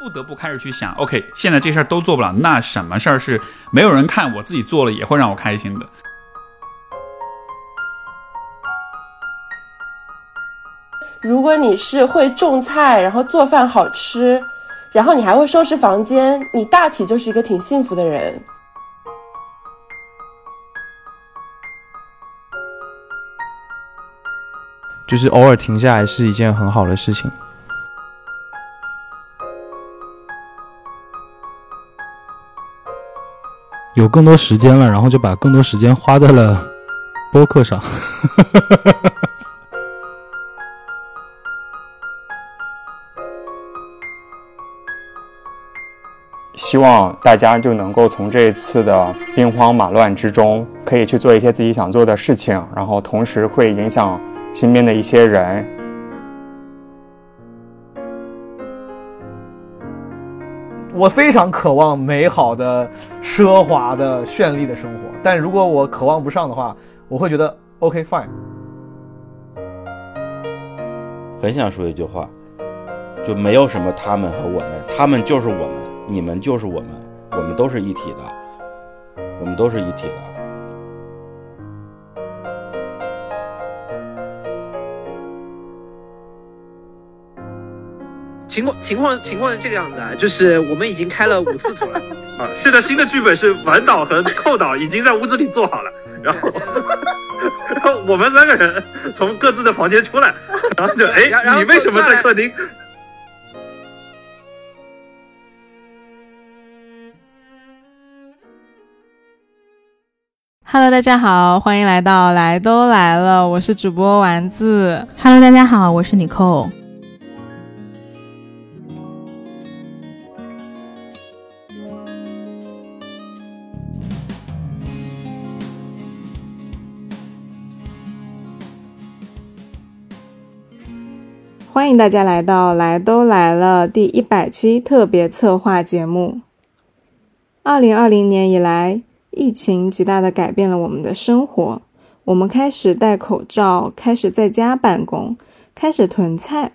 不得不开始去想，OK，现在这事儿都做不了，那什么事儿是没有人看，我自己做了也会让我开心的？如果你是会种菜，然后做饭好吃，然后你还会收拾房间，你大体就是一个挺幸福的人。就是偶尔停下来是一件很好的事情。有更多时间了，然后就把更多时间花在了播客上。希望大家就能够从这一次的兵荒马乱之中，可以去做一些自己想做的事情，然后同时会影响身边的一些人。我非常渴望美好的、奢华的、绚丽的生活，但如果我渴望不上的话，我会觉得 OK fine。很想说一句话，就没有什么他们和我们，他们就是我们。你们就是我们，我们都是一体的，我们都是一体的。情况情况情况是这个样子啊，就是我们已经开了五次头了 啊。现在新的剧本是晚导和寇导已经在屋子里做好了，然后 然后我们三个人从各自的房间出来，然后就哎，你为什么在客厅？Hello，大家好，欢迎来到来都来了，我是主播丸子。Hello，大家好，我是你扣。欢迎大家来到来都来了第一百期特别策划节目。二零二零年以来。疫情极大地改变了我们的生活，我们开始戴口罩，开始在家办公，开始囤菜。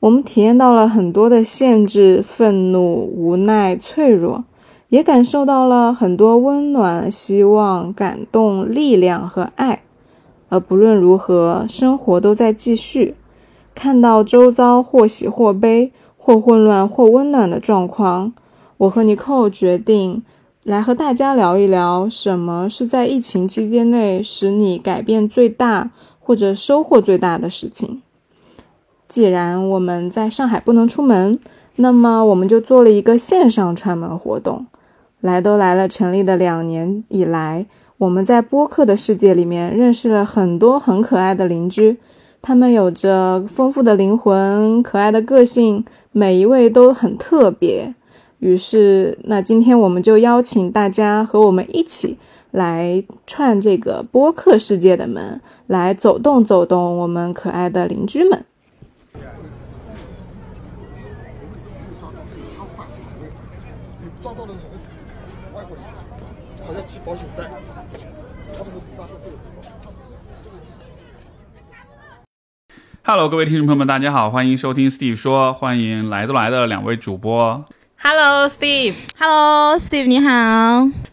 我们体验到了很多的限制、愤怒、无奈、脆弱，也感受到了很多温暖、希望、感动、力量和爱。而不论如何，生活都在继续。看到周遭或喜或悲、或混乱或温暖的状况，我和尼寇决定。来和大家聊一聊，什么是在疫情期间内使你改变最大或者收获最大的事情？既然我们在上海不能出门，那么我们就做了一个线上串门活动。来都来了，成立的两年以来，我们在播客的世界里面认识了很多很可爱的邻居，他们有着丰富的灵魂、可爱的个性，每一位都很特别。于是，那今天我们就邀请大家和我们一起来串这个播客世界的门，来走动走动我们可爱的邻居们。Hello，各位听众朋友们，大家好，欢迎收听 Steve 说，欢迎来都来的两位主播。Hello Steve。Hello Steve，你好。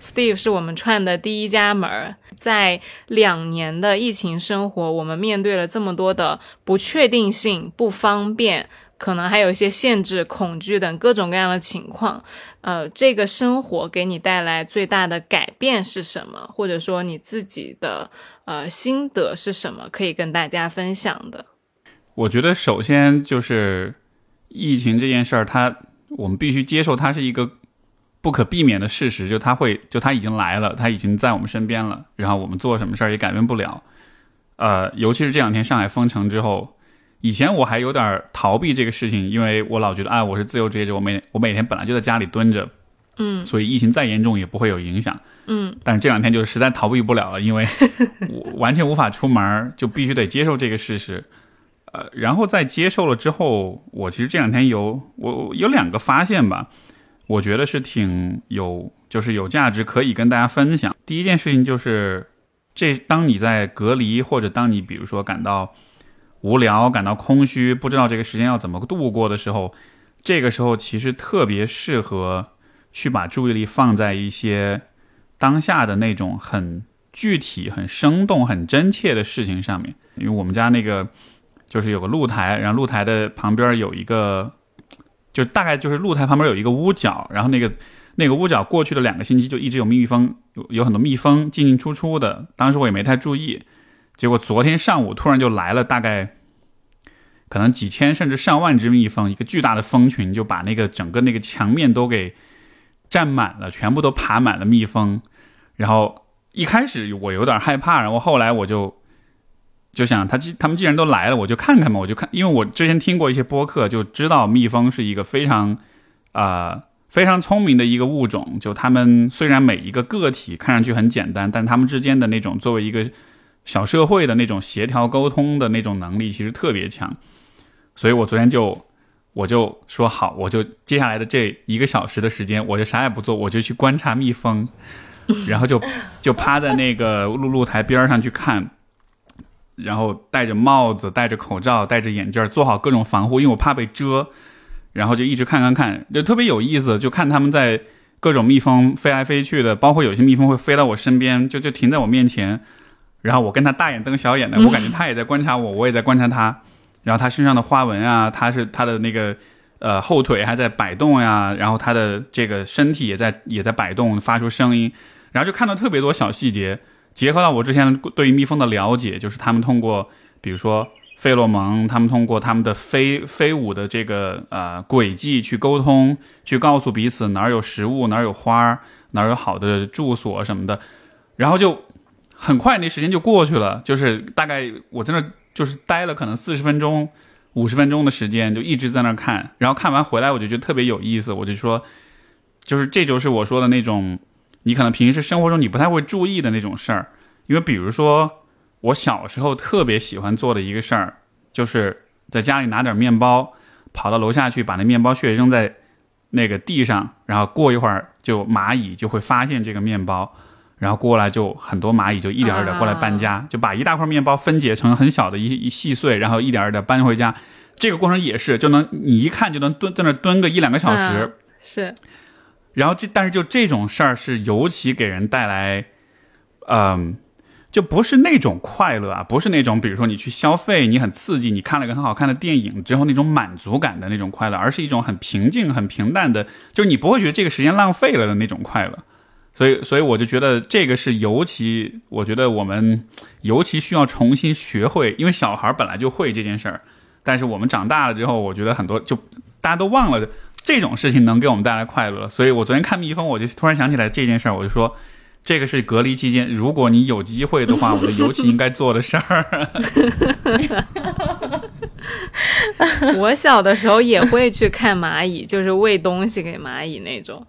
Steve 是我们串的第一家门儿。在两年的疫情生活，我们面对了这么多的不确定性、不方便，可能还有一些限制、恐惧等各种各样的情况。呃，这个生活给你带来最大的改变是什么？或者说你自己的呃心得是什么？可以跟大家分享的。我觉得首先就是疫情这件事儿，它。我们必须接受它是一个不可避免的事实，就它会，就它已经来了，它已经在我们身边了。然后我们做什么事儿也改变不了。呃，尤其是这两天上海封城之后，以前我还有点逃避这个事情，因为我老觉得，哎，我是自由职业者，我每我每天本来就在家里蹲着，嗯，所以疫情再严重也不会有影响，嗯。但是这两天就实在逃避不了了，因为 我完全无法出门，就必须得接受这个事实。呃，然后在接受了之后，我其实这两天有我有两个发现吧，我觉得是挺有，就是有价值可以跟大家分享。第一件事情就是，这当你在隔离或者当你比如说感到无聊、感到空虚，不知道这个时间要怎么度过的时候，这个时候其实特别适合去把注意力放在一些当下的那种很具体、很生动、很真切的事情上面。因为我们家那个就是有个露台，然后露台的旁边有一个，就大概就是露台旁边有一个屋角，然后那个那个屋角过去的两个星期就一直有蜜蜂，有有很多蜜蜂进进出出的。当时我也没太注意，结果昨天上午突然就来了大概。可能几千甚至上万只蜜蜂，一个巨大的蜂群就把那个整个那个墙面都给占满了，全部都爬满了蜜蜂。然后一开始我有点害怕，然后后来我就就想，他既他们既然都来了，我就看看嘛，我就看，因为我之前听过一些播客，就知道蜜蜂是一个非常啊非常聪明的一个物种。就他们虽然每一个个体看上去很简单，但他们之间的那种作为一个小社会的那种协调沟通的那种能力，其实特别强。所以我昨天就，我就说好，我就接下来的这一个小时的时间，我就啥也不做，我就去观察蜜蜂，然后就就趴在那个露露台边上去看，然后戴着帽子、戴着口罩、戴着眼镜，做好各种防护，因为我怕被蛰，然后就一直看看看，就特别有意思，就看他们在各种蜜蜂飞来飞去的，包括有些蜜蜂会飞到我身边，就就停在我面前，然后我跟他大眼瞪小眼的，我感觉他也在观察我，我也在观察他。然后它身上的花纹啊，它是它的那个呃后腿还在摆动呀，然后它的这个身体也在也在摆动，发出声音，然后就看到特别多小细节，结合到我之前对于蜜蜂的了解，就是他们通过比如说费洛蒙，他们通过他们的飞飞舞的这个呃轨迹去沟通，去告诉彼此哪儿有食物，哪儿有花，哪儿有好的住所什么的，然后就很快那时间就过去了，就是大概我在那。就是待了可能四十分钟、五十分钟的时间，就一直在那儿看，然后看完回来，我就觉得特别有意思。我就说，就是这就是我说的那种，你可能平时生活中你不太会注意的那种事儿。因为比如说，我小时候特别喜欢做的一个事儿，就是在家里拿点面包，跑到楼下去把那面包屑扔在那个地上，然后过一会儿就蚂蚁就会发现这个面包。然后过来就很多蚂蚁，就一点一点过来搬家，就把一大块面包分解成很小的一一细碎，然后一点一点搬回家。这个过程也是，就能你一看就能蹲在那蹲个一两个小时。是。然后这但是就这种事儿是尤其给人带来，嗯，就不是那种快乐啊，不是那种比如说你去消费，你很刺激，你看了一个很好看的电影之后那种满足感的那种快乐，而是一种很平静、很平淡的，就是你不会觉得这个时间浪费了的那种快乐。所以，所以我就觉得这个是尤其，我觉得我们尤其需要重新学会，因为小孩本来就会这件事儿，但是我们长大了之后，我觉得很多就大家都忘了这种事情能给我们带来快乐。所以我昨天看蜜蜂，我就突然想起来这件事儿，我就说这个是隔离期间，如果你有机会的话，我觉得尤其应该做的事儿。我小的时候也会去看蚂蚁，就是喂东西给蚂蚁那种。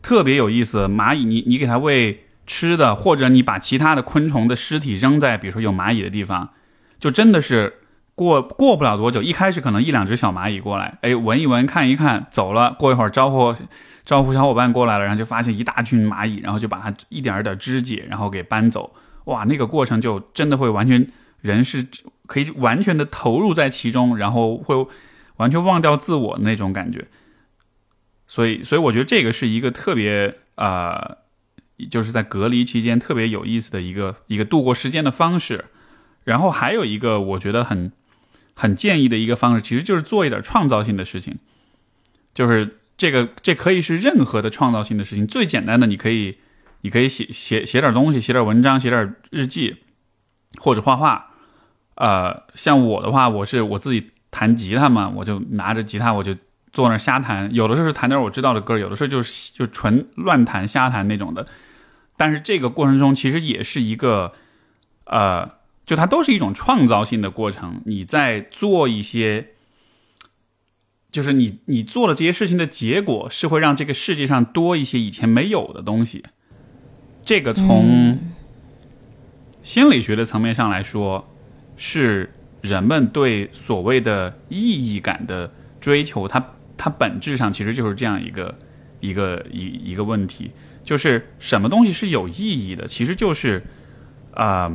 特别有意思，蚂蚁，你你给它喂吃的，或者你把其他的昆虫的尸体扔在，比如说有蚂蚁的地方，就真的是过过不了多久，一开始可能一两只小蚂蚁过来，哎，闻一闻，看一看，走了。过一会儿招呼招呼小伙伴过来了，然后就发现一大群蚂蚁，然后就把它一点一点肢解，然后给搬走。哇，那个过程就真的会完全人是可以完全的投入在其中，然后会完全忘掉自我那种感觉。所以，所以我觉得这个是一个特别啊，就是在隔离期间特别有意思的一个一个度过时间的方式。然后还有一个我觉得很很建议的一个方式，其实就是做一点创造性的事情。就是这个，这可以是任何的创造性的事情。最简单的，你可以你可以写写写点东西，写点文章，写点日记，或者画画。呃，像我的话，我是我自己弹吉他嘛，我就拿着吉他，我就。坐那瞎弹，有的时候是弹点我知道的歌，有的时候就是就纯乱弹瞎弹那种的。但是这个过程中其实也是一个，呃，就它都是一种创造性的过程。你在做一些，就是你你做了这些事情的结果是会让这个世界上多一些以前没有的东西。这个从心理学的层面上来说，是人们对所谓的意义感的追求，它。它本质上其实就是这样一个一个一一个问题，就是什么东西是有意义的？其实就是，啊，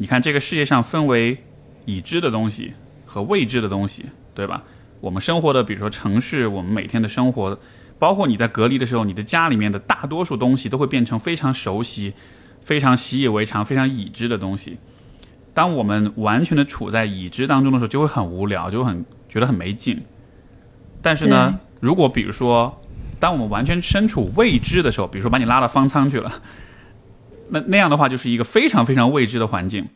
你看这个世界上分为已知的东西和未知的东西，对吧？我们生活的，比如说城市，我们每天的生活，包括你在隔离的时候，你的家里面的大多数东西都会变成非常熟悉、非常习以为常、非常已知的东西。当我们完全的处在已知当中的时候，就会很无聊，就很觉得很没劲。但是呢，如果比如说，当我们完全身处未知的时候，比如说把你拉到方舱去了，那那样的话就是一个非常非常未知的环境，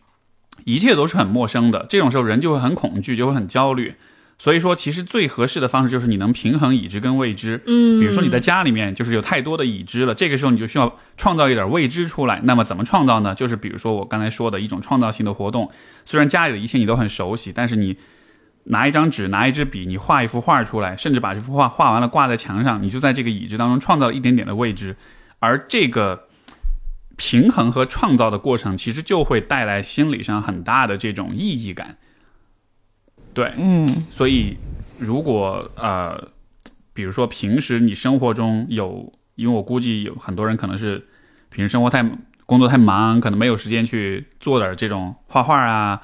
一切都是很陌生的。这种时候人就会很恐惧，就会很焦虑。所以说，其实最合适的方式就是你能平衡已知跟未知。嗯，比如说你在家里面就是有太多的已知了，这个时候你就需要创造一点未知出来。那么怎么创造呢？就是比如说我刚才说的一种创造性的活动。虽然家里的一切你都很熟悉，但是你拿一张纸，拿一支笔，你画一幅画出来，甚至把这幅画画完了挂在墙上，你就在这个已知当中创造了一点点的未知。而这个平衡和创造的过程，其实就会带来心理上很大的这种意义感。对，嗯，所以如果呃，比如说平时你生活中有，因为我估计有很多人可能是平时生活太工作太忙，可能没有时间去做点这种画画啊、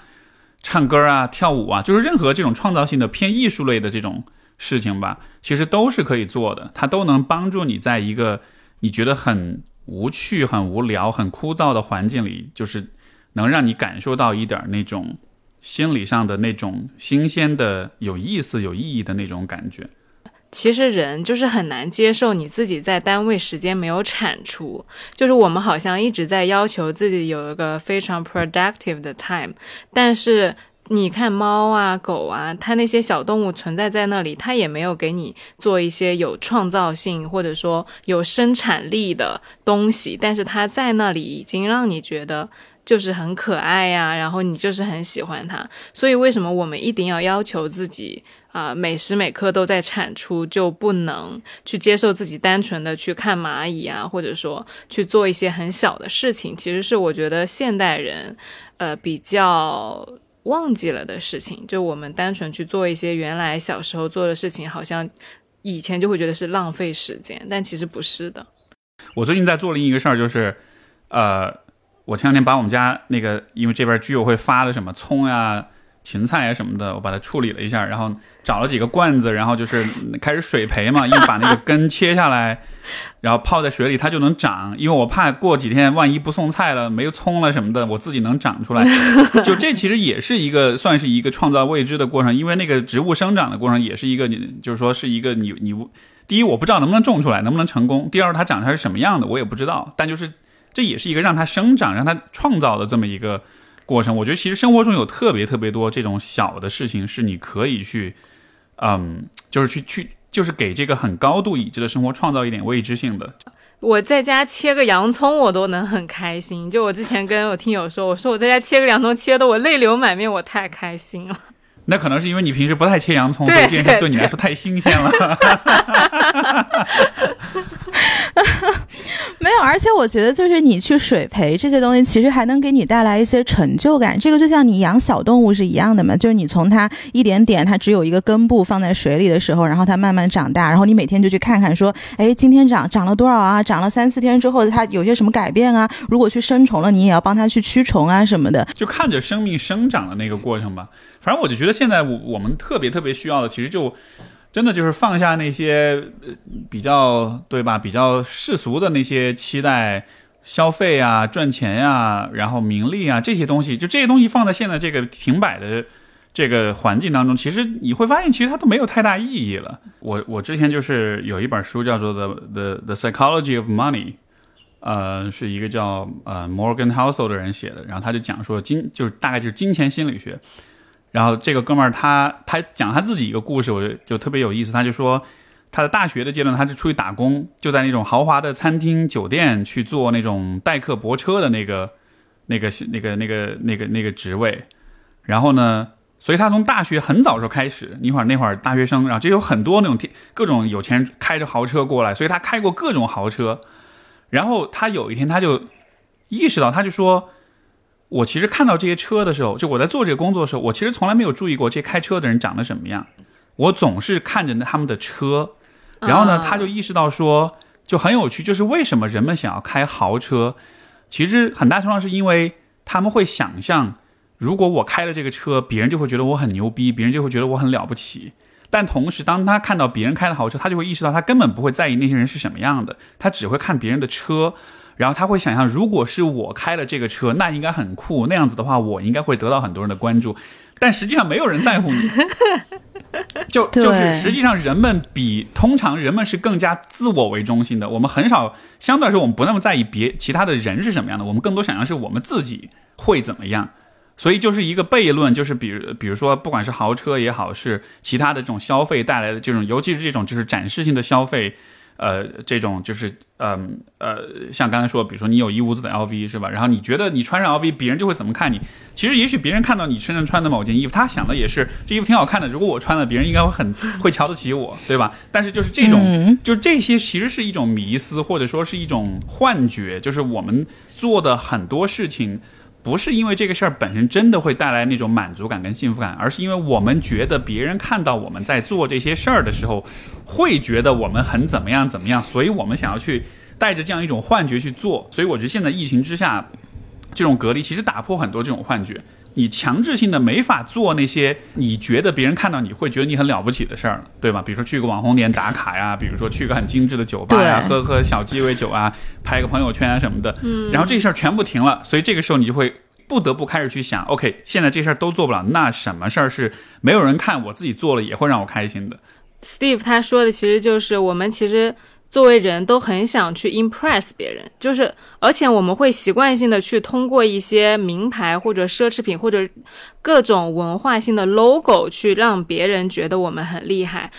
唱歌啊、跳舞啊，就是任何这种创造性的偏艺术类的这种事情吧，其实都是可以做的，它都能帮助你在一个你觉得很无趣、很无聊、很枯燥的环境里，就是能让你感受到一点那种。心理上的那种新鲜的、有意思、有意义的那种感觉。其实人就是很难接受你自己在单位时间没有产出，就是我们好像一直在要求自己有一个非常 productive 的 time，但是你看猫啊、狗啊，它那些小动物存在在那里，它也没有给你做一些有创造性或者说有生产力的东西，但是它在那里已经让你觉得。就是很可爱呀，然后你就是很喜欢它，所以为什么我们一定要要求自己啊，每时每刻都在产出，就不能去接受自己单纯的去看蚂蚁啊，或者说去做一些很小的事情？其实是我觉得现代人，呃，比较忘记了的事情。就我们单纯去做一些原来小时候做的事情，好像以前就会觉得是浪费时间，但其实不是的。我最近在做另一个事儿，就是呃。我前两天把我们家那个，因为这边居委会发的什么葱呀、芹菜啊什么的，我把它处理了一下，然后找了几个罐子，然后就是开始水培嘛，因为把那个根切下来，然后泡在水里，它就能长。因为我怕过几天万一不送菜了，没有葱了什么的，我自己能长出来。就这其实也是一个算是一个创造未知的过程，因为那个植物生长的过程也是一个，你就是说是一个你你第一我不知道能不能种出来，能不能成功；第二它长出来是什么样的我也不知道，但就是。这也是一个让它生长、让它创造的这么一个过程。我觉得其实生活中有特别特别多这种小的事情，是你可以去，嗯，就是去去，就是给这个很高度已知的生活创造一点未知性的。我在家切个洋葱，我都能很开心。就我之前跟我听友说，我说我在家切个洋葱，切的我泪流满面，我太开心了。那可能是因为你平时不太切洋葱，所以这件事对你来说太新鲜了。没有，而且我觉得就是你去水培这些东西，其实还能给你带来一些成就感。这个就像你养小动物是一样的嘛，就是你从它一点点，它只有一个根部放在水里的时候，然后它慢慢长大，然后你每天就去看看，说，哎，今天长长了多少啊？长了三四天之后，它有些什么改变啊？如果去生虫了，你也要帮它去驱虫啊什么的，就看着生命生长的那个过程吧。反正我就觉得现在我我们特别特别需要的，其实就真的就是放下那些比较对吧，比较世俗的那些期待、消费啊、赚钱呀，然后名利啊这些东西，就这些东西放在现在这个停摆的这个环境当中，其实你会发现，其实它都没有太大意义了。我我之前就是有一本书叫做《The The The Psychology of Money》，呃，是一个叫呃 Morgan Housel 的人写的，然后他就讲说金就是大概就是金钱心理学。然后这个哥们儿他他讲他自己一个故事，我就就特别有意思。他就说，他的大学的阶段，他是出去打工，就在那种豪华的餐厅、酒店去做那种代客泊车的那个、那个、那个、那个、那个、那个职位。然后呢，所以他从大学很早时候开始，那会儿那会儿大学生，然后就有很多那种各种有钱人开着豪车过来，所以他开过各种豪车。然后他有一天他就意识到，他就说。我其实看到这些车的时候，就我在做这个工作的时候，我其实从来没有注意过这开车的人长得什么样。我总是看着他们的车，然后呢，他就意识到说，就很有趣，就是为什么人们想要开豪车，其实很大程度上是因为他们会想象，如果我开了这个车，别人就会觉得我很牛逼，别人就会觉得我很了不起。但同时，当他看到别人开的豪车，他就会意识到他根本不会在意那些人是什么样的，他只会看别人的车，然后他会想象，如果是我开了这个车，那应该很酷，那样子的话，我应该会得到很多人的关注。但实际上，没有人在乎你。就就是实际上，人们比通常人们是更加自我为中心的。我们很少相对来说，我们不那么在意别其他的人是什么样的，我们更多想象是我们自己会怎么样。所以就是一个悖论，就是比如比如说，不管是豪车也好，是其他的这种消费带来的这种，尤其是这种就是展示性的消费。呃，这种就是嗯呃，像刚才说，比如说你有一屋子的 LV 是吧？然后你觉得你穿上 LV，别人就会怎么看你？其实也许别人看到你身上穿的某件衣服，他想的也是这衣服挺好看的。如果我穿了，别人应该会很会瞧得起我，对吧？但是就是这种，就这些其实是一种迷思，或者说是一种幻觉，就是我们做的很多事情。不是因为这个事儿本身真的会带来那种满足感跟幸福感，而是因为我们觉得别人看到我们在做这些事儿的时候，会觉得我们很怎么样怎么样，所以我们想要去带着这样一种幻觉去做。所以我觉得现在疫情之下，这种隔离其实打破很多这种幻觉。你强制性的没法做那些你觉得别人看到你会觉得你很了不起的事儿，对吧？比如说去个网红点打卡呀，比如说去个很精致的酒吧呀，喝喝小鸡尾酒啊，拍个朋友圈啊什么的。嗯。然后这事儿全部停了，所以这个时候你就会不得不开始去想，OK，现在这事儿都做不了，那什么事儿是没有人看，我自己做了也会让我开心的？Steve 他说的其实就是我们其实。作为人都很想去 impress 别人，就是，而且我们会习惯性的去通过一些名牌或者奢侈品或者各种文化性的 logo 去让别人觉得我们很厉害，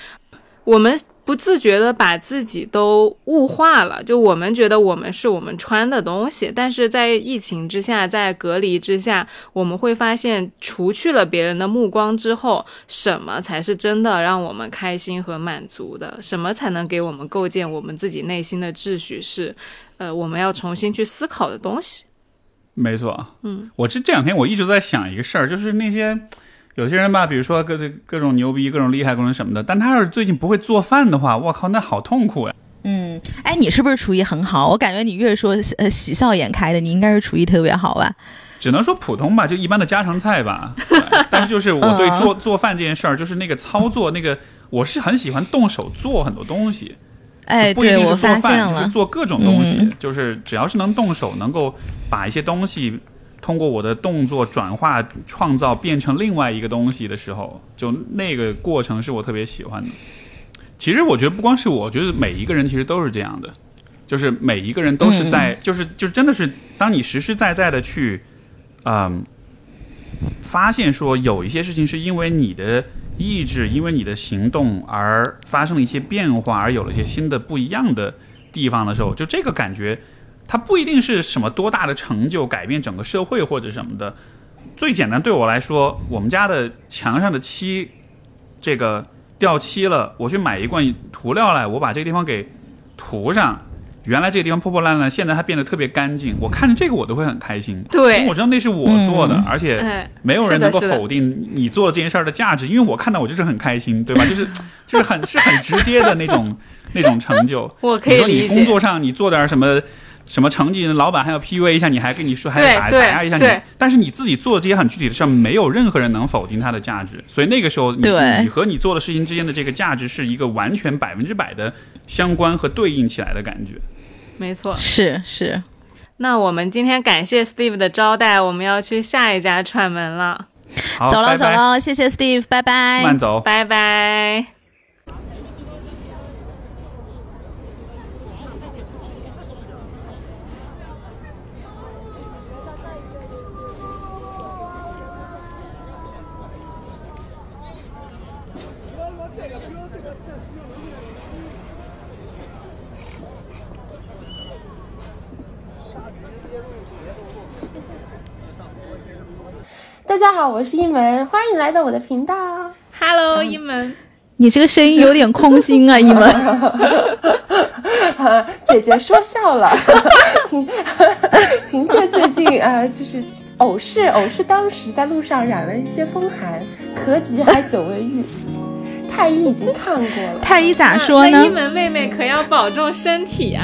我们。不自觉的把自己都物化了，就我们觉得我们是我们穿的东西，但是在疫情之下，在隔离之下，我们会发现，除去了别人的目光之后，什么才是真的让我们开心和满足的？什么才能给我们构建我们自己内心的秩序？是，呃，我们要重新去思考的东西。没错，嗯，我这这两天我一直在想一个事儿，就是那些。有些人吧，比如说各各种牛逼、各种厉害、各种什么的，但他要是最近不会做饭的话，我靠，那好痛苦呀。嗯，哎，你是不是厨艺很好？我感觉你越说呃喜笑颜开的，你应该是厨艺特别好吧？只能说普通吧，就一般的家常菜吧。但是就是我对做做饭这件事儿，就是那个操作，那个我是很喜欢动手做很多东西。哎，不一定是做饭，是做各种东西，就是只要是能动手，能够把一些东西。通过我的动作转化、创造变成另外一个东西的时候，就那个过程是我特别喜欢的。其实我觉得不光是我，觉得每一个人其实都是这样的，就是每一个人都是在，就是就真的是当你实实在在的去，嗯，发现说有一些事情是因为你的意志、因为你的行动而发生了一些变化，而有了一些新的不一样的地方的时候，就这个感觉。它不一定是什么多大的成就，改变整个社会或者什么的。最简单对我来说，我们家的墙上的漆，这个掉漆了，我去买一罐涂料来，我把这个地方给涂上。原来这个地方破破烂烂，现在它变得特别干净。我看着这个我都会很开心，对，因为我知道那是我做的，而且没有人能够否定你做的这件事儿的价值，因为我看到我就是很开心，对吧？就是就是很是很直接的那种那种成就。我可以理解。你工作上你做点什么？什么成绩？老板还要 PUA 一下你，还跟你说，还打打压一下你。但是你自己做的这些很具体的事儿，没有任何人能否定它的价值。所以那个时候，你你和你做的事情之间的这个价值是一个完全百分之百的相关和对应起来的感觉。没错，是是。那我们今天感谢 Steve 的招待，我们要去下一家串门了。走了走了，谢谢 Steve，拜拜。慢走，拜拜。大家好，我是一门，欢迎来到我的频道。Hello，一门，你这个声音有点空心啊，一门。姐姐说笑了。婷 婷姐最近啊，就是偶是偶是当时在路上染了一些风寒，咳疾还久未愈。太医已经看过了，太医咋说呢？一门妹妹可要保重身体啊。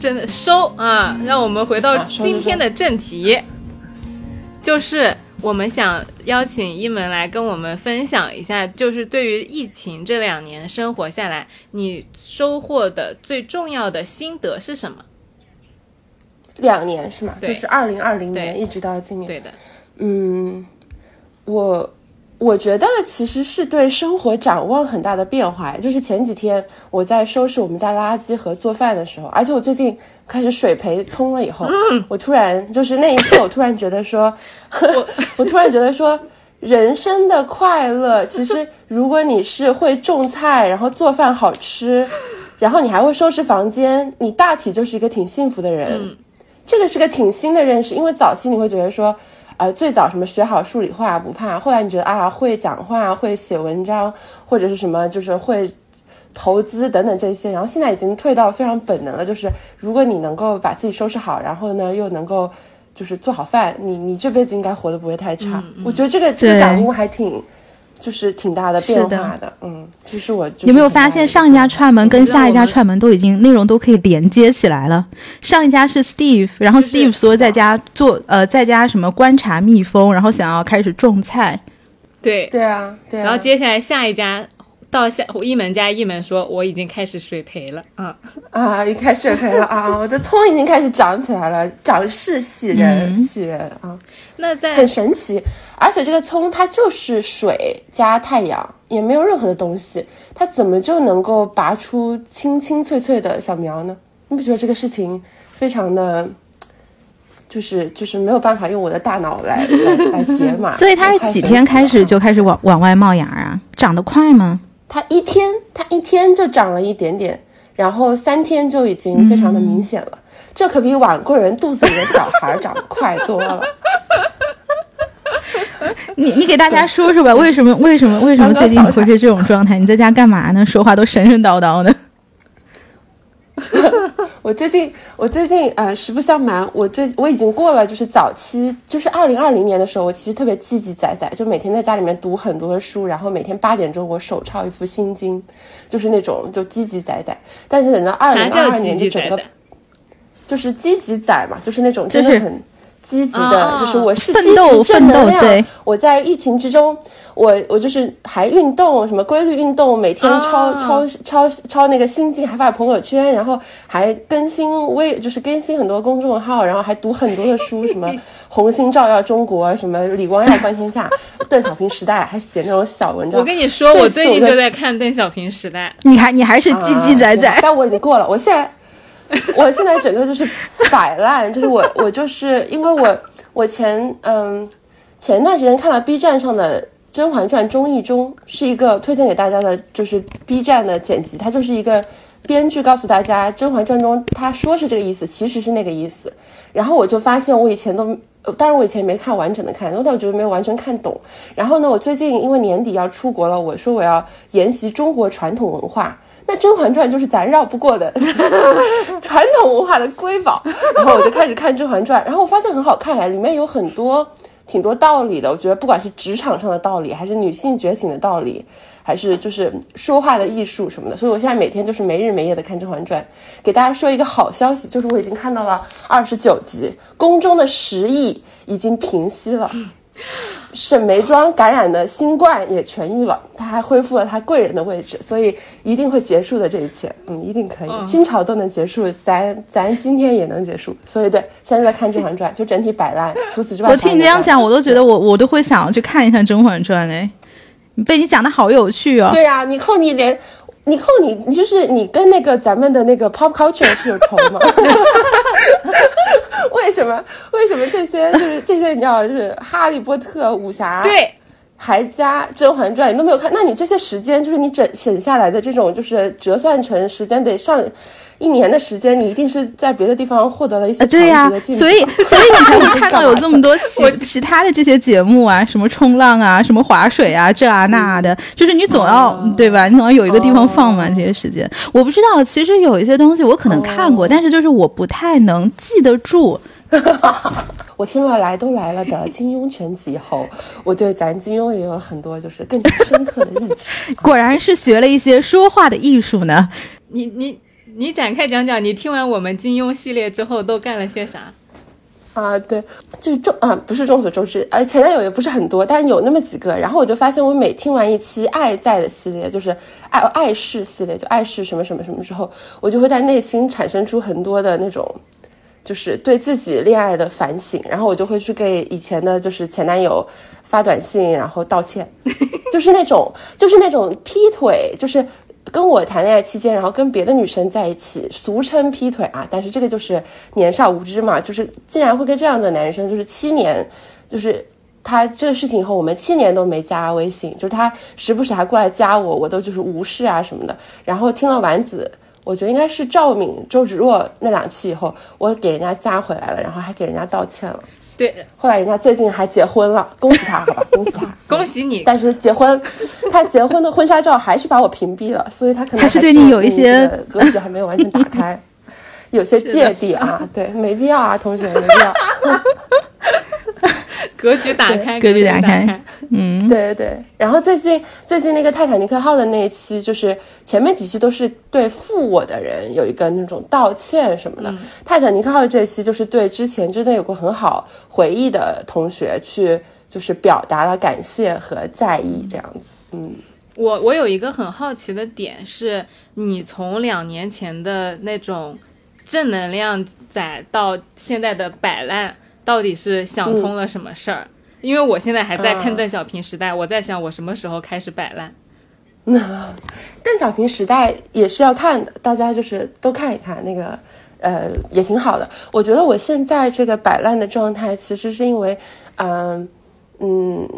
真的收啊！让我们回到今天的正题。就是我们想邀请一门来跟我们分享一下，就是对于疫情这两年生活下来，你收获的最重要的心得是什么？两年是吗？对就是二零二零年一直到今年。对的，嗯，我我觉得其实是对生活展望很大的变化。就是前几天我在收拾我们家垃圾和做饭的时候，而且我最近开始水培葱了以后，我突然就是那一刻，我突然觉得说，我 我突然觉得说。人生的快乐，其实如果你是会种菜，然后做饭好吃，然后你还会收拾房间，你大体就是一个挺幸福的人。嗯这个是个挺新的认识，因为早期你会觉得说，呃，最早什么学好数理化不怕，后来你觉得啊，会讲话、会写文章，或者是什么，就是会投资等等这些，然后现在已经退到非常本能了，就是如果你能够把自己收拾好，然后呢又能够就是做好饭，你你这辈子应该活得不会太差。我觉得这个这个感悟还挺。就是挺大的变化的，嗯，就是我就是有没有发现上一家串门跟下一家串门都已经内容都可以连接起来了？上一家是 Steve，然后 Steve 说在家做呃在家什么观察蜜蜂，然后想要开始种菜。对对啊，对啊。然后接下来下一家到下一门加一门说我已经开始水培了啊啊，一开始水培了啊，我的葱已经开始长起来了，长势喜人，嗯喜人啊。那在很神奇，而且这个葱它就是水加太阳，也没有任何的东西，它怎么就能够拔出青青翠翠的小苗呢？你不觉得这个事情非常的，就是就是没有办法用我的大脑来来来解码？所以它是几天开始就开始往往外冒芽啊？长得快吗？它一天它一天就长了一点点，然后三天就已经非常的明显了。这可比碗贵人肚子里的小孩长得快多了。你你给大家说说吧，为什么为什么为什么最近你会是这种状态？你在家干嘛呢？说话都神神叨叨的。我最近，我最近呃，实不相瞒，我最我已经过了，就是早期，就是二零二零年的时候，我其实特别积极仔仔，就每天在家里面读很多的书，然后每天八点钟我手抄一副心经，就是那种就积极仔仔。但是等到二零二二年，就整个就是积极仔嘛，就是那种真的很。积极的，哦就是我是奋积斗奋极正能量。斗对我在疫情之中，我我就是还运动，什么规律运动，每天抄、哦抄抄抄那个心经，还发朋友圈，然后还更新微，就是更新很多公众号，然后还读很多的书，什么《红星照耀中国》，什么《李光耀观天下》，邓小平时代，还写那种小文章。我跟你说，我最近就在看邓小平时代。你还你还是积极仔仔啊，但我已经过了，我现在。我现在整个就是摆烂，就是我我就是因为我我前嗯前段时间看了 B 站上的《甄嬛传》综艺中是一个推荐给大家的，就是 B 站的剪辑，它就是一个编剧告诉大家《甄嬛传》中他说是这个意思，其实是那个意思。然后我就发现我以前都，当然我以前没看完整的看，但我觉得没有完全看懂。然后呢，我最近因为年底要出国了，我说我要研习中国传统文化。那《甄嬛传》就是咱绕不过的 传统文化的瑰宝，然后我就开始看《甄嬛传》，然后我发现很好看哎，里面有很多挺多道理的。我觉得不管是职场上的道理，还是女性觉醒的道理，还是就是说话的艺术什么的，所以我现在每天就是没日没夜的看《甄嬛传》。给大家说一个好消息，就是我已经看到了二十九集，宫中的时疫已经平息了。沈眉庄感染的新冠也痊愈了，她还恢复了她贵人的位置，所以一定会结束的这一切，嗯，一定可以。嗯清朝都能结束，咱咱今天也能结束，所以对，现在在看《甄嬛传》，就整体摆烂。除此之外，我听你这样讲，我都觉得我我都会想要去看一看《甄嬛传》哎，被你讲的好有趣哦。对呀、啊，你扣你连。你扣你，你就是你跟那个咱们的那个 pop culture 是有仇吗？为什么？为什么这些就是这些你知道，就是哈利波特、武侠，对，还加《甄嬛传》，你都没有看？那你这些时间，就是你整省下来的这种，就是折算成时间得上一年的时间，你一定是在别的地方获得了一些啊对呀、呀、所以所以你 才会看到有这么多 其其他的这些节目啊，什么冲浪啊，什么划水啊，这啊那的，就是你总要、哦、对吧？你总要有一个地方放嘛，这些时间。我不知道，其实有一些东西我可能看过，哦、但是就是我不太能记得住。我听了来都来了的金庸全集以后，我对咱金庸也有很多就是更深刻的认识。果然是学了一些说话的艺术呢。你你你展开讲讲，你听完我们金庸系列之后都干了些啥？啊，对，就是众啊，不是众所周知，呃，前男友也不是很多，但有那么几个。然后我就发现，我每听完一期《爱在》的系列，就是爱爱是系列，就爱是什么什么什么之后，我就会在内心产生出很多的那种，就是对自己恋爱的反省。然后我就会去给以前的，就是前男友发短信，然后道歉，就是那种，就是那种劈腿，就是。跟我谈恋爱期间，然后跟别的女生在一起，俗称劈腿啊。但是这个就是年少无知嘛，就是竟然会跟这样的男生，就是七年，就是他这个事情以后，我们七年都没加微信，就是他时不时还过来加我，我都就是无视啊什么的。然后听了丸子，我觉得应该是赵敏、周芷若那两期以后，我给人家加回来了，然后还给人家道歉了。对，后来人家最近还结婚了，恭喜他，好吧，恭喜他，恭喜你。但是结婚，他结婚的婚纱照还是把我屏蔽了，所以他可能还是对你有一些格局还没有完全打开，有些芥蒂啊，对，没必要啊，同学，没必要。格局打开，格局打开，嗯，对对对。然后最近最近那个泰坦尼克号的那一期，就是前面几期都是对负我的人有一个那种道歉什么的。泰坦尼克号这期就是对之前真的有过很好回忆的同学去，就是表达了感谢和在意这样子。嗯，我我有一个很好奇的点是，你从两年前的那种正能量仔到现在的摆烂。到底是想通了什么事儿？因为我现在还在看邓小平时代，我在想我什么时候开始摆烂。那 邓小平时代也是要看的，大家就是都看一看那个，呃，也挺好的。我觉得我现在这个摆烂的状态，其实是因为，嗯嗯。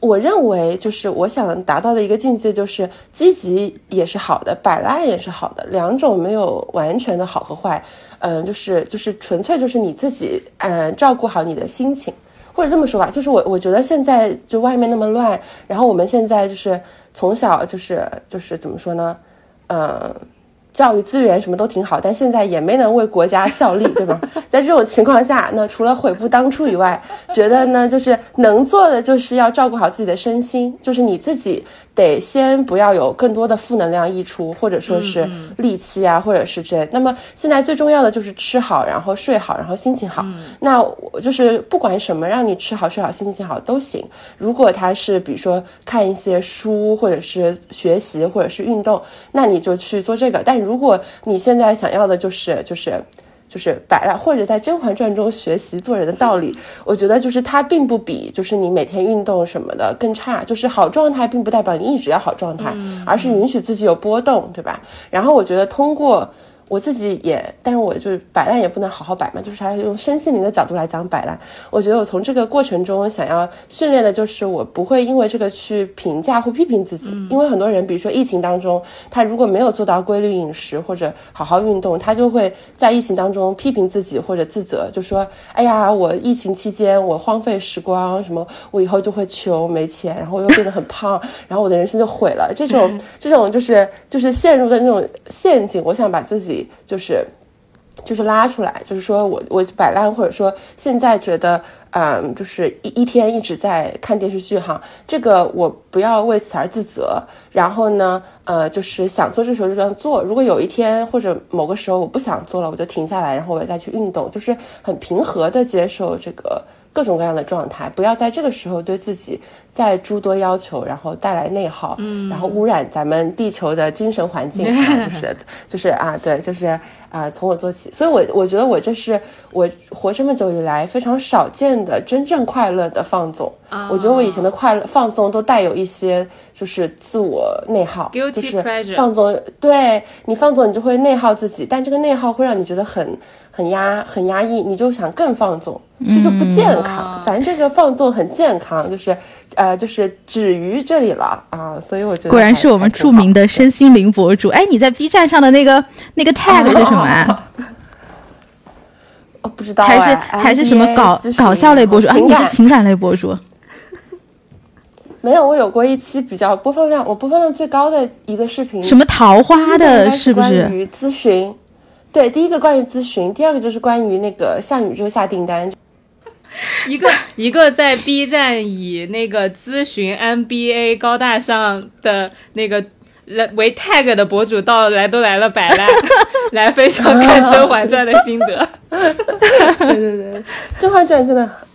我认为，就是我想达到的一个境界，就是积极也是好的，摆烂也是好的，两种没有完全的好和坏，嗯，就是就是纯粹就是你自己，嗯，照顾好你的心情，或者这么说吧，就是我我觉得现在就外面那么乱，然后我们现在就是从小就是就是怎么说呢，嗯。教育资源什么都挺好，但现在也没能为国家效力，对吗？在这种情况下，那除了悔不当初以外，觉得呢，就是能做的就是要照顾好自己的身心，就是你自己得先不要有更多的负能量溢出，或者说是戾气啊，或者是这。那么现在最重要的就是吃好，然后睡好，然后心情好。那我就是不管什么让你吃好、睡好、心情好都行。如果他是比如说看一些书，或者是学习，或者是运动，那你就去做这个。但如果你现在想要的就是就是就是摆烂，或者在《甄嬛传》中学习做人的道理，我觉得就是它并不比就是你每天运动什么的更差。就是好状态并不代表你一直要好状态，而是允许自己有波动，对吧？然后我觉得通过。我自己也，但是我就是摆烂也不能好好摆嘛，就是还用身心灵的角度来讲摆烂。我觉得我从这个过程中想要训练的就是我不会因为这个去评价或批评自己，因为很多人，比如说疫情当中，他如果没有做到规律饮食或者好好运动，他就会在疫情当中批评自己或者自责，就说：“哎呀，我疫情期间我荒废时光，什么我以后就会穷没钱，然后我又变得很胖，然后我的人生就毁了。”这种 这种就是就是陷入的那种陷阱，我想把自己。就是，就是拉出来，就是说我我摆烂，或者说现在觉得，嗯，就是一一天一直在看电视剧哈，这个我不要为此而自责。然后呢，呃，就是想做这时候就这样做。如果有一天或者某个时候我不想做了，我就停下来，然后我再去运动，就是很平和的接受这个。各种各样的状态，不要在这个时候对自己再诸多要求，然后带来内耗，嗯，然后污染咱们地球的精神环境，就是就是啊，对，就是啊，从我做起。所以，我我觉得我这是我活这么久以来非常少见的真正快乐的放纵。我觉得我以前的快乐放纵都带有一些就是自我内耗，就是放纵。对你放纵，你就会内耗自己，但这个内耗会让你觉得很很压很压抑，你就想更放纵。这就不健康，咱这个放纵很健康，就是，呃，就是止于这里了啊，所以我觉得果然是我们著名的身心灵博主。哎，你在 B 站上的那个那个 tag 是什么啊？哦，不知道，还是还是什么搞搞笑类博主？啊，你是情感类博主？没有，我有过一期比较播放量，我播放量最高的一个视频，什么桃花的，是不是？关于咨询，对，第一个关于咨询，第二个就是关于那个向宇宙下订单。一个一个在 B 站以那个咨询 MBA 高大上的那个来为 tag 的博主到来都来了摆烂，来分享看《甄嬛传》的心得。对对对，《甄嬛传》真的很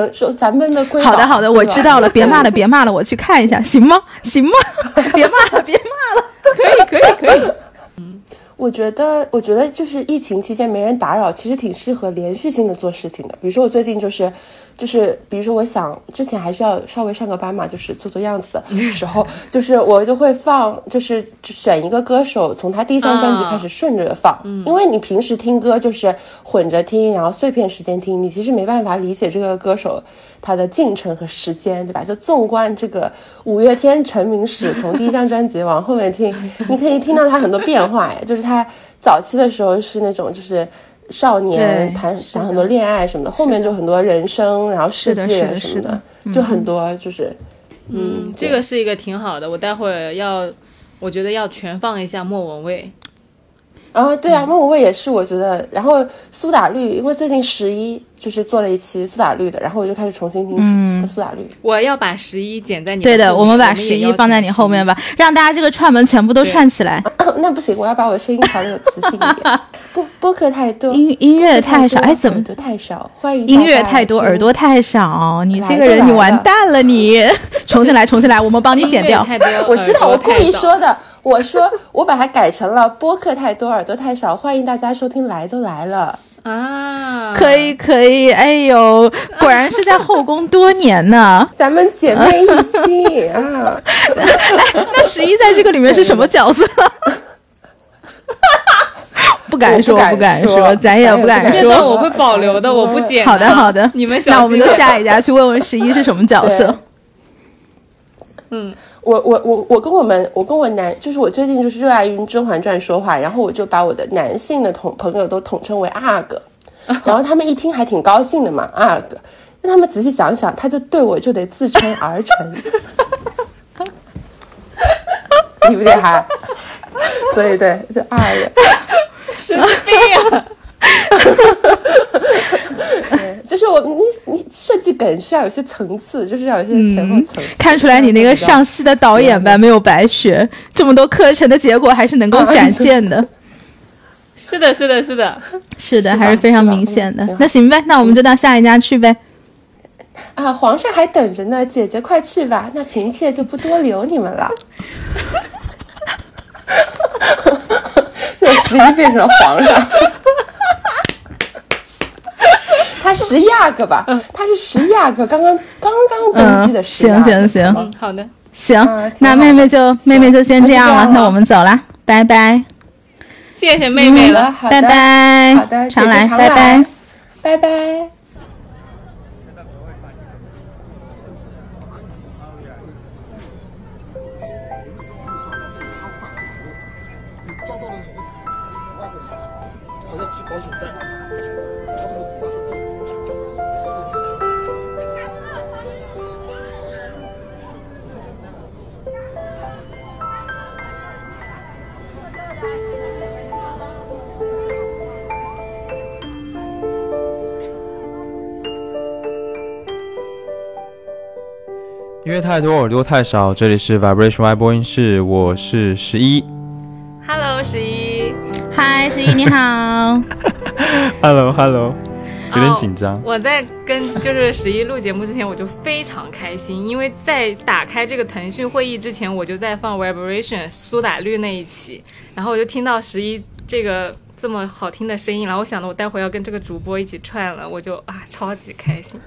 人说咱们的瑰宝好的好的，我知道了，别骂了别骂了，我去看一下，行吗？行吗？别骂了 别骂了。可以可以可以。嗯我觉得，我觉得就是疫情期间没人打扰，其实挺适合连续性的做事情的。比如说我最近就是，就是比如说我想之前还是要稍微上个班嘛，就是做做样子的 时候，就是我就会放，就是选一个歌手，从他第一张专辑开始顺着放，因为你平时听歌就是混着听，然后碎片时间听，你其实没办法理解这个歌手他的进程和时间，对吧？就纵观这个五月天成名史，从第一张专辑往后面听，你可以听到他很多变化，哎，就是他早期的时候是那种就是。少年对谈讲很多恋爱什么的，后面就很多人生，然后世是的是的界什么是的。就很多就是，嗯，这个是一个挺好的，我待会儿要，我觉得要全放一下莫文蔚。然后对啊，莫文蔚也是，我觉得，然后苏打绿，因为最近十一就是做了一期苏打绿的，然后我就开始重新听嗯苏打绿。我要把十一剪在你对的，我们把十一放在你后面吧，让大家这个串门全部都串起来。那不行，我要把我的声音调的有磁性一点。播播客太多，音音乐太少，多哎，怎么耳朵太少？欢迎音乐太多，耳朵太少？你这个人，你完蛋了！你重新来，重新来，我们帮你剪掉。我知道，我故意说的。我说 我把它改成了播客太多，耳朵太少。欢迎大家收听，来都来了啊！可以可以，哎呦，果然是在后宫多年呢。咱们姐妹一心 啊！那十一在这个里面是什么角色？不敢说，不敢说，咱也不敢说。这段我会保留的，我不剪。好的，好的，你们那我们就就下一家去问问十一是什么角色。嗯，我我我我跟我们我跟我男，就是我最近就是热爱于《甄嬛传》说话，然后我就把我的男性的同朋友都统称为阿哥，然后他们一听还挺高兴的嘛，阿哥。那他们仔细想想，他就对我就得自称儿臣，厉不厉害？所以对，就二人。神经病啊！对，就是我你你设计梗需要有些层次，就是要有些前后层次。看出来你那个上戏的导演吧没有白学，这么多课程的结果还是能够展现的。是的，是的，是的，是的，还是非常明显的。那行呗，那我们就到下一家去呗。啊，皇上还等着呢，姐姐快去吧，那嫔妾就不多留你们了。就十一变成了皇上，他十一二个吧？他是十一二个，刚刚刚刚登基的十一阿行。行行，嗯，好的，行，那妹妹就妹妹就先这样了，那我们走了，拜拜。谢谢妹妹了，好拜拜，好的，常来，常拜拜。拜拜。音乐太多，耳朵太少。这里是 Vibration Y 播音室，我是十一。Hello，十一，嗨，十一你好。Hello Hello，有点哦紧张。我在跟就是十一录节目之前，我就非常开心，因为在打开这个腾讯会议之前，我就在放 Vibration 苏打绿那一期，然后我就听到十一这个这么好听的声音，然后我想着我待会要跟这个主播一起串了，我就啊超级开心。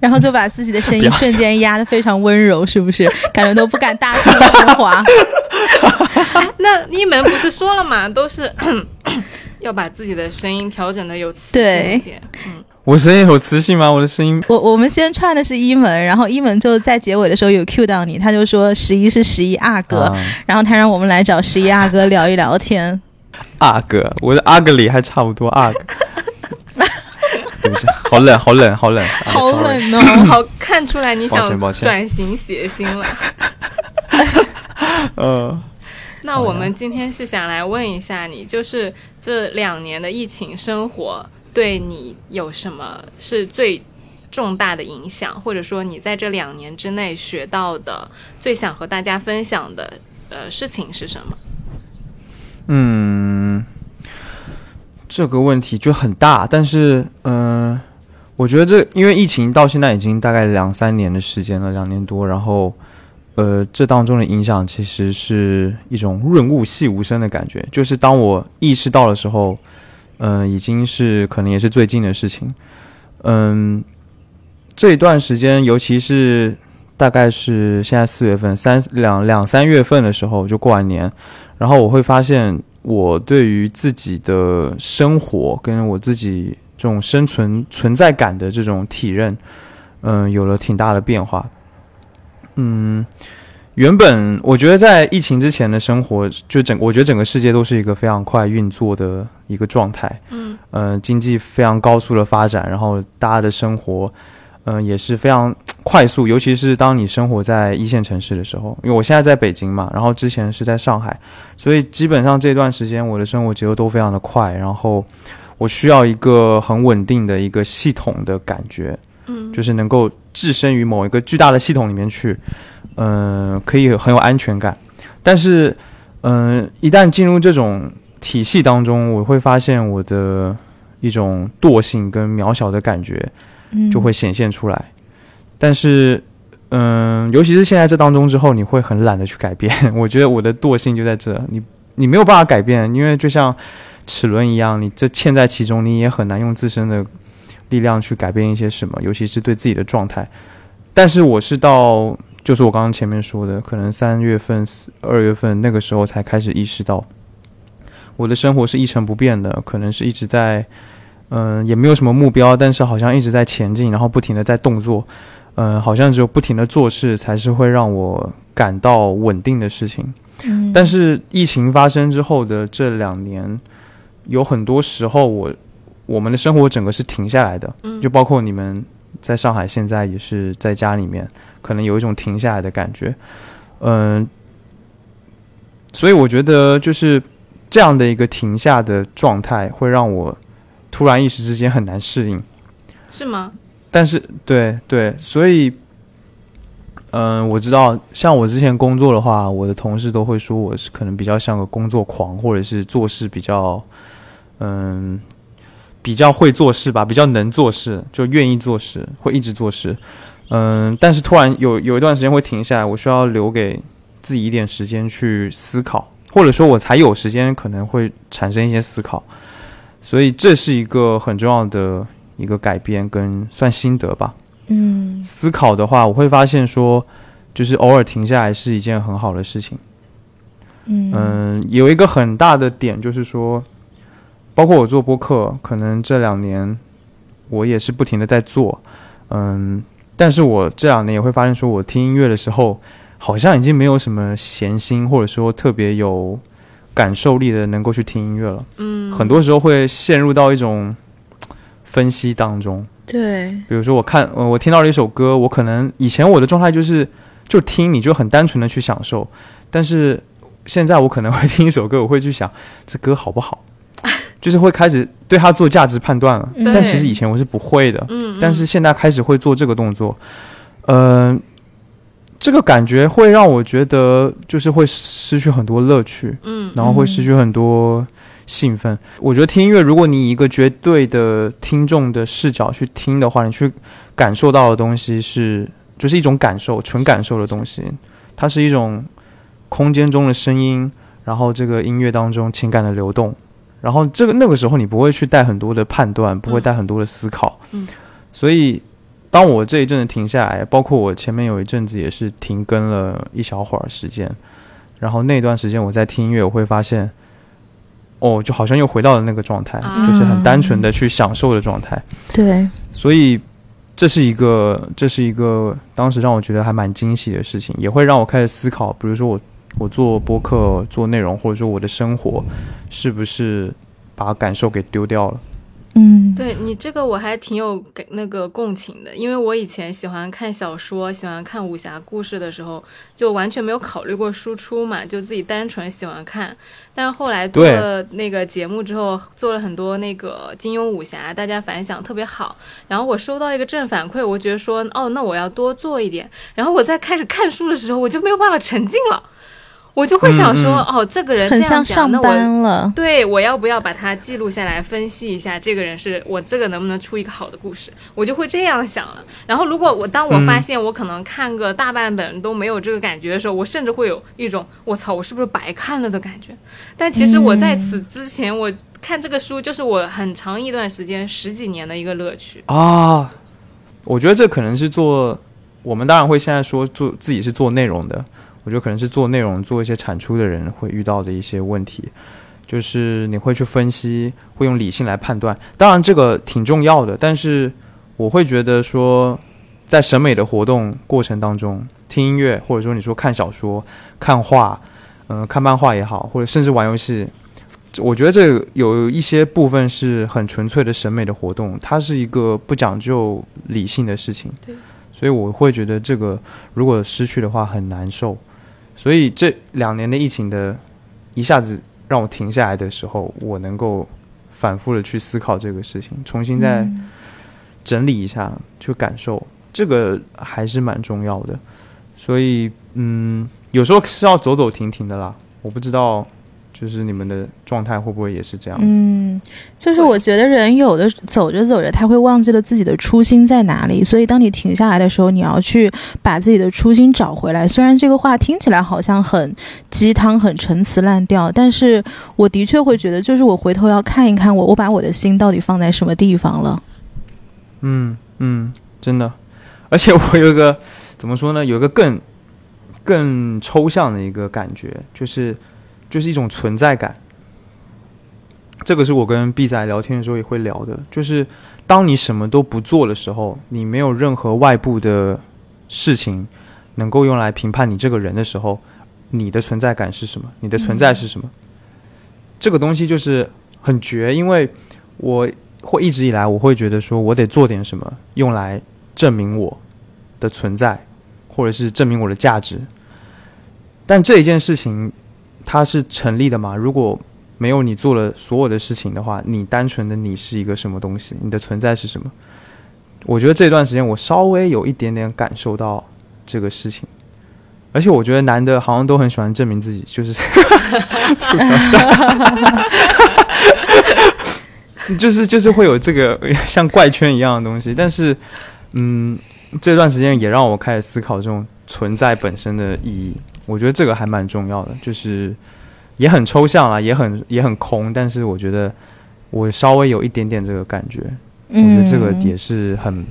然后就把自己的声音 瞬间压得非常温柔，是不是？感觉都不敢大声说话。那一门不是说了嘛，都是 要把自己的声音调整的有磁性一点。嗯，我声音有磁性吗？我的声音我我们先串的是一门，然后一门就在结尾的时候有 Q 到你，他就说十一是十一阿哥，啊然后他让我们来找十一阿哥聊一聊天。阿哥，我的阿哥里还差不多阿哥。对不起，好冷，好冷，好冷，好冷哦，好看出来你抱想转型写星了。呃，那我们今天是想来问一下你，就是这两年的疫情生活对你有什么是最重大的影响，或者说你在这两年之内学到的最想和大家分享的呃事情是什么？嗯，这个问题就很大，但是嗯、呃我觉得这因为疫情到现在已经大概两三年的时间了，两年多，然后呃，这当中的影响其实是一种润物细无声的感觉，就是当我意识到的时候，嗯、已经是可能也是最近的事情，嗯，这一段时间，尤其是大概是现在四月份、三两两三月份的时候，就过完年，然后我会发现，我对于自己的生活跟我自己这种生存存在感的这种体认，嗯、有了挺大的变化。嗯，原本我觉得在疫情之前的生活，就整我觉得整个世界都是一个非常快运作的一个状态。嗯呃，经济非常高速的发展，然后大家的生活，嗯、也是非常快速，尤其是当你生活在一线城市的时候。因为我现在在北京嘛，然后之前是在上海，所以基本上这段时间我的生活节奏都非常的快，然后我需要一个很稳定的一个系统的感觉，嗯就是能够置身于某一个巨大的系统里面去，嗯、可以很有安全感。但是，嗯、一旦进入这种体系当中，我会发现我的一种惰性跟渺小的感觉嗯就会显现出来。但是，嗯，尤其是现在这当中之后，你会很懒得去改变。我觉得我的惰性就在这，你你没有办法改变，因为就像齿轮一样，你这嵌在其中，你也很难用自身的力量去改变一些什么，尤其是对自己的状态。但是我是到，就是我刚刚前面说的，可能三月份、四二月份那个时候才开始意识到，我的生活是一成不变的，可能是一直在，嗯、也没有什么目标，但是好像一直在前进，然后不停的在动作，嗯、好像只有不停的做事才是会让我感到稳定的事情。嗯但是疫情发生之后的这两年，有很多时候我我们的生活整个是停下来的，嗯就包括你们在上海现在也是在家里面，可能有一种停下来的感觉，嗯、所以我觉得就是这样的一个停下的状态，会让我突然一时之间很难适应。是吗？但是对对，所以，嗯、我知道，像我之前工作的话，我的同事都会说我是可能比较像个工作狂，或者是做事比较，嗯，比较会做事吧，比较能做事，就愿意做事，会一直做事。嗯，但是突然有有一段时间会停下来，我需要留给自己一点时间去思考，或者说我才有时间可能会产生一些思考，所以这是一个很重要的一个改变跟算心得吧。嗯思考的话，我会发现说，就是偶尔停下来是一件很好的事情。嗯嗯，有一个很大的点就是说，包括我做播客，可能这两年我也是不停的在做，嗯，但是我这两年也会发现说，我听音乐的时候，好像已经没有什么闲心，或者说特别有感受力的能够去听音乐了。嗯很多时候会陷入到一种分析当中。对，比如说我看，呃，我听到了一首歌，我可能以前我的状态就是就听，你就很单纯的去享受，但是现在我可能会听一首歌，我会去想这歌好不好，就是会开始对他做价值判断了。但其实以前我是不会的，嗯嗯但是现在开始会做这个动作，呃，这个感觉会让我觉得就是会失去很多乐趣，嗯然后会失去很多兴奋。我觉得听音乐，如果你以一个绝对的听众的视角去听的话，你去感受到的东西是，就是一种感受，纯感受的东西。它是一种空间中的声音，然后这个音乐当中情感的流动，然后这个那个时候你不会去带很多的判断，不会带很多的思考。嗯所以，当我这一阵子停下来，包括我前面有一阵子也是停更了一小会儿时间，然后那段时间我在听音乐，我会发现，哦，就好像又回到了那个状态，啊就是很单纯的去享受的状态。对，所以这是一个，这是一个当时让我觉得还蛮惊喜的事情，也会让我开始思考，比如说我我做播客做内容，或者说我的生活是不是把感受给丢掉了。嗯，对你这个我还挺有感那个共情的，因为我以前喜欢看小说、喜欢看武侠故事的时候，就完全没有考虑过输出嘛，就自己单纯喜欢看。但是后来做了那个节目之后，做了很多那个金庸武侠，大家反响特别好。然后我收到一个正反馈，我觉得说，哦，那我要多做一点。然后我在开始看书的时候，我就没有办法沉浸了。我就会想说，嗯嗯哦，这个人这很样讲，像上那我班了。对我要不要把它记录下来，分析一下这个人是我这个能不能出一个好的故事，我就会这样想了。然后如果我当我发现我可能看个大半本都没有这个感觉的时候，我甚至会有一种我操，我是不是白看了的感觉。但其实我在此之前，我看这个书就是我很长一段时间十几年的一个乐趣。啊，我觉得这可能是做，我们当然会现在说做自己是做内容的，我觉得可能是做内容、做一些产出的人会遇到的一些问题，就是你会去分析，会用理性来判断。当然这个挺重要的，但是我会觉得说，在审美的活动过程当中，听音乐或者说你说看小说、看画，嗯、看漫画也好，或者甚至玩游戏，我觉得这有一些部分是很纯粹的审美的活动，它是一个不讲究理性的事情。对，所以我会觉得这个如果失去的话很难受。所以这两年的疫情的，一下子让我停下来的时候，我能够反复的去思考这个事情，重新再整理一下，去感受，这个还是蛮重要的。所以，嗯，有时候是要走走停停的啦。我不知道，就是你们的状态会不会也是这样子？嗯，就是我觉得人有的走着走着，他会忘记了自己的初心在哪里，所以当你停下来的时候，你要去把自己的初心找回来。虽然这个话听起来好像很鸡汤、很陈词滥调，但是我的确会觉得，就是我回头要看一看我，我把我的心到底放在什么地方了。嗯嗯，真的，而且我有一个怎么说呢？有一个更更抽象的一个感觉，就是就是一种存在感。这个是我跟 B 仔聊天的时候也会聊的，就是当你什么都不做的时候，你没有任何外部的事情能够用来评判你这个人的时候，你的存在感是什么？你的存在是什么？这个东西就是很绝，因为我会一直以来我会觉得说我得做点什么，用来证明我的存在，或者是证明我的价值。但这一件事情它是成立的吗？如果没有你做了所有的事情的话，你单纯的你是一个什么东西？你的存在是什么？我觉得这段时间我稍微有一点点感受到这个事情，而且我觉得男的好像都很喜欢证明自己，就是吐槽一下就是就是会有这个 像怪圈一样的东西，但是，嗯，这段时间也让我开始思考这种存在本身的意义。我觉得这个还蛮重要的，就是也很抽象啊，也很也很空，但是我觉得我稍微有一点点这个感觉，我觉得这个嗯也是很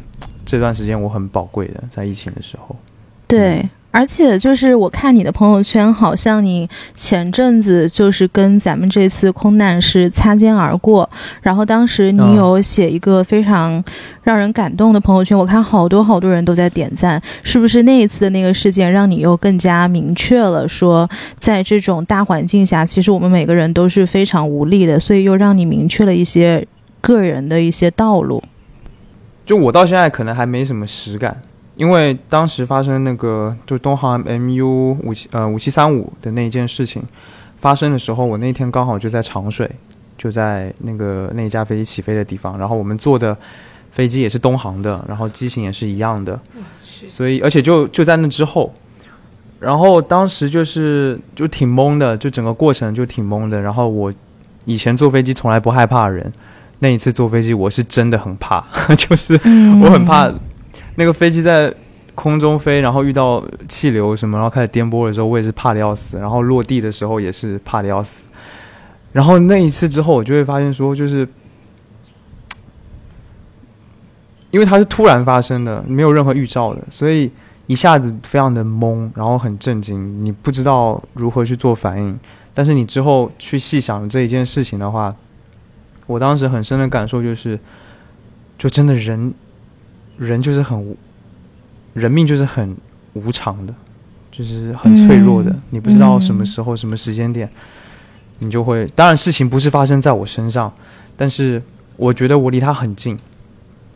这段时间我很宝贵的，在疫情的时候。对，而且就是我看你的朋友圈，好像你前阵子就是跟咱们这次空难是擦肩而过，然后当时你嗯有写一个非常让人感动的朋友圈，我看好多好多人都在点赞，是不是那一次的那个事件让你又更加明确了说，在这种大环境下，其实我们每个人都是非常无力的，所以又让你明确了一些个人的一些道路。就我到现在可能还没什么实感，因为当时发生那个就东航 MU 五七呃五七三五的那一件事情发生的时候，我那天刚好就在长水，就在那个那一架飞机起飞的地方，然后我们坐的飞机也是东航的，然后机型也是一样的，所以而且就就在那之后，然后当时就是就挺懵的，就整个过程就挺懵的。然后我以前坐飞机从来不害怕人，那一次坐飞机我是真的很怕，就是我很怕那个飞机在空中飞，然后遇到气流什么，然后开始颠簸的时候，我也是怕的要死。然后落地的时候也是怕的要死。然后那一次之后，我就会发现说，就是因为它是突然发生的，没有任何预兆的，所以一下子非常的懵，然后很震惊，你不知道如何去做反应。但是你之后去细想这一件事情的话，我当时很深的感受就是，就真的人，人就是很无，人命就是很无常的，就是很脆弱的，嗯你不知道什么时候、什么时间点，你就会。当然，事情不是发生在我身上，但是我觉得我离他很近，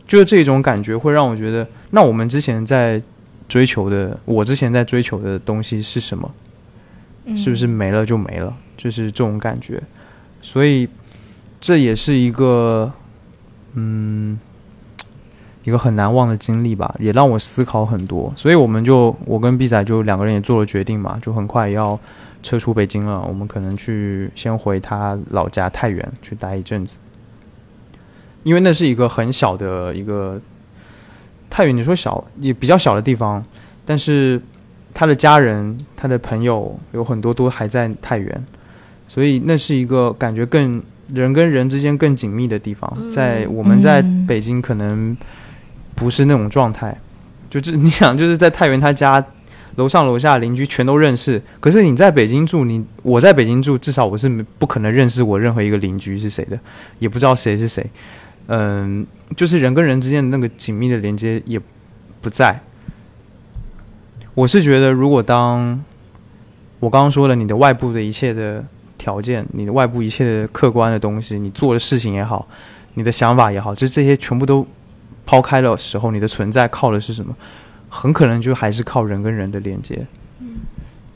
就是这种感觉会让我觉得，那我们之前在追求的，我之前在追求的东西是什么？是不是没了就没了？就是这种感觉，所以这也是一个，嗯，一个很难忘的经历吧，也让我思考很多。所以我们就我跟 B 仔就两个人也做了决定嘛，就很快也要撤出北京了，我们可能去先回他老家太原去待一阵子，因为那是一个很小的一个太原，你说小也比较小的地方，但是他的家人、他的朋友有很多都还在太原，所以那是一个感觉更人跟人之间更紧密的地方。在我们在北京可能不是那种状态，就是你想就是在太原他家。楼上楼下邻居全都认识，可是你在北京住，你我在北京住，至少我是不可能认识我任何一个邻居是谁的，也不知道谁是谁。嗯，就是人跟人之间的那个紧密的连接也不在。我是觉得，如果当我刚刚说了，你的外部的一切的条件，你的外部一切的客观的东西，你做的事情也好，你的想法也好，就这些全部都抛开的时候，你的存在靠的是什么？很可能就还是靠人跟人的连接，嗯，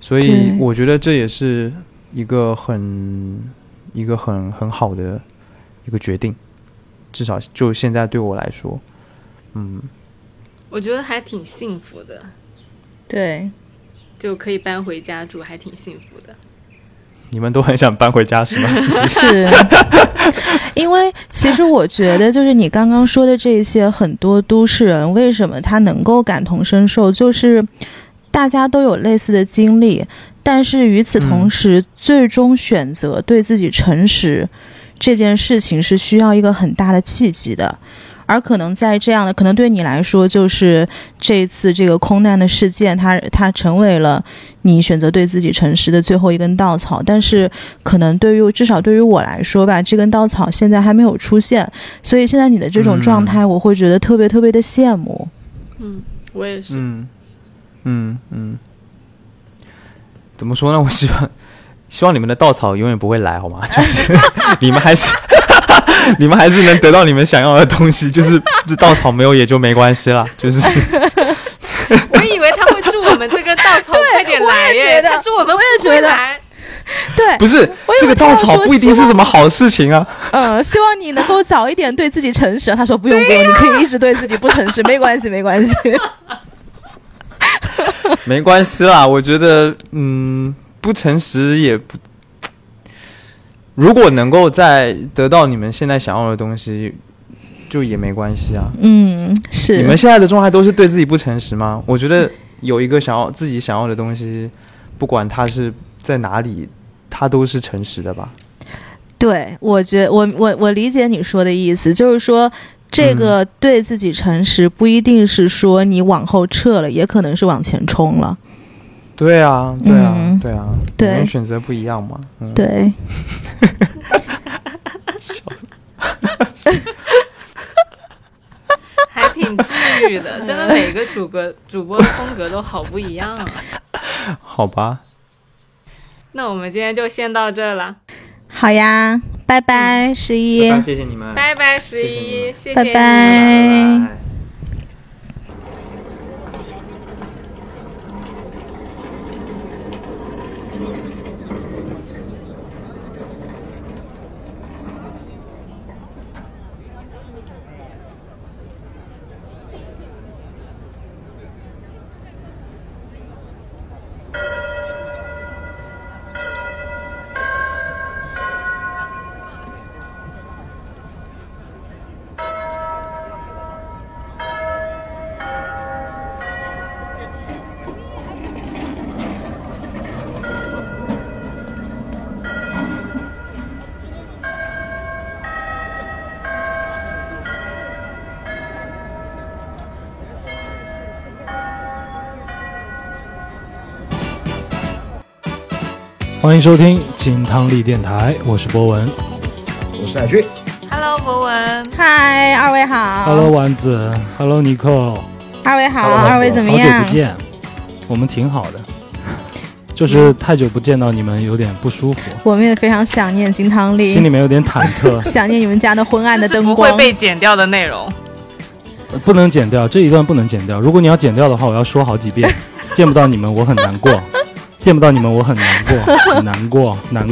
所以我觉得这也是一个很一个很很好的一个决定，至少就现在对我来说，嗯，我觉得还挺幸福的，对，就可以搬回家住，还挺幸福的。你们都很想搬回家是吗？是，因为其实我觉得，就是你刚刚说的这些，很多都市人为什么他能够感同身受，就是大家都有类似的经历，但是与此同时，最终选择对自己诚实这件事情是需要一个很大的契机的。而可能在这样的，可能对你来说，就是这次这个空难的事件，它它成为了你选择对自己诚实的最后一根稻草。但是，可能对于至少对于我来说吧，这根稻草现在还没有出现，所以现在你的这种状态，我会觉得特别特别的羡慕。嗯，我也是。嗯嗯嗯，怎么说呢？我希望希望你们的稻草永远不会来，好吗？就是 你们还是。你们还是能得到你们想要的东西，就是这稻草没有也就没关系了。就是，我以为他会祝我们这个稻草 快点来耶，他祝我们我也觉得，对，不是这个稻草不一定是什么好事情啊。嗯，希望你能够早一点对自己诚实。他说不用不用，你可以一直对自己不诚实，没关系没关系。没关系啦，我觉得嗯，不诚实也不。如果能够在得到你们现在想要的东西，就也没关系啊。嗯，是。你们现在的状态都是对自己不诚实吗？我觉得有一个想要自己想要的东西，不管它是在哪里，它都是诚实的吧。对，我觉我我我理解你说的意思，就是说这个对自己诚实，不一定是说你往后撤了，也可能是往前冲了。对啊，对啊，对啊，对，选择不一样嘛。对。还挺治愈的，真的，每个主播主播的风格都好不一样啊。好吧。那我们今天就先到这了。好呀，拜拜，十一。谢谢你们。拜拜，十一，谢谢。拜拜。欢迎收听金汤力电台，我是博文，我是海俊。Hello，博文。嗨，二位好。Hello，丸子。Hello，Nico。二位好，二位怎么样？好久不见，我们挺好的，就是太久不见到你们，有点不舒服。我们也非常想念金汤力，心里面有点忐忑，想念你们家的昏暗的灯光。不会被剪掉的内容，不能剪掉这一段，不能剪掉。如果你要剪掉的话，我要说好几遍。见不到你们，我很难过。见不到你们，我很难过，很难过，难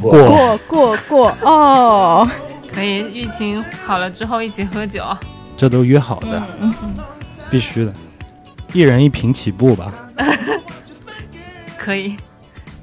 过，过过过过哦。可以，疫情好了之后一起喝酒。这都约好的，必须的，一人一瓶起步吧。可以，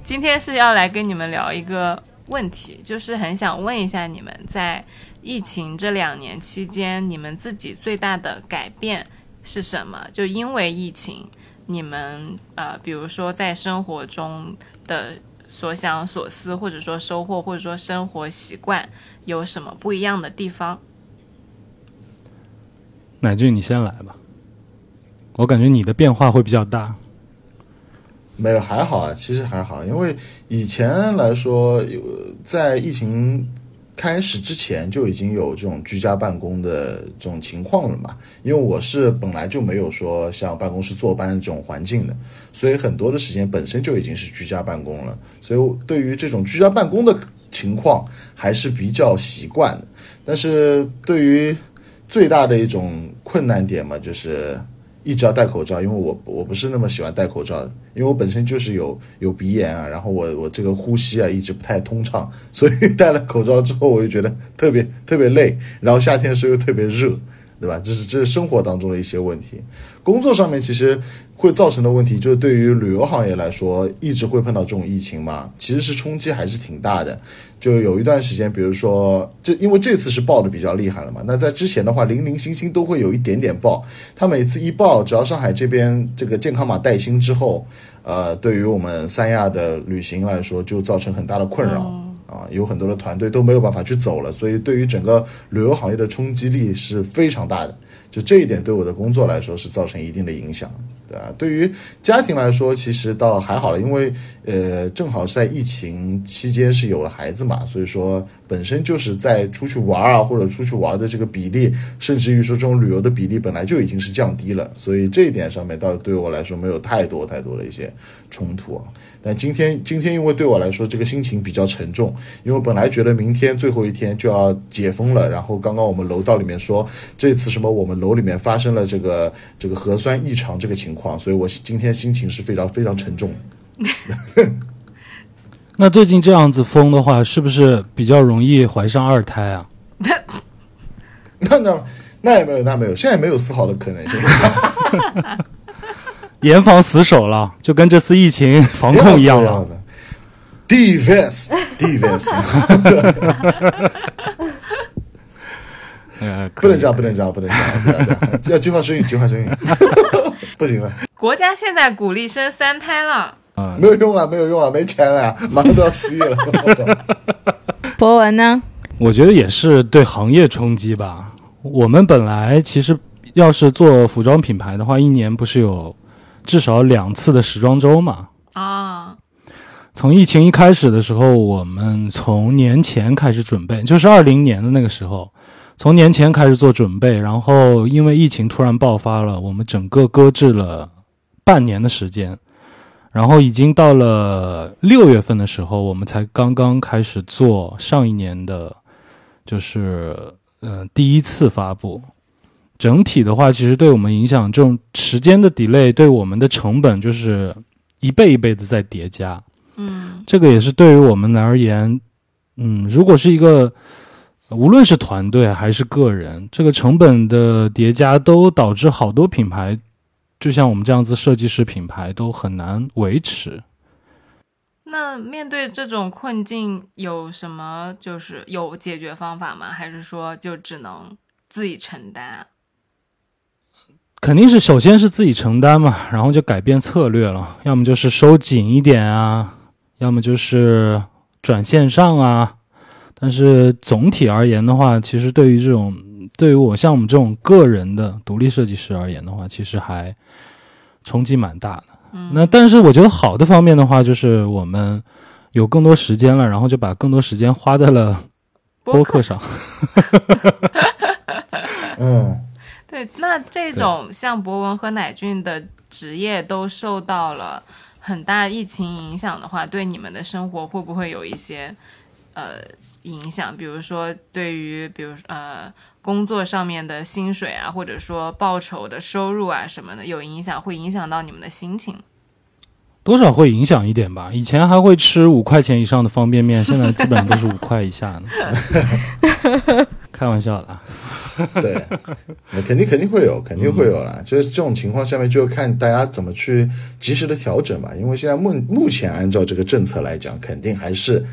今天是要来跟你们聊一个问题，就是很想问一下你们在疫情这两年期间，你们自己最大的改变是什么？就因为疫情，你们呃，比如说在生活中的所想所思，或者说收获，或者说生活习惯有什么不一样的地方？乃俊，你先来吧。我感觉你的变化会比较大。没有，还好啊，其实还好，因为以前来说，有在疫情开始之前就已经有这种居家办公的这种情况了嘛。因为我是本来就没有说像办公室坐班这种环境的，所以很多的时间本身就已经是居家办公了。所以对于这种居家办公的情况还是比较习惯的。但是对于最大的一种困难点嘛，就是一直要戴口罩，因为我我不是那么喜欢戴口罩，因为我本身就是有有鼻炎啊，然后我我这个呼吸啊一直不太通畅，所以戴了口罩之后我就觉得特别特别累，然后夏天的时候又特别热，对吧？这是这是生活当中的一些问题，工作上面其实会造成的问题，就是对于旅游行业来说，一直会碰到这种疫情嘛，其实是冲击还是挺大的。就有一段时间，比如说这，因为这次是爆的比较厉害了嘛。那在之前的话，零零星星都会有一点点爆。它每次一爆，只要上海这边这个健康码带薪之后，呃，对于我们三亚的旅行来说，就造成很大的困扰啊。有很多的团队都没有办法去走了，所以对于整个旅游行业的冲击力是非常大的。就这一点对我的工作来说是造成一定的影响。对啊，对于家庭来说，其实倒还好了，因为呃，正好是在疫情期间是有了孩子嘛，所以说本身就是在出去玩啊，或者出去玩的这个比例，甚至于说这种旅游的比例本来就已经是降低了，所以这一点上面倒对我来说没有太多太多的一些冲突啊。但今天今天因为对我来说这个心情比较沉重，因为本来觉得明天最后一天就要解封了，然后刚刚我们楼道里面说这次什么我们楼里面发生了这个这个核酸异常这个情况，所以我今天心情是非常非常沉重。那最近这样子封的话，是不是比较容易怀上二胎啊？那那那也没有，那没有，现在没有丝毫的可能性。严防死守了，就跟这次疫情防控一样了。Defense，defense。呃，不能这样，不能这样，不能这样，不能这样，要计划生育，计划生育，不行了。国家现在鼓励生三胎了啊，没有用了，没有用了，没钱了呀，马上都要失业了。博文呢？我觉得也是对行业冲击吧。我们本来其实要是做服装品牌的话，一年不是有至少两次的时装周嘛？啊，从疫情一开始的时候，我们从年前开始准备，就是二零年的那个时候，从年前开始做准备，然后因为疫情突然爆发了，我们整个搁置了半年的时间，然后已经到了六月份的时候，我们才刚刚开始做上一年的，就是呃第一次发布。整体的话，其实对我们影响，这种时间的 delay 对我们的成本就是一倍一倍的在叠加。嗯，这个也是对于我们而言，嗯，如果是一个无论是团队还是个人，这个成本的叠加都导致好多品牌，就像我们这样子设计师品牌都很难维持。那面对这种困境，有什么就是有解决方法吗？还是说就只能自己承担？肯定是首先是自己承担嘛，然后就改变策略了，要么就是收紧一点啊，要么就是转线上啊。但是总体而言的话，其实对于这种对于我像我们这种个人的独立设计师而言的话，其实还冲击蛮大的。嗯，那但是我觉得好的方面的话，就是我们有更多时间了，然后就把更多时间花在了播客上。嗯，对，那这种像博文和乃俊的职业都受到了很大疫情影响的话，对你们的生活会不会有一些呃影响？比如说对于比如呃工作上面的薪水啊，或者说报酬的收入啊什么的有影响，会影响到你们的心情？多少会影响一点吧。以前还会吃五块钱以上的方便面，现在基本上都是五块以下的。开玩笑的啊。对，那肯定肯定会有，肯定会有啦。就是这种情况下面，就看大家怎么去及时的调整吧。因为现在目目前按照这个政策来讲，肯定还是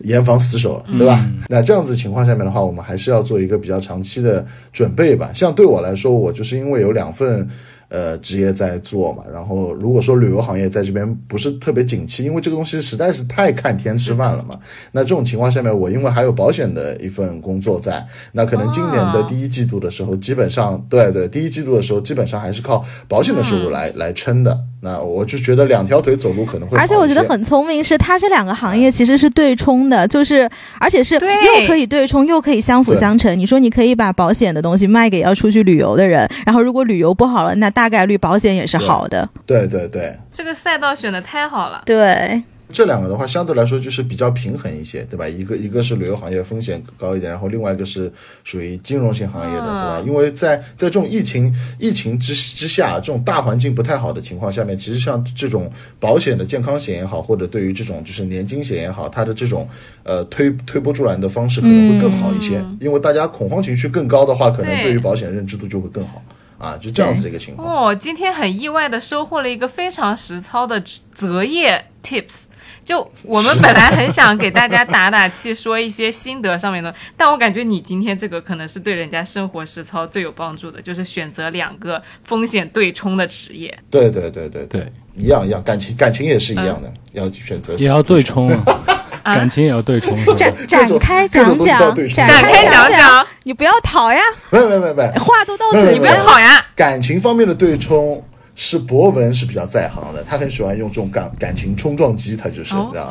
严防死守了，对吧？那这样子情况下面的话，我们还是要做一个比较长期的准备吧。像对我来说，我就是因为有两份。呃，职业在做嘛，然后如果说旅游行业在这边不是特别景气，因为这个东西实在是太看天吃饭了嘛。那这种情况下面，我因为还有保险的一份工作在，那可能今年的第一季度的时候，基本上对对，第一季度的时候基本上还是靠保险的收入来来撑的。那我就觉得两条腿走路可能会，而且我觉得很聪明，是它这两个行业其实是对冲的，就是而且是又可以对冲，又可以相辅相成。你说你可以把保险的东西卖给要出去旅游的人，然后如果旅游不好了，那大概率保险也是好的。对对对，这个赛道选的太好了。对。这两个的话，相对来说就是比较平衡一些，对吧？一个一个是旅游行业风险高一点，然后另外一个是属于金融型行业的，对吧？因为在在这种疫情疫情之之下，这种大环境不太好的情况下面，其实像这种保险的健康险也好，或者对于这种就是年金险也好，它的这种呃推推波助澜的方式可能会更好一些，因为大家恐慌情绪更高的话，可能对于保险认知度就会更好啊，就这样子的一个情况。哦，今天很意外的收获了一个非常实操的择业 tips。就我们本来很想给大家打打气，说一些心得上面的，但我感觉你今天这个可能是对人家生活实操最有帮助的，就是选择两个风险对冲的职业。对对对对对，一样一样，感情感情也是一样的，要选择也要对冲啊，感情也要对冲。展展开讲讲，展开讲讲，你不要逃呀！没没没没，话都到嘴，你不要跑呀！感情方面的对冲。是博文是比较在行的，他很喜欢用这种感感情冲撞机，他就是这样。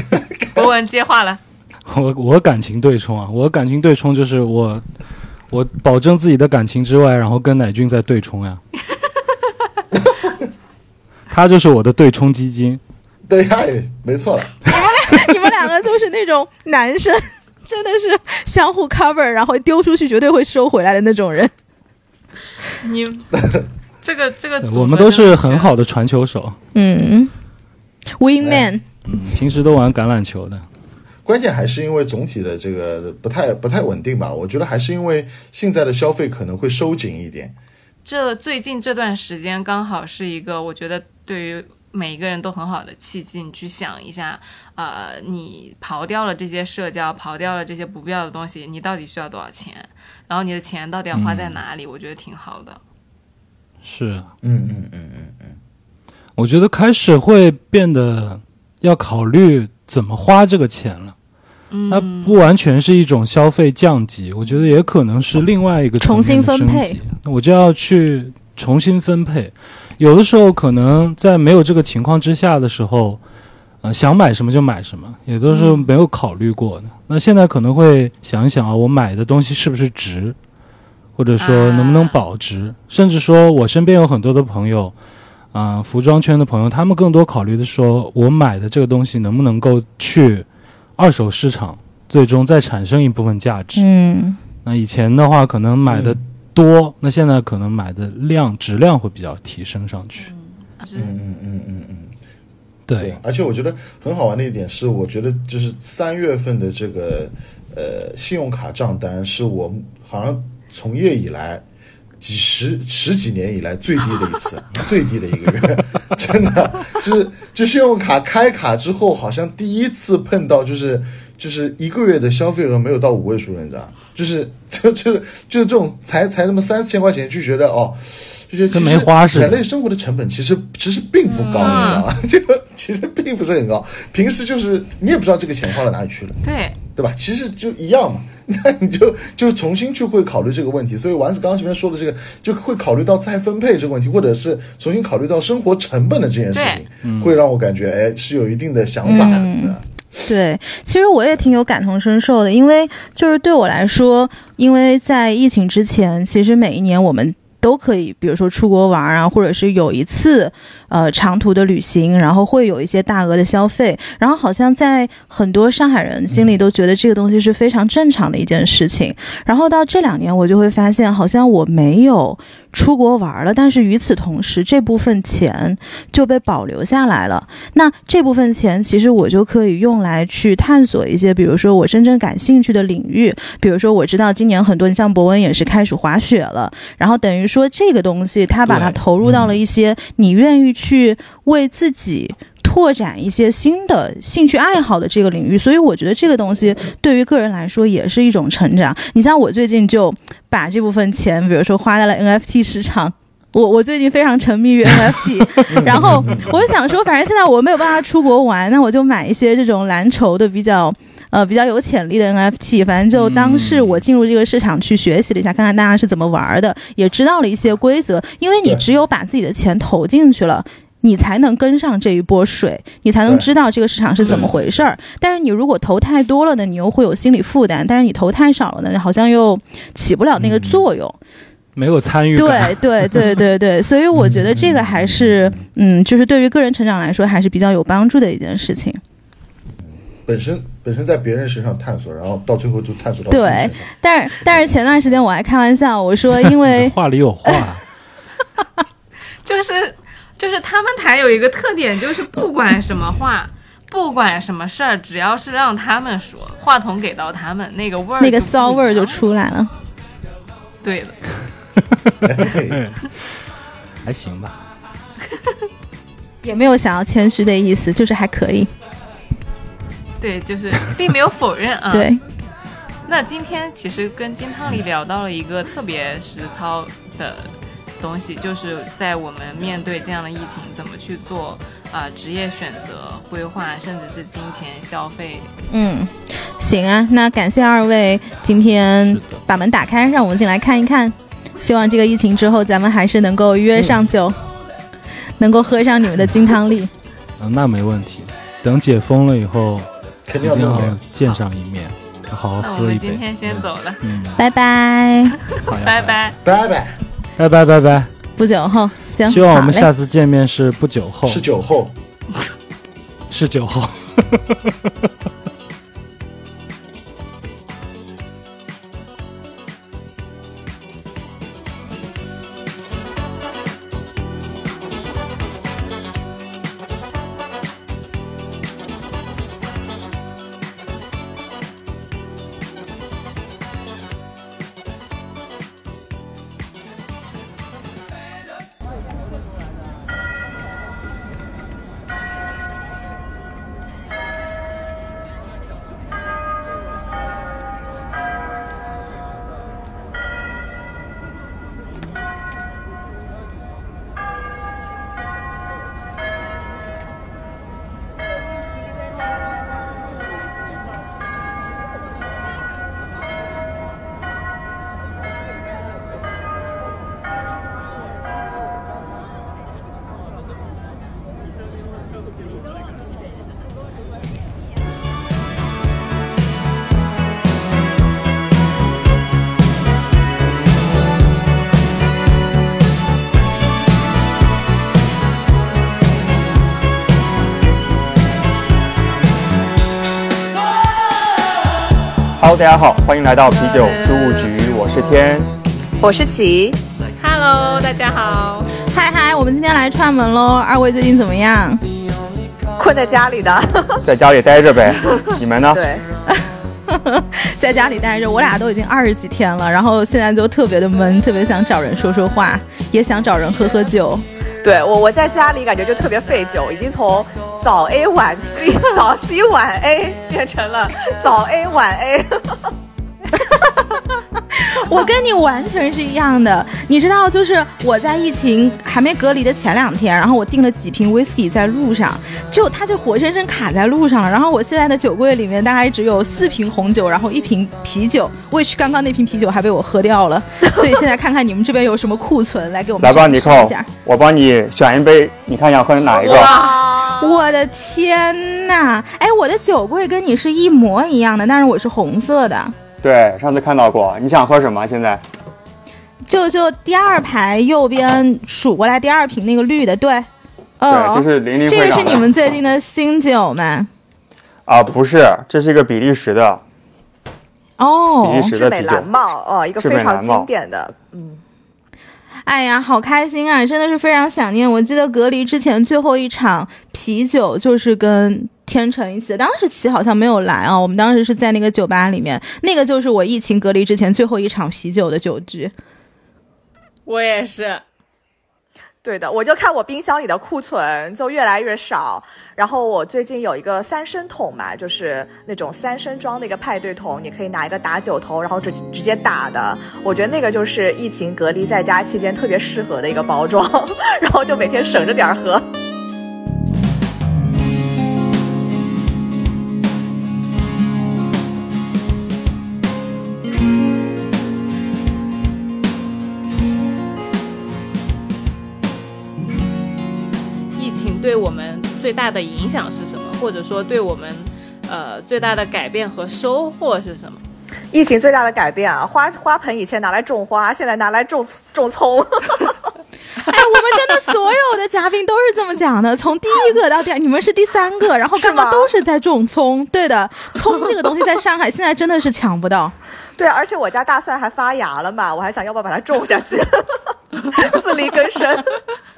博文接话了，我我感情对冲啊，我感情对冲就是我我保证自己的感情之外，然后跟乃俊在对冲呀。他就是我的对冲基金。对呀，没错了。你们两个就是那种男生，真的是相互 cover，然后丢出去绝对会收回来的那种人。你。这个这个，我们都是很好的传球手。嗯，Win Man。嗯，平时都玩橄榄球的。关键还是因为总体的这个不太不太稳定吧？我觉得还是因为现在的消费可能会收紧一点。这最近这段时间刚好是一个，我觉得对于每一个人都很好的契机。你去想一下，呃，你刨掉了这些社交，刨掉了这些不必要的东西，你到底需要多少钱？然后你的钱到底要花在哪里？我觉得挺好的。是，嗯嗯嗯嗯嗯，我觉得开始会变得要考虑怎么花这个钱了。嗯，它不完全是一种消费降级，我觉得也可能是另外一个重新分配。我就要去重新分配。有的时候可能在没有这个情况之下的时候，呃，想买什么就买什么，也都是没有考虑过的。那现在可能会想一想啊，我买的东西是不是值？或者说能不能保值，甚至说我身边有很多的朋友，啊，服装圈的朋友，他们更多考虑的说，我买的这个东西能不能够去二手市场，最终再产生一部分价值。嗯，那以前的话可能买的多，那现在可能买的量质量会比较提升上去。嗯嗯嗯嗯嗯，对。而且我觉得很好玩的一点是，我觉得就是三月份的这个呃信用卡账单是我好像。从业以来，几十十几年以来最低的一次，最低的一个月，真的就是就信用卡开卡之后，好像第一次碰到就是就是一个月的消费额没有到五位数了，你知道就是 就就就是这种才才那么三四千块钱，就觉得哦，就觉得其实人类生活的成本其实其实并不高，你知道吗？这个其实并不是很高，平时就是你也不知道这个钱花到哪里去了，对。对吧？其实就一样嘛。那你就就重新去会考虑这个问题，所以丸子刚刚前面说的这个，就会考虑到再分配这个问题，或者是重新考虑到生活成本的这件事情，会让我感觉哎是有一定的想法的。对，其实我也挺有感同身受的，因为就是对我来说，因为在疫情之前，其实每一年我们都可以，比如说出国玩啊，或者是有一次。呃长途的旅行，然后会有一些大额的消费，然后好像在很多上海人心里都觉得这个东西是非常正常的一件事情。然后到这两年，我就会发现，好像我没有出国玩了，但是与此同时，这部分钱就被保留下来了。那这部分钱，其实我就可以用来去探索一些，比如说我真正感兴趣的领域。比如说，我知道今年很多，你像博文也是开始滑雪了，然后等于说这个东西，他把它投入到了一些你愿意去为自己。拓展一些新的兴趣爱好的这个领域，所以我觉得这个东西对于个人来说也是一种成长。你像我最近就把这部分钱，比如说花在了 NFT 市场。我我最近非常沉迷于 NFT，然后我就想说，反正现在我没有办法出国玩，那我就买一些这种蓝筹的比较呃比较有潜力的 NFT。反正就当是我进入这个市场去学习了一下，看看大家是怎么玩的，也知道了一些规则。因为你只有把自己的钱投进去了。你才能跟上这一波水，你才能知道这个市场是怎么回事儿。但是你如果投太多了呢，你又会有心理负担；但是你投太少了呢，好像又起不了那个作用，没有参与感。对对对对对，所以我觉得这个还是嗯，就是对于个人成长来说还是比较有帮助的一件事情。本身本身在别人身上探索，然后到最后就探索到对，但是但是前段时间我还开玩笑，我说因为 话里有话，就是。就是他们台有一个特点，就是不管什么话，不管什么事儿，只要是让他们说，话筒给到他们，那个味儿，那个骚味儿就出来了。对的，还行吧，也没有想要谦虚的意思，就是还可以。对，就是并没有否认啊。对。那今天其实跟金汤里聊到了一个特别实操的。东西就是在我们面对这样的疫情，怎么去做啊职业选择规划，甚至是金钱消费。嗯，行啊，那感谢二位今天把门打开，让我们进来看一看。希望这个疫情之后，咱们还是能够约上酒，能够喝上你们的金汤力。啊，那没问题。等解封了以后，肯定要见上一面，好好喝一杯。今天先走了，嗯，拜拜，拜拜，拜拜。拜拜拜拜，不久后，行，希望我们下次见面是不久后，是酒后，是酒后。大家好，欢迎来到啤酒事务局，我是天，我是齐，Hello，大家好，嗨嗨，我们今天来串门喽，二位最近怎么样？困在家里的，在家里待着呗，你们呢？对，在家里待着，我俩都已经二十几天了，然后现在就特别的闷，特别想找人说说话，也想找人喝喝酒。对我，我在家里感觉就特别费酒，已经从。早 A 晚 C，早 C 晚 A 变成了早 A 晚 A。我跟你完全是一样的，你知道，就是我在疫情还没隔离的前两天，然后我订了几瓶 whisky 在路上，就它就活生生卡在路上了。然后我现在的酒柜里面大概只有四瓶红酒，然后一瓶啤酒，which 刚刚那瓶啤酒还被我喝掉了。所以现在看看你们这边有什么库存，来给我们来吧，你扣，我帮你选一杯，你看想喝哪一个？我的天哪！哎，我的酒柜跟你是一模一样的，但是我是红色的。对，上次看到过。你想喝什么？现在？就就第二排右边数过来第二瓶那个绿的，对。哦，对，这是零零这个会长的是你们最近的新酒吗？啊，不是，这是一个比利时的，哦比利时智美的哦，一个非常经典的，嗯，哎呀，好开心啊！真的是非常想念。我记得隔离之前最后一场啤酒就是跟天成一起，当时齐好像没有来啊，我们当时是在那个酒吧里面，那个就是我疫情隔离之前最后一场啤酒的酒局。我也是，对的，我就看我冰箱里的库存就越来越少，然后我最近有一个三升桶嘛，就是那种三升装的一个派对桶，你可以拿一个打酒头，然后直直接打的。我觉得那个就是疫情隔离在家期间特别适合的一个包装，然后就每天省着点喝。我们最大的影响是什么？或者说对我们呃最大的改变和收获是什么？疫情最大的改变啊，花花盆以前拿来种花，现在拿来种种葱。哎，我们真的所有的嘉宾都是这么讲的，从第一个到第二，你们是第三个，然后刚刚都是在种葱。对的，葱这个东西在上海现在真的是抢不到。对，而且我家大蒜还发芽了嘛，我还想要不要把它种下去，自力更生。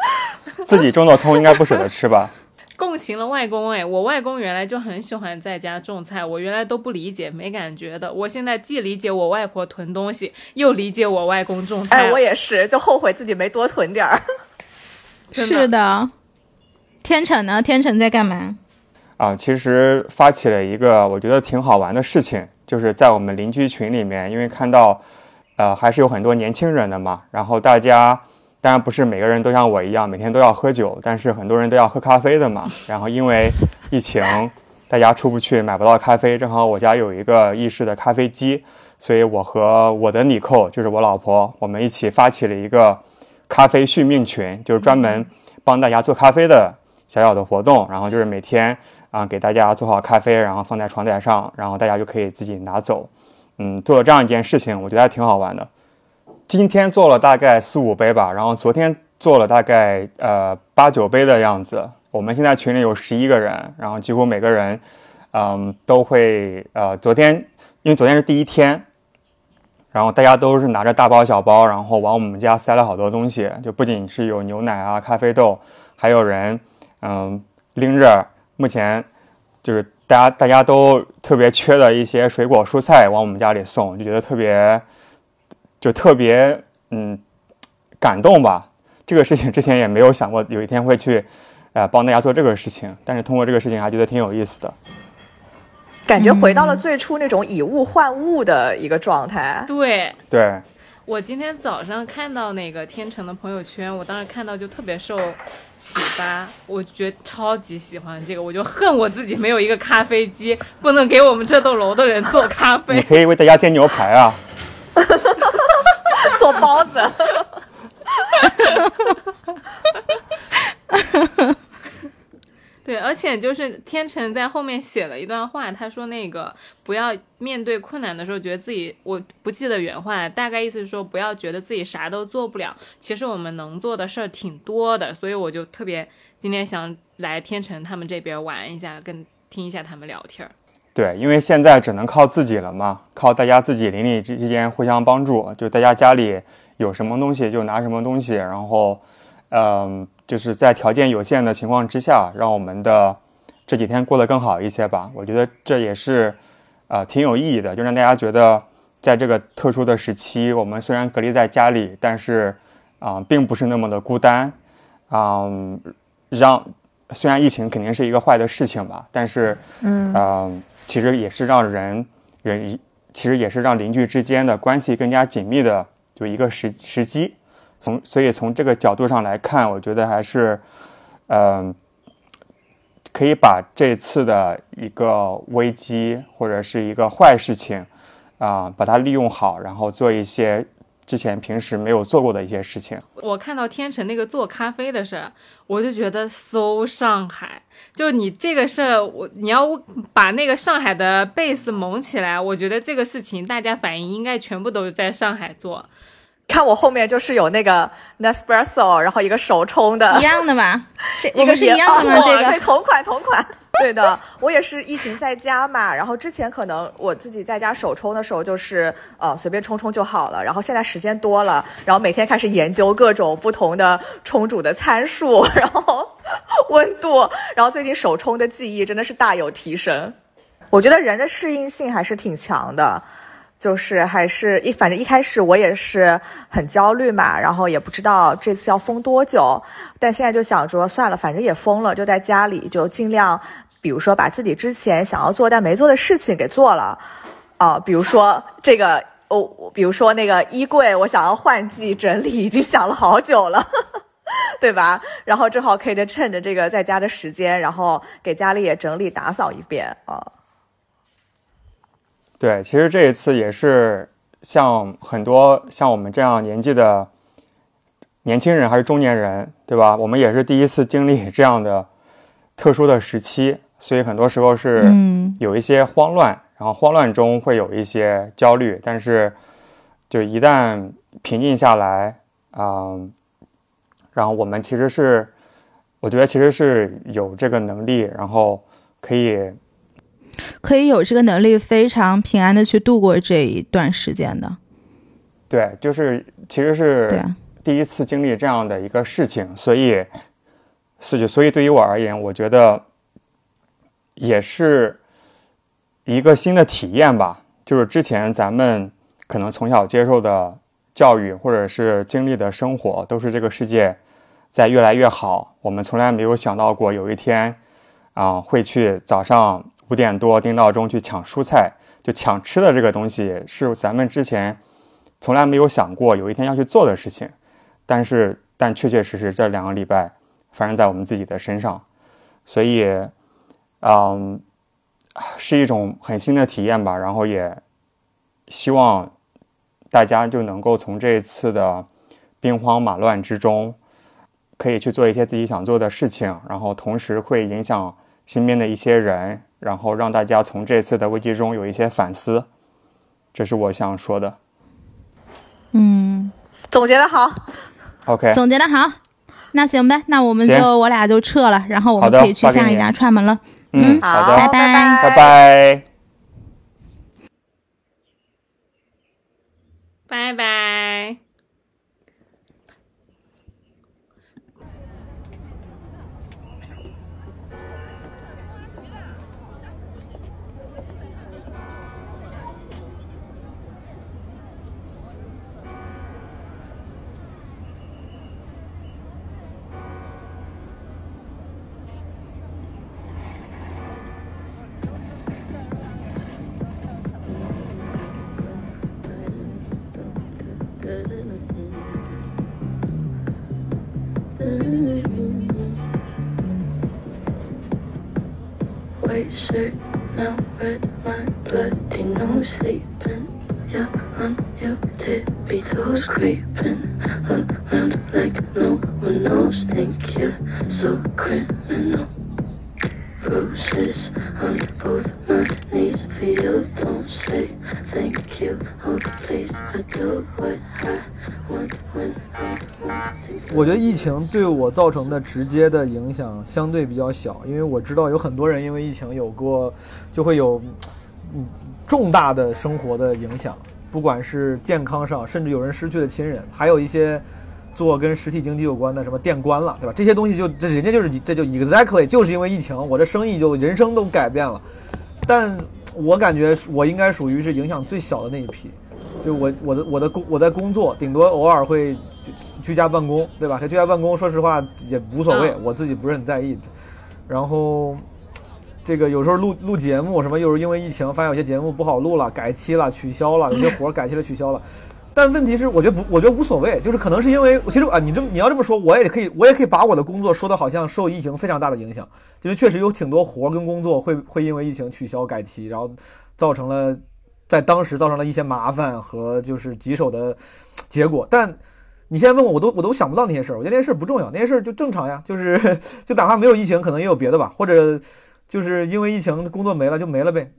自己种的葱应该不舍得吃吧？共情了外公哎，我外公原来就很喜欢在家种菜，我原来都不理解没感觉的，我现在既理解我外婆囤东西，又理解我外公种菜。哎，我也是，就后悔自己没多囤点儿。是的，天成呢？天成在干嘛？啊，其实发起了一个我觉得挺好玩的事情，就是在我们邻居群里面，因为看到，呃，还是有很多年轻人的嘛，然后大家当然不是每个人都像我一样每天都要喝酒，但是很多人都要喝咖啡的嘛。然后因为疫情，大家出不去，买不到咖啡，正好我家有一个意式的咖啡机，所以我和我的尼寇，就是我老婆，我们一起发起了一个咖啡续命群，就是专门帮大家做咖啡的小小的活动。然后就是每天啊、给大家做好咖啡，然后放在床台上，然后大家就可以自己拿走。嗯，做了这样一件事情，我觉得还挺好玩的。今天做了大概四五杯吧，然后昨天做了大概呃八九杯的样子。我们现在群里有十一个人，然后几乎每个人，嗯，都会呃，昨天因为昨天是第一天，然后大家都是拿着大包小包，然后往我们家塞了好多东西，就不仅是有牛奶啊、咖啡豆，还有人嗯拎着目前就是大家大家都特别缺的一些水果蔬菜往我们家里送，就觉得特别就特别嗯感动吧。这个事情之前也没有想过有一天会去呃帮大家做这个事情，但是通过这个事情还觉得挺有意思的。感觉回到了最初那种以物换物的一个状态。对，对，我今天早上看到那个天成的朋友圈，我当时看到就特别受启发，我觉得超级喜欢这个，我就恨我自己没有一个咖啡机，不能给我们这栋楼的人做咖啡你。可以为大家煎牛排啊。做包子。对，而且就是天成在后面写了一段话，他说那个不要面对困难的时候觉得自己，我不记得原话，大概意思是说不要觉得自己啥都做不了，其实我们能做的事儿挺多的，所以我就特别今天想来天成他们这边玩一下，跟听一下他们聊天。对，因为现在只能靠自己了嘛，靠大家自己邻里之之间互相帮助，就大家家里有什么东西就拿什么东西，然后，嗯、就是在条件有限的情况之下，让我们的这几天过得更好一些吧。我觉得这也是，呃，挺有意义的，就让大家觉得在这个特殊的时期，我们虽然隔离在家里，但是啊、并不是那么的孤单，啊、让虽然疫情肯定是一个坏的事情吧，但是，嗯呃，其实也是让人人，其实也是让邻居之间的关系更加紧密的就一个时时机。从所以从这个角度上来看，我觉得还是，嗯、可以把这次的一个危机或者是一个坏事情，啊、把它利用好，然后做一些之前平时没有做过的一些事情。我看到天成那个做咖啡的事，我就觉得 so 上海，就你这个事儿，我你要把那个上海的 base 蒙起来，我觉得这个事情大家反应应该全部都是在上海做。看我后面就是有那个 Nespresso，然后一个手冲的，一样的吗？这 一个我们是一样的吗？哦这个对，同款同款。对的，我也是疫情在家嘛，然后之前可能我自己在家手冲的时候，就是呃随便冲冲就好了，然后现在时间多了，然后每天开始研究各种不同的冲煮的参数，然后温度，然后最近手冲的技艺真的是大有提升。我觉得人的适应性还是挺强的，就是还是一反正一开始我也是很焦虑嘛，然后也不知道这次要封多久，但现在就想说算了，反正也封了，就在家里就尽量，比如说把自己之前想要做但没做的事情给做了，啊、比如说这个哦，比如说那个衣柜，我想要换季整理，已经想了好久了。对吧？然后正好可以趁着这个在家的时间，然后给家里也整理打扫一遍啊。对，其实这一次也是像很多像我们这样年纪的年轻人还是中年人，对吧？我们也是第一次经历这样的特殊的时期，所以很多时候是嗯有一些慌乱，然后慌乱中会有一些焦虑，但是就一旦平静下来，嗯，然后我们其实是，我觉得其实是有这个能力，然后可以可以有这个能力，非常平安的去度过这一段时间的。对，就是其实是啊第一次经历这样的一个事情，所以，是所以对于我而言，我觉得也是一个新的体验吧。就是之前咱们可能从小接受的教育，或者是经历的生活，都是这个世界在越来越好。我们从来没有想到过有一天啊、会去早上五点多定闹钟去抢蔬菜，就抢吃的这个东西，是咱们之前从来没有想过有一天要去做的事情。但是，但确确实实这两个礼拜发生在我们自己的身上，所以，嗯，是一种很新的体验吧。然后也希望大家就能够从这一次的兵荒马乱之中，可以去做一些自己想做的事情，然后同时会影响身边的一些人，然后让大家从这次的危机中有一些反思。这是我想说的。嗯，总结的好，OK，总结的好。那行呗，那我们就我俩就撤了，然后我们可以去下一家串门了。嗯，好的，拜拜拜拜。拜拜。White shirt, now red, my bloody nose sleeping. Yeah, on your tippy toes creeping around like no one knows. Think you're so criminal. Bruises on both my knees for you. Don't say thank you. Oh, please, I do what I want when I'm wanting. 我觉得疫情对我造成的直接的影响相对比较小，因为我知道有很多人因为疫情有过，就会有嗯重大的生活的影响，不管是健康上，甚至有人失去了亲人，还有一些做跟实体经济有关的什么店关了，对吧？这些东西就这人家就是这就 exactly 就是因为疫情，我的生意就人生都改变了，但我感觉我应该属于是影响最小的那一批。就我我的我的工我在工作，顶多偶尔会居居家办公，对吧？这居家办公，说实话也无所谓，我自己不是很在意。然后这个有时候录录节目什么，又是因为疫情，发现有些节目不好录了，改期了，取消了，有些活儿改期了，取消了。但问题是，我觉得不，我觉得无所谓，就是可能是因为，其实啊，你这么你要这么说，我也可以，我也可以把我的工作说的好像受疫情非常大的影响，因为确实有挺多活跟工作会会因为疫情取消改期，然后造成了在当时造成了一些麻烦和就是棘手的结果。但你现在问我，我都我都想不到那些事儿，我觉得那些事儿不重要，那些事儿就正常呀，就是就哪怕没有疫情，可能也有别的吧，或者就是因为疫情工作没了就没了呗。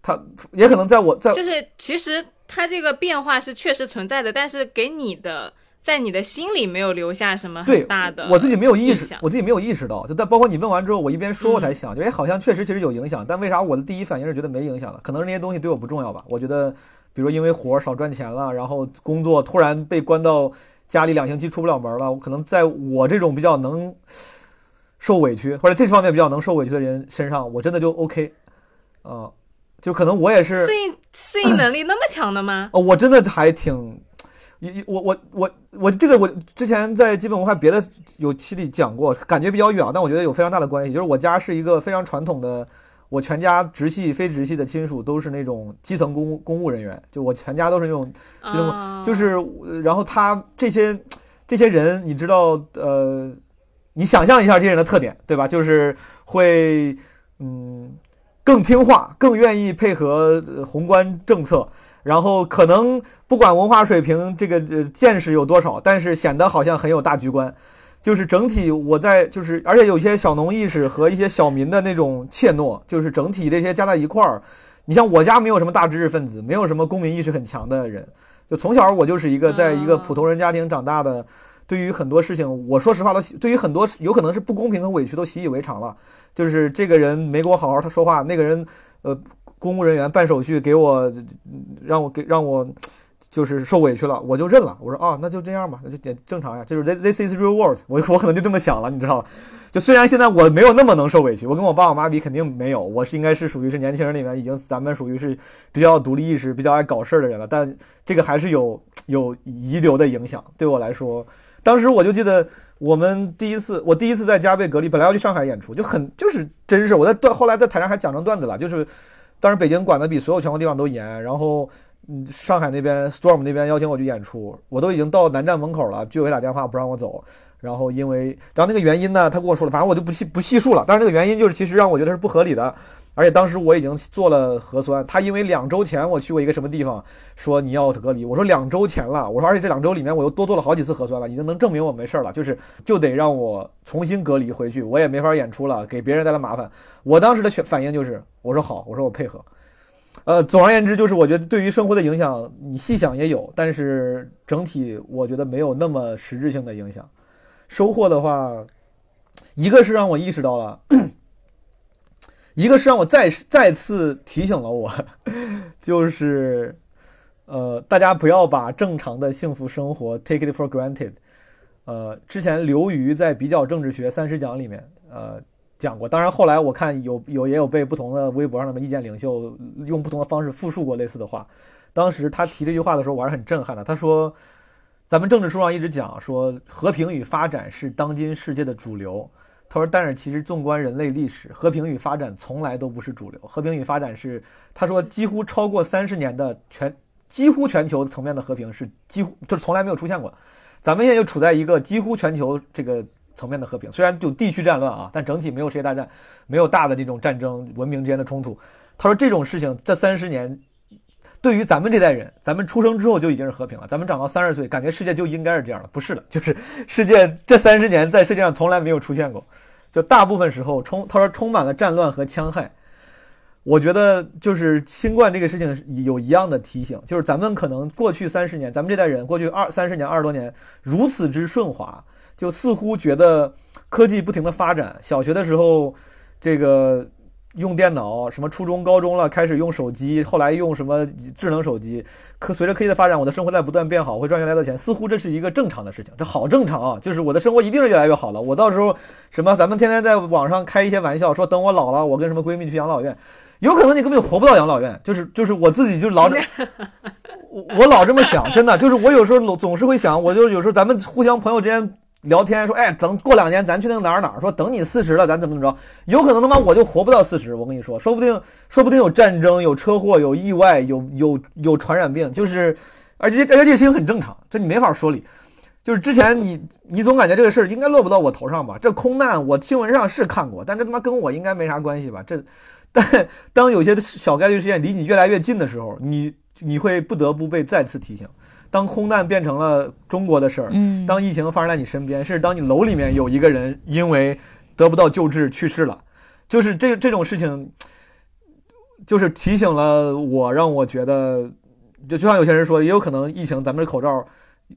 他也可能在我在就是其实它这个变化是确实存在的，但是给你的在你的心里没有留下什么很大的我自己没有意识，我自己没有意识到。就在包括你问完之后，我一边说我才想，就哎，好像确实其实有影响，但为啥我的第一反应是觉得没影响了？可能是那些东西对我不重要吧。我觉得，比如因为活儿少赚钱了，然后工作突然被关到家里两星期出不了门了，我可能在我这种比较能受委屈或者这方面比较能受委屈的人身上，我真的就 OK，啊、就可能我也是适应适应能力那么强的吗？哦，我真的还挺，我我我我这个我之前在基本文化别的有期里讲过，感觉比较远，但我觉得有非常大的关系。就是我家是一个非常传统的，我全家直系、非直系的亲属都是那种基层公务公务人员，就我全家都是那种基层就是呃然后他这些这些人，你知道呃，你想象一下这些人的特点，对吧？就是会嗯。更听话，更愿意配合呃宏观政策，然后可能不管文化水平这个呃见识有多少，但是显得好像很有大局观。就是整体我在就是，而且有一些小农意识和一些小民的那种怯懦，就是整体这些加在一块儿。你像我家没有什么大知识分子，没有什么公民意识很强的人，就从小我就是一个在一个普通人家庭长大的。对于很多事情，我说实话都对于很多有可能是不公平和委屈都习以为常了。就是这个人没给我好好他说话，那个人呃公务人员办手续给我让我给让我就是受委屈了，我就认了。我说啊，那就这样吧，那就点正常呀。就是 this is real world，我我可能就这么想了，你知道吧？就虽然现在我没有那么能受委屈，我跟我爸我妈比肯定没有，我是应该是属于是年轻人里面已经咱们属于是比较独立意识、比较爱搞事儿的人了，但这个还是有有遗留的影响，对我来说。当时我就记得我们第一次，我第一次在家被隔离，本来要去上海演出，就很就是真是我在段后来在台上还讲成段子了，就是当时北京管的比所有全国地方都严，然后嗯上海那边 Storm 那边邀请我去演出，我都已经到南站门口了，居委会打电话不让我走，然后因为然后那个原因呢，他跟我说了，反正我就不细不细数了，但是那个原因就是其实让我觉得是不合理的。而且当时我已经做了核酸，他因为两周前我去过一个什么地方，说你要隔离，我说两周前了，我说而且这两周里面我又多做了好几次核酸了，已经能证明我没事了，就是就得让我重新隔离回去，我也没法演出了，给别人带来麻烦。我当时的选反应就是，我说好，我说我配合。呃，总而言之，就是我觉得对于生活的影响，你细想也有，但是整体我觉得没有那么实质性的影响。收获的话，一个是让我意识到了。一个是让我再再次提醒了我，就是，呃，大家不要把正常的幸福生活 take it for granted。呃，之前刘瑜在比较政治学三十讲里面，呃，讲过。当然后来我看有有也有被不同的微博上的意见领袖用不同的方式复述过类似的话。当时他提这句话的时候，我还是很震撼的。他说，咱们政治书上一直讲说和平与发展是当今世界的主流。他说：“但是其实纵观人类历史，和平与发展从来都不是主流。和平与发展是，他说几乎超过三十年的全，几乎全球层面的和平是几乎就是从来没有出现过。咱们现在就处在一个几乎全球这个层面的和平，虽然就地区战乱啊，但整体没有世界大战，没有大的这种战争、文明之间的冲突。他说这种事情这三十年。”对于咱们这代人，咱们出生之后就已经是和平了。咱们长到三十岁，感觉世界就应该是这样了，不是的，就是世界这三十年在世界上从来没有出现过，就大部分时候充他说充满了战乱和戕害。我觉得就是新冠这个事情有一样的提醒，就是咱们可能过去三十年，咱们这代人过去二三十年、二十多年如此之顺滑，就似乎觉得科技不停的发展。小学的时候，这个。用电脑，什么初中、高中了，开始用手机，后来用什么智能手机。可随着科技的发展，我的生活在不断变好，会赚越来越多钱，似乎这是一个正常的事情，这好正常啊！就是我的生活一定是越来越好了。我到时候什么，咱们天天在网上开一些玩笑，说等我老了，我跟什么闺蜜去养老院，有可能你根本活不到养老院。就是就是我自己就老我我老这么想，真的就是我有时候总是会想，我就有时候咱们互相朋友之间。聊天说，哎，等过两年咱去那个哪儿哪儿，说等你四十了，咱怎么怎么着？有可能他妈我就活不到四十，我跟你说，说不定说不定有战争、有车祸、有意外、有有有传染病，就是，而且而且这事情很正常，这你没法说理。就是之前你你总感觉这个事儿应该落不到我头上吧？这空难我新闻上是看过，但这他妈跟我应该没啥关系吧？这，但当有些小概率事件离你越来越近的时候，你你会不得不被再次提醒。当空难变成了中国的事儿，嗯，当疫情发生在你身边，是当你楼里面有一个人因为得不到救治去世了，就是这这种事情，就是提醒了我，让我觉得就就像有些人说，也有可能疫情咱们这口罩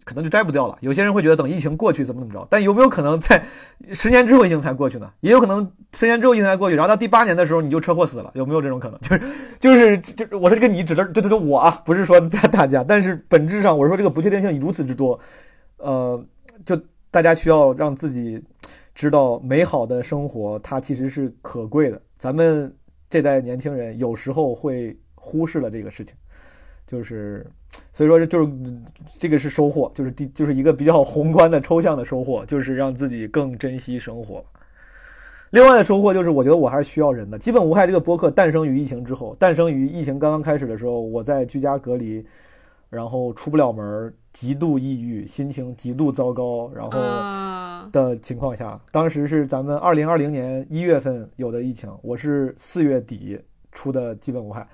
可能就摘不掉了。有些人会觉得等疫情过去怎么怎么着，但有没有可能在 十年之后疫情才过去呢？也有可能十年之后疫情才过去，然后到第八年的时候你就车祸死了，有没有这种可能？就是就是就我说这个你指的对对对我啊，不是说大家，但是本质上我是说这个不确定性如此之多，呃，就大家需要让自己知道美好的生活它其实是可贵的。咱们这代年轻人有时候会忽视了这个事情。就是，所以说就是这个是收获，就是第就是一个比较宏观的抽象的收获，就是让自己更珍惜生活。另外的收获就是，我觉得我还是需要人的。基本无害这个播客诞生于疫情之后，诞生于疫情刚刚开始的时候，我在居家隔离，然后出不了门，极度抑郁，心情极度糟糕，然后的情况下，当时是咱们二零二零年一月份有的疫情，我是四月底出的基本无害。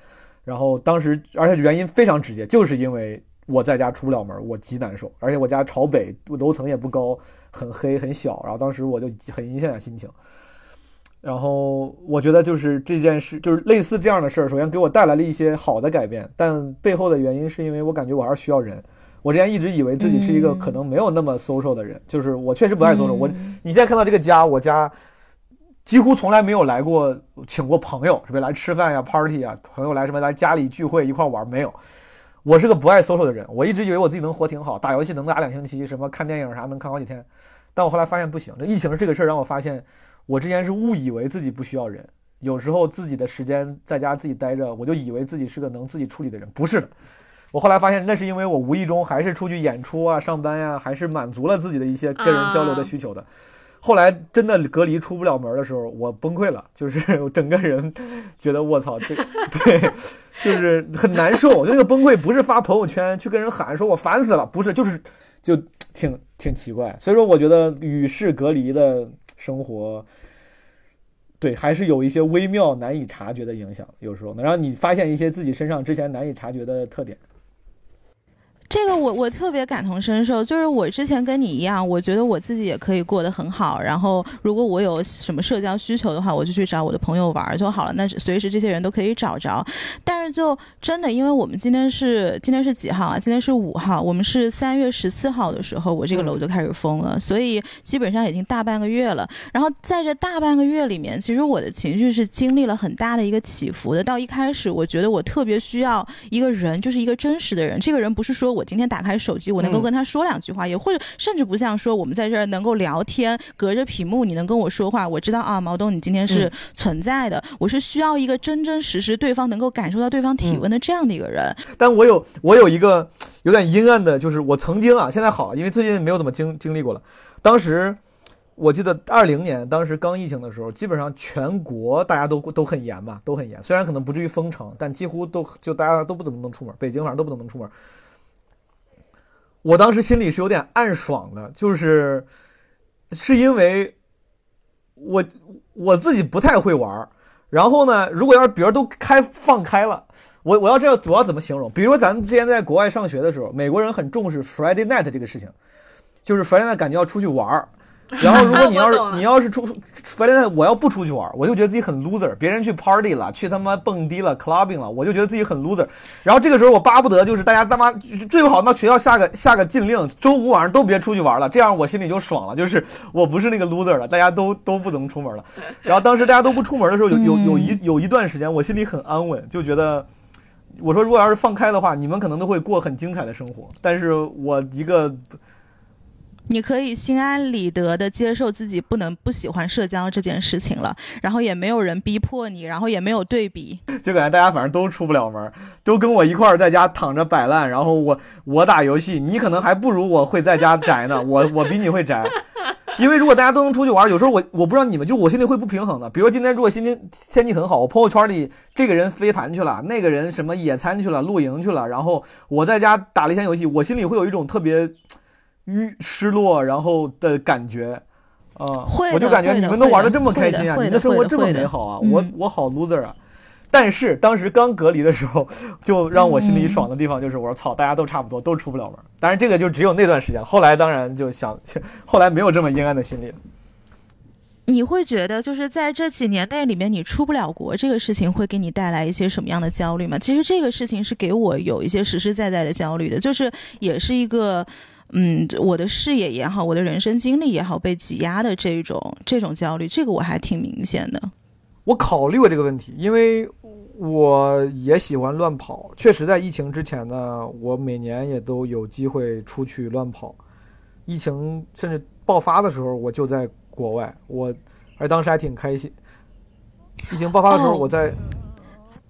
然后当时，而且原因非常直接，就是因为我在家出不了门，我极难受，而且我家朝北，楼层也不高，很黑很小，然后当时我就很影响心情。然后我觉得就是这件事，就是类似这样的事儿，首先给我带来了一些好的改变，但背后的原因是因为我感觉我还是需要人。我之前一直以为自己是一个可能没有那么 social 的人，就是我确实不爱 social。我你现在看到这个家，我家。几乎从来没有来过，请过朋友，是不是来吃饭呀、party 呀？朋友来什么来家里聚会一块玩没有？我是个不爱 social 的人，我一直以为我自己能活挺好，打游戏能打两星期，什么看电影啥能看好几天。但我后来发现不行，这疫情这个事儿让我发现，我之前是误以为自己不需要人，有时候自己的时间在家自己待着，我就以为自己是个能自己处理的人，不是的。我后来发现，那是因为我无意中还是出去演出啊、上班呀、还是满足了自己的一些跟人交流的需求的。后来真的隔离出不了门的时候，我崩溃了，就是整个人觉得我操，这对，就是很难受。那个崩溃不是发朋友圈去跟人喊说我烦死了，不是，就是就挺挺奇怪。所以说，我觉得与世隔离的生活，对，还是有一些微妙难以察觉的影响。有时候能让你发现一些自己身上之前难以察觉的特点。这个我我特别感同身受，就是我之前跟你一样，我觉得我自己也可以过得很好。然后如果我有什么社交需求的话，我就去找我的朋友玩就好了。那随时这些人都可以找着。但是就真的，因为我们今天是今天是几号啊？今天是五号，我们是三月十四号的时候，我这个楼就开始封了，所以基本上已经大半个月了。然后在这大半个月里面，其实我的情绪是经历了很大的一个起伏的。到一开始，我觉得我特别需要一个人，就是一个真实的人。这个人不是说。我今天打开手机，我能够跟他说两句话，嗯、也或者甚至不像说我们在这儿能够聊天，隔着屏幕你能跟我说话，我知道啊，毛东你今天是存在的，嗯、我是需要一个真真实实对方能够感受到对方体温的这样的一个人。嗯、但我有我有一个有点阴暗的，就是我曾经啊，现在好了，因为最近没有怎么经经历过了。当时我记得二零年，当时刚疫情的时候，基本上全国大家都都很严嘛，都很严。虽然可能不至于封城，但几乎都就大家都不怎么能出门，北京反正都不怎么能出门。我当时心里是有点暗爽的，就是是因为我我自己不太会玩儿，然后呢，如果要是别人都开放开了，我我要这样，我要怎么形容？比如说咱们之前在国外上学的时候，美国人很重视 Friday night 这个事情，就是 Friday night 感觉要出去玩儿。然后，如果你要是你要是出 Friday night，我要不出去玩，我就觉得自己很 loser。别人去 party 了，去他妈蹦迪了，clubbing 了，我就觉得自己很 loser。然后这个时候，我巴不得就是大家他妈最好那学校下个下个禁令，周五晚上都别出去玩了，这样我心里就爽了，就是我不是那个 loser 了，大家都都不能出门了。然后当时大家都不出门的时候，有 有有一有一段时间，我心里很安稳，就觉得我说如果要是放开的话，你们可能都会过很精彩的生活。但是我一个。你可以心安理得的接受自己不能不喜欢社交这件事情了，然后也没有人逼迫你，然后也没有对比，就感觉大家反正都出不了门，都跟我一块儿在家躺着摆烂，然后我我打游戏，你可能还不如我会在家宅呢，我我比你会宅，因为如果大家都能出去玩，有时候我我不知道你们，就我心里会不平衡的。比如说今天如果今天天气很好，我朋友圈里这个人飞盘去了，那个人什么野餐去了，露营去了，然后我在家打了一天游戏，我心里会有一种特别。郁失落，然后的感觉，啊、呃，我就感觉你们都玩的这么开心啊，你的生活这么美好啊，我我好 loser 啊。但是当时刚隔离的时候，就让我心里爽的地方就是，我说操，大家都差不多，都出不了门。当然这个就只有那段时间，后来当然就想，后来没有这么阴暗的心理。你会觉得，就是在这几年内里面，你出不了国这个事情会给你带来一些什么样的焦虑吗？其实这个事情是给我有一些实实在在的焦虑的，就是也是一个，嗯，我的视野也好，我的人生经历也好，被挤压的这种这种焦虑，这个我还挺明显的。我考虑过这个问题，因为我也喜欢乱跑。确实，在疫情之前呢，我每年也都有机会出去乱跑。疫情甚至爆发的时候，我就在。国外，我而当时还挺开心。疫情爆发的时候，我在。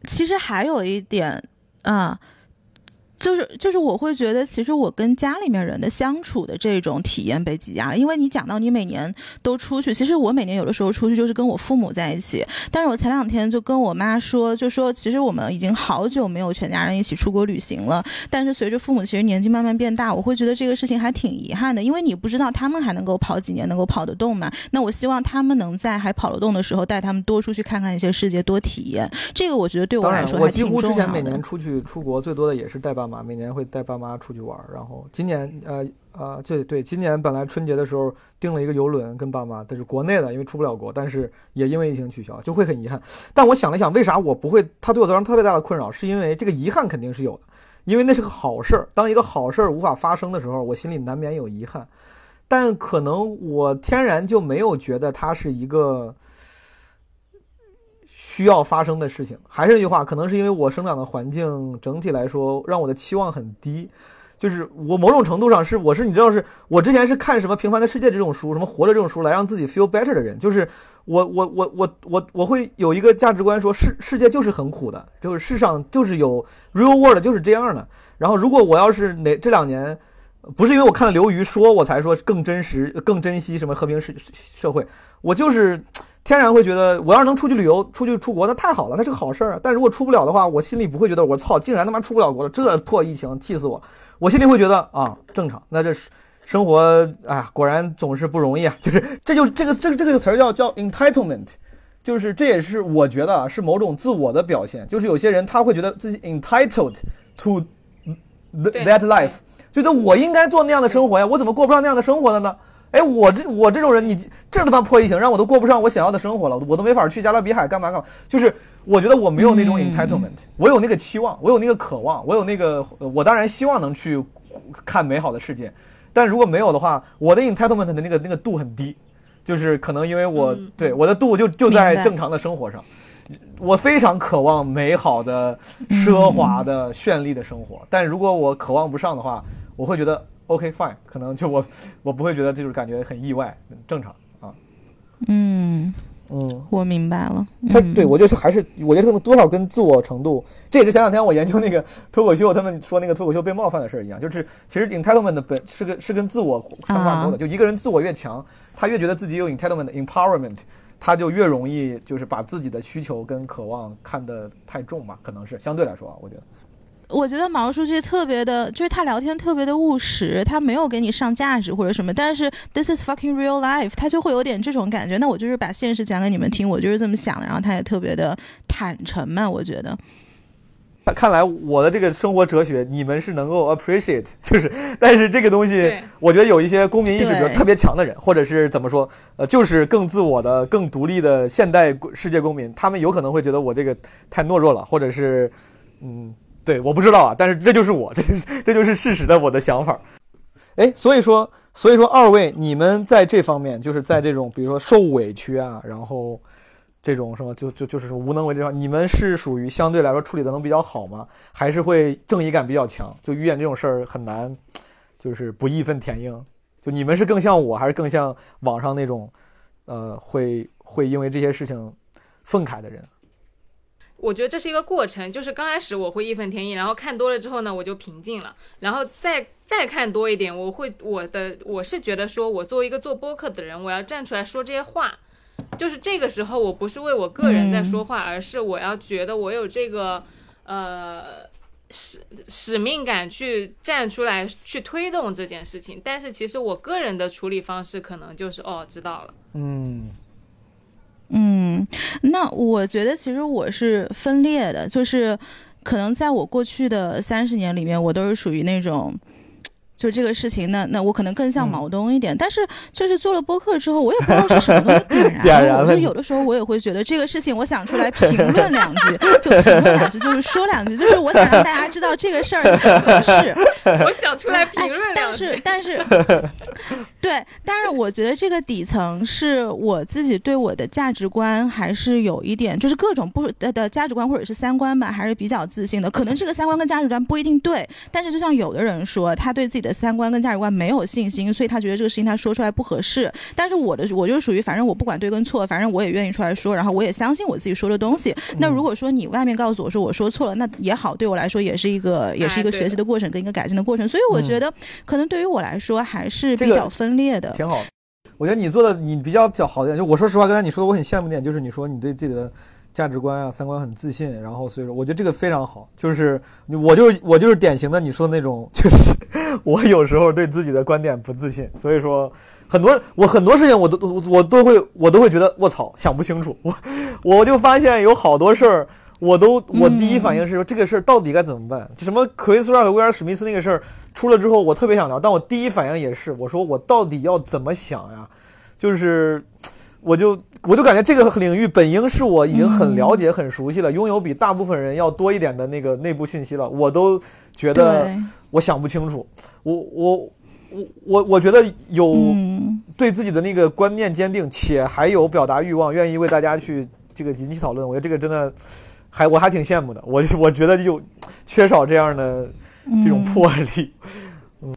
其实还有一点啊。就是就是，我会觉得其实我跟家里面人的相处的这种体验被挤压了。因为你讲到你每年都出去，其实我每年有的时候出去就是跟我父母在一起。但是我前两天就跟我妈说，就说其实我们已经好久没有全家人一起出国旅行了。但是随着父母其实年纪慢慢变大，我会觉得这个事情还挺遗憾的，因为你不知道他们还能够跑几年，能够跑得动嘛。那我希望他们能在还跑得动的时候，带他们多出去看看一些世界，多体验。这个我觉得对我来说还挺重要的。我几乎之前每年出去出国最多的也是带爸妈，每年会带爸妈出去玩，然后今年呃呃，对对，今年本来春节的时候订了一个游轮跟爸妈，但是国内的因为出不了国，但是也因为疫情取消，就会很遗憾。但我想了想，为啥我不会？它对我造成特别大的困扰，是因为这个遗憾肯定是有的，因为那是个好事儿。当一个好事儿无法发生的时候，我心里难免有遗憾。但可能我天然就没有觉得它是一个。需要发生的事情，还是那句话，可能是因为我生长的环境整体来说让我的期望很低，就是我某种程度上是我是你知道是我之前是看什么《平凡的世界》这种书，什么《活着》这种书来让自己 feel better 的人，就是我我我我我我会有一个价值观，说世世界就是很苦的，就是世上就是有 real world 就是这样的。然后如果我要是哪这两年不是因为我看了刘瑜说我才说更真实更珍惜什么和平社社会，我就是。天然会觉得，我要是能出去旅游、出去出国，那太好了，那是个好事儿。但如果出不了的话，我心里不会觉得我操，竟然他妈出不了国了，这破疫情气死我！我心里会觉得啊，正常。那这生活，哎呀，果然总是不容易啊。就是这就这个这个这个词儿叫叫 entitlement，就是这也是我觉得啊，是某种自我的表现。就是有些人他会觉得自己 entitled to that life，觉得我应该做那样的生活呀，我怎么过不上那样的生活的呢？哎，我这我这种人，你这他妈破疫情，让我都过不上我想要的生活了，我都没法去加勒比海干嘛干嘛。就是我觉得我没有那种 entitlement，我有那个期望，我有那个渴望，我有那个，我当然希望能去看美好的世界。但如果没有的话，我的 entitlement 的那个那个度很低，就是可能因为我对我的度就就在正常的生活上，我非常渴望美好的、奢华的、绚丽的生活。但如果我渴望不上的话，我会觉得。OK fine，可能就我我不会觉得就是感觉很意外，正常啊。嗯嗯，我明白了。他对我就是还是我觉得可能多少跟自我程度，这也是前两天我研究那个脱口秀，他们说那个脱口秀被冒犯的事儿一样，就是其实 entitlement 的本是跟是跟自我相挂钩的，就一个人自我越强，他越觉得自己有 entitlement empowerment，他就越容易就是把自己的需求跟渴望看得太重嘛，可能是相对来说啊，我觉得。我觉得毛书记特别的，就是他聊天特别的务实，他没有给你上价值或者什么，但是 this is fucking real life，他就会有点这种感觉。那我就是把现实讲给你们听，我就是这么想的。然后他也特别的坦诚嘛，我觉得。看来我的这个生活哲学，你们是能够 appreciate，就是，但是这个东西，我觉得有一些公民意识比较特别强的人，或者是怎么说，呃，就是更自我的、更独立的现代世界公民，他们有可能会觉得我这个太懦弱了，或者是，嗯。对，我不知道啊，但是这就是我，这就是这就是事实的我的想法。哎，所以说，所以说，二位你们在这方面，就是在这种比如说受委屈啊，然后这种什么就就就是无能为力方，你们是属于相对来说处理的能比较好吗？还是会正义感比较强？就遇见这种事儿很难，就是不义愤填膺。就你们是更像我，还是更像网上那种，呃，会会因为这些事情愤慨的人？我觉得这是一个过程，就是刚开始我会义愤填膺，然后看多了之后呢，我就平静了，然后再再看多一点，我会我的我是觉得说，我作为一个做播客的人，我要站出来说这些话，就是这个时候我不是为我个人在说话，而是我要觉得我有这个呃使使命感去站出来去推动这件事情，但是其实我个人的处理方式可能就是哦知道了，嗯。嗯，那我觉得其实我是分裂的，就是可能在我过去的三十年里面，我都是属于那种就这个事情，那那我可能更像毛东一点。但是就是做了播客之后，我也不知道是什么 东西 点燃了我，就有的时候我也会觉得这个事情，我想出来评论两句，就评论两句，就是说两句，就是我想让大家知道这个事儿怎么回事。我想出来评论两但是句，但是，对，但是我觉得这个底层是我自己对我的价值观还是有一点，就是各种不的的价值观或者是三观吧，还是比较自信的。可能这个三观跟价值观不一定对，但是就像有的人说，他对自己的三观跟价值观没有信心，所以他觉得这个事情他说出来不合适。但是我的我就属于，反正我不管对跟错，反正我也愿意出来说，然后我也相信我自己说的东西。那如果说你外面告诉我说我说错了，那也好，对我来说也是一个也是一个学习的过程跟一个改进的过程。所以我觉得，可能对于我来说还是比较分挺好。我觉得你做的你比较较好一点，就我说实话，刚才你说的我很羡慕一点，就是你说你对自己的价值观啊、三观很自信，然后所以说我觉得这个非常好。就是我就是我就是典型的你说的那种，就是 我有时候对自己的观点不自信，所以说很多我很多事情我都我我都会我都会觉得我操想不清楚，我我就发现有好多事儿。我都我第一反应是说这个事儿到底该怎么办？就什么 Chris 威尔史密斯那个事儿出了之后，我特别想聊，但我第一反应也是我说我到底要怎么想呀？就是我就我就感觉这个领域本应是我已经很了解、很熟悉了，拥有比大部分人要多一点的那个内部信息了，我都觉得我想不清楚。我我我我我觉得有对自己的那个观念坚定，且还有表达欲望，愿意为大家去这个引起讨论。我觉得这个真的还我还挺羡慕的。我我觉得就缺少这样的这种魄力。嗯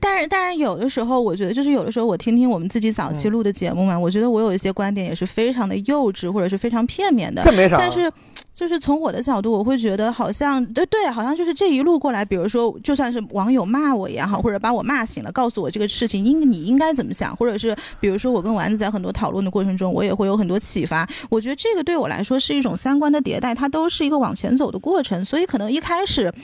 但是，但是有的时候，我觉得就是有的时候，我听听我们自己早嗯期录的节目嘛，我觉得我有一些观点也是非常的幼稚，或者是非常片面的。这没啥但是，就是从我的角度，我会觉得好像对对，好像就是这一路过来，比如说，就算是网友骂我也好，或者把我骂醒了，告诉我这个事情应你应该怎么想，或者是比如说我跟丸子在很多讨论的过程中，我也会有很多启发。我觉得这个对我来说是一种三观的迭代，它都是一个往前走的过程，所以可能一开始。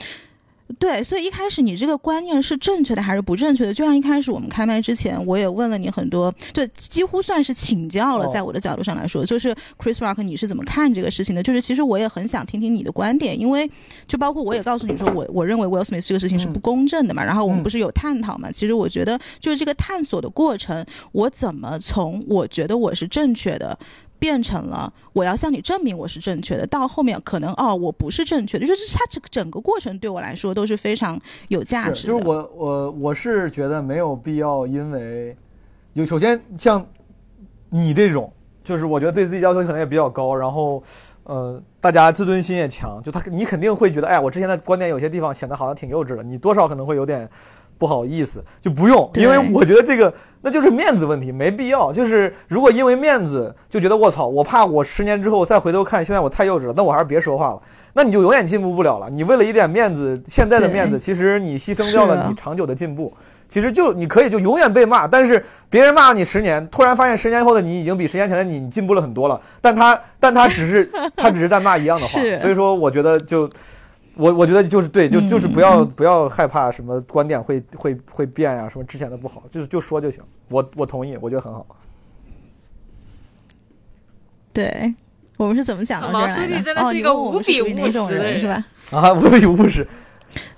对，所以一开始你这个观念是正确的还是不正确的？就像一开始我们开麦之前，我也问了你很多，就几乎算是请教了，哦在我的角度上来说，就是 Chris Rock 你是怎么看这个事情的？就是其实我也很想听听你的观点，因为就包括我也告诉你说，我我认为 Will Smith 这个事情是不公正的嘛。然后我们不是有探讨嘛？其实我觉得就是这个探索的过程，我怎么从我觉得我是正确的。变成了我要向你证明我是正确的，到后面可能哦我不是正确的，就是它这个整个过程对我来说都是非常有价值的。是就是我我我是觉得没有必要，因为有首先像你这种，就是我觉得对自己要求可能也比较高，然后呃大家自尊心也强，就他你肯定会觉得，哎，我之前的观点有些地方显得好像挺幼稚的，你多少可能会有点。不好意思，就不用，因为我觉得这个那就是面子问题，没必要。就是如果因为面子就觉得我操，我怕我十年之后再回头看，现在我太幼稚了，那我还是别说话了。那你就永远进步不了了。你为了一点面子，现在的面子，其实你牺牲掉了你长久的进步。其实就你可以就永远被骂，但是别人骂你十年，突然发现十年后的你已经比十年前的你进步了很多了。但他但他只是他只是在骂一样的话，所以说我觉得就。我我觉得就是对，就就是不要、嗯、不要害怕什么观点会会会变呀、啊，什么之前的不好，就是就说就行。我我同意，我觉得很好。对我们是怎么讲到这儿来毛书记真的是一个无比务实的人，是吧？啊，无比务实。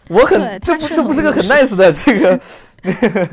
我很这不这不是个很 nice 的这个 那个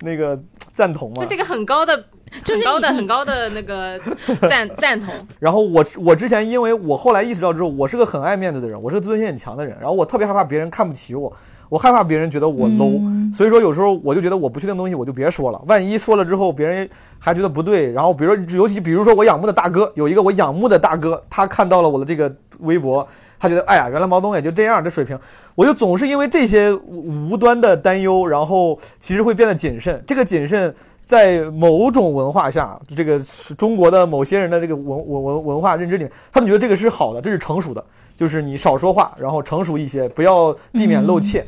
那个赞同吗？这是一个很高的。很高的很高的那个 赞赞同。然后我我之前因为我后来意识到之后，我是个很爱面子的人，我是个自尊心很强的人，然后我特别害怕别人看不起我，我害怕别人觉得我 low，、嗯、所以说有时候我就觉得我不确定东西我就别说了，万一说了之后别人还觉得不对，然后比如说尤其比如说我仰慕的大哥有一个我仰慕的大哥，他看到了我的这个微博，他觉得哎呀原来毛东也就这样这水平，我就总是因为这些无端的担忧，然后其实会变得谨慎，这个谨慎。在某种文化下，这个是中国的某些人的这个文文文文化认知里面，他们觉得这个是好的，这是成熟的，就是你少说话，然后成熟一些，不要避免露怯。嗯、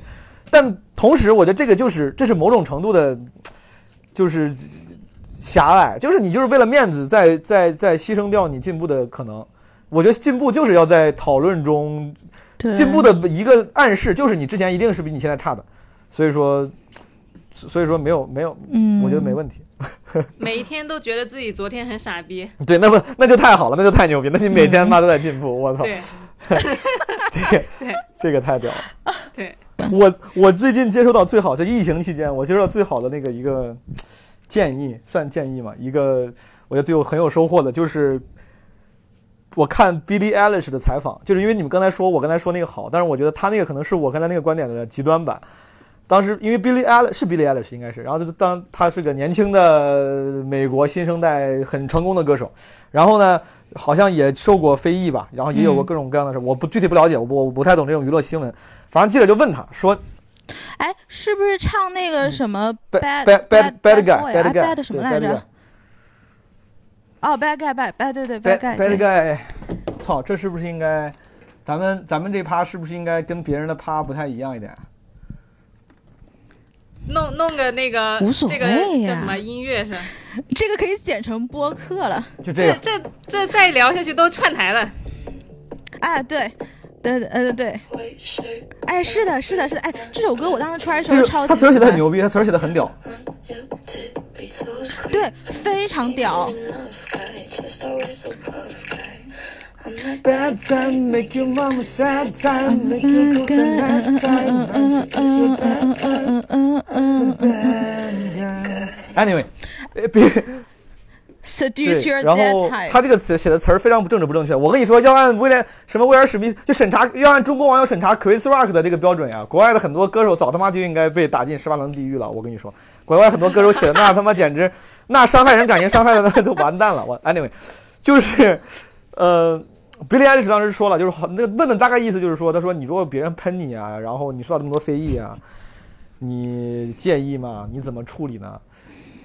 但同时，我觉得这个就是这是某种程度的，就是狭隘，就是你就是为了面子在，在在在牺牲掉你进步的可能。我觉得进步就是要在讨论中，进步的一个暗示就是你之前一定是比你现在差的，所以说。所以说没有没有，嗯，我觉得没问题。每一天都觉得自己昨天很傻逼。对，那不那就太好了，那就太牛逼，那你每天妈都在进步，我操！对，这个这个太屌了。对，我我最近接收到最好，这疫情期间我接收到最好的那个一个建议，算建议嘛？一个我觉得对我很有收获的，就是我看 Billie Eilish 的采访，就是因为你们刚才说我刚才说那个好，但是我觉得他那个可能是我刚才那个观点的极端版。当时因为 Billie Eilish 是 Billie Eilish 应该是，然后就当他是个年轻的美国新生代很成功的歌手，然后呢好像也受过非议吧，然后也有过各种各样的事，我不具体不了解，我不我不太懂这种娱乐新闻。反正记者就问他说哎，是不是唱那个什么 bad bad bad bad guy bad guy bad 什么来着？Guy？哦，bad guy bad bad 对对 bad guy bad 对。Guy，操，这是不是应该，咱们咱们这趴是不是应该跟别人的趴不太一样一点？弄弄个那个无所这个叫什么音乐是？这个可以剪成播客了。就这这这再聊下去都串台了。哎，对，对对呃对，哎，是的，是的，是的，哎，这首歌我当时出来的时候超级他词儿写的很牛逼，他词儿写的很屌。对，非常屌。Bad time make your mama sad time make you go to night time. Anyway，呃别 Seduce 对 your 然后。他这个词写的词儿非常不政治不正确。我跟你说，要按威廉什么威尔史密斯就审查，要按中国网友审查 Chris Rock 的这个标准呀，国外的很多歌手早他妈就应该被打进十八层地狱了。我跟你说，国外很多歌手写的那他妈简直那伤害人感情伤害的那都完蛋了。我 anyway，就是呃。比利·艾利什当时说了，就是好那个问的大概意思就是说，他说你如果别人喷你啊，然后你受到这么多非议啊，你介意吗？你怎么处理呢？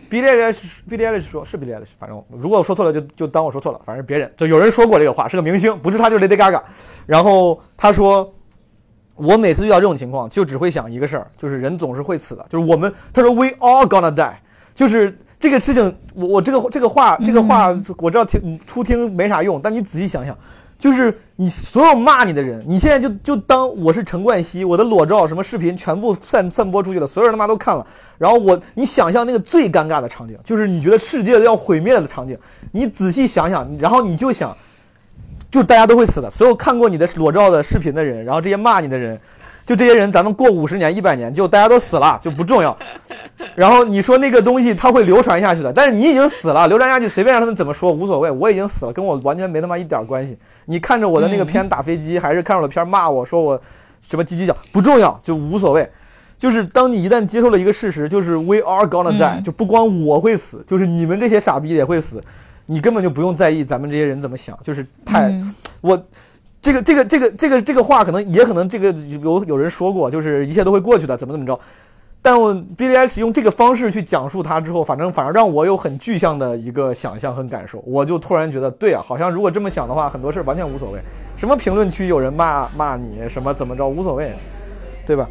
比利·艾利什，比利·艾利什说，是比利·艾利什，反正如果我说错了就就当我说错了，反正别人就有人说过这个话，是个明星，不是他就是 Lady Gaga。然后他说，我每次遇到这种情况，就只会想一个事儿，就是人总是会死的，就是我们，他说 We all gonna die，就是这个事情，我我这个这个话这个话我知道听初听没啥用，但你仔细想想。就是你所有骂你的人，你现在就就当我是陈冠希，我的裸照什么视频全部散散播出去了，所有人他妈都看了。然后我，你想象那个最尴尬的场景，就是你觉得世界都要毁灭了的场景，你仔细想想，然后你就想，就大家都会死的。所有看过你的裸照的视频的人，然后这些骂你的人，就这些人，咱们过五十年、一百年，就大家都死了，就不重要。然后你说那个东西它会流传下去的，但是你已经死了，流传下去随便让他们怎么说无所谓，我已经死了，跟我完全没他妈一点关系。你看着我的那个片打飞机，还是看着我的片骂我说我什么鸡鸡脚，不重要，就无所谓。就是当你一旦接受了一个事实，就是 we are gonna die，、嗯就不光我会死，就是你们这些傻逼也会死，你根本就不用在意咱们这些人怎么想，就是太、嗯我。这个这个这个这个这个话可能也可能这个有有人说过，就是一切都会过去的，怎么怎么着。但我 B D S 用这个方式去讲述它之后，反正反而让我有很具象的一个想象和感受，我就突然觉得，对啊，好像如果这么想的话，很多事儿完全无所谓。什么评论区有人骂骂你，什么怎么着无所谓，对吧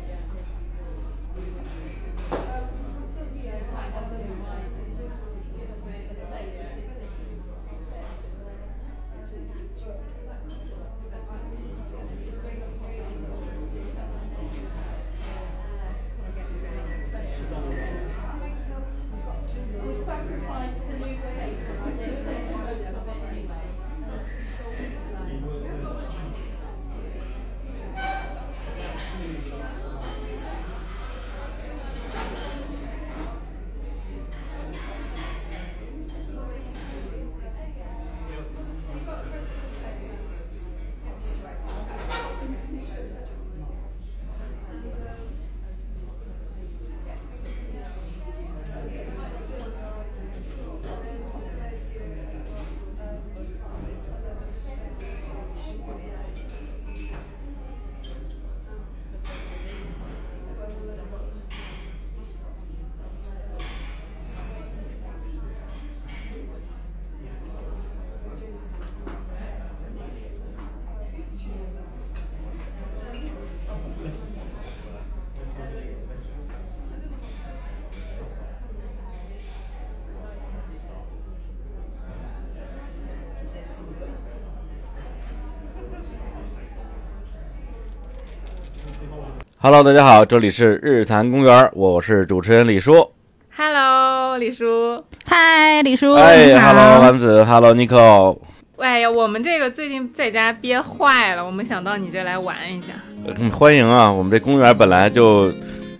？Hello，大家好，这里是日坛公园，我是主持人李叔。Hello，李叔，嗨，李叔，哎，Hello，丸子，Hello，Nico。哎呀，我们这个最近在家憋坏了，我们想到你这来玩一下。嗯，欢迎啊！我们这公园本来就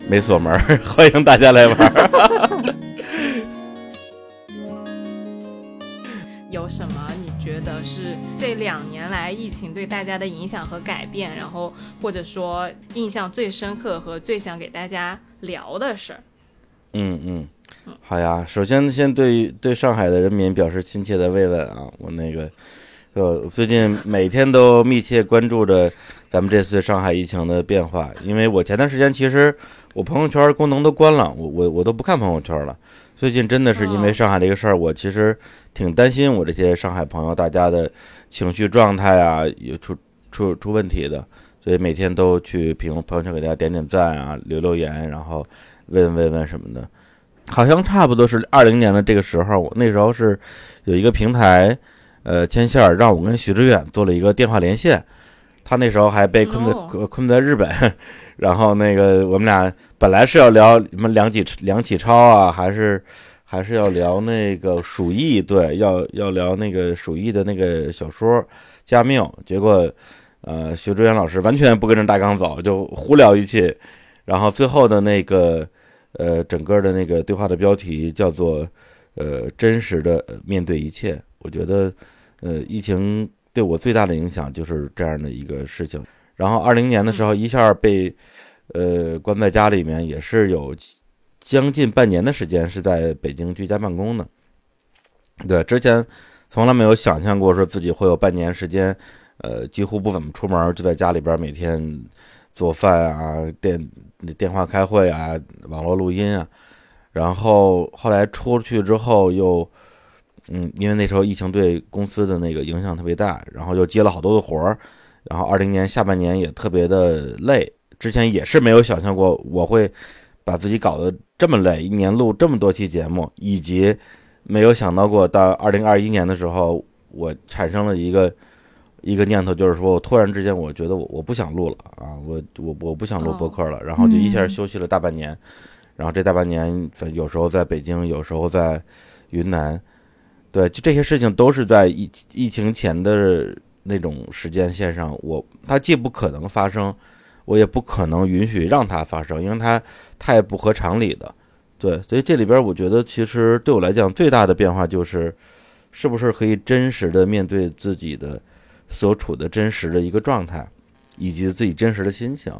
没锁门，欢迎大家来玩。疫情对大家的影响和改变，然后或者说印象最深刻和最想给大家聊的事儿？嗯嗯，好呀。首先，先对对上海的人民表示亲切的慰问啊！我那个，呃，最近每天都密切关注着咱们这次上海疫情的变化，因为我前段时间其实我朋友圈功能都关了，我我我都不看朋友圈了。最近真的是因为上海这个事儿，我其实挺担心我这些上海朋友大家的情绪状态啊，有出出出问题的，所以每天都去评朋友圈给大家点点赞啊，留留言，然后问问问什么的。好像差不多是二零年的这个时候，我那时候是有一个平台，呃，牵线儿让我跟徐志远做了一个电话连线，他那时候还被困在困在日本。然后那个我们俩本来是要聊什么梁启梁启超啊，还是还是要聊那个鼠疫，对，要要聊那个鼠疫的那个小说《加缪》。结果，呃，徐志远老师完全不跟着大纲走，就胡聊一气。然后最后的那个，呃，整个的那个对话的标题叫做“呃，真实的面对一切”。我觉得，呃，疫情对我最大的影响就是这样的一个事情。然后二零年的时候，一下被，呃，关在家里面，也是有将近半年的时间是在北京居家办公的。对，之前从来没有想象过说自己会有半年时间，呃，几乎不怎么出门，就在家里边每天做饭啊、电电话开会啊、网络录音啊。然后后来出去之后，又，嗯，因为那时候疫情对公司的那个影响特别大，然后又接了好多的活儿。然后二零年下半年也特别的累，之前也是没有想象过我会把自己搞得这么累，一年录这么多期节目，以及没有想到过到二零二一年的时候，我产生了一个一个念头，就是说我突然之间我觉得我我不想录了啊，我我我不想录播客了，然后就一下休息了大半年，然后这大半年有时候在北京，有时候在云南，对，就这些事情都是在疫疫情前的。那种时间线上，我它既不可能发生，我也不可能允许让它发生，因为它太不合常理的。对，所以这里边我觉得，其实对我来讲最大的变化就是，是不是可以真实的面对自己的所处的真实的一个状态，以及自己真实的心情。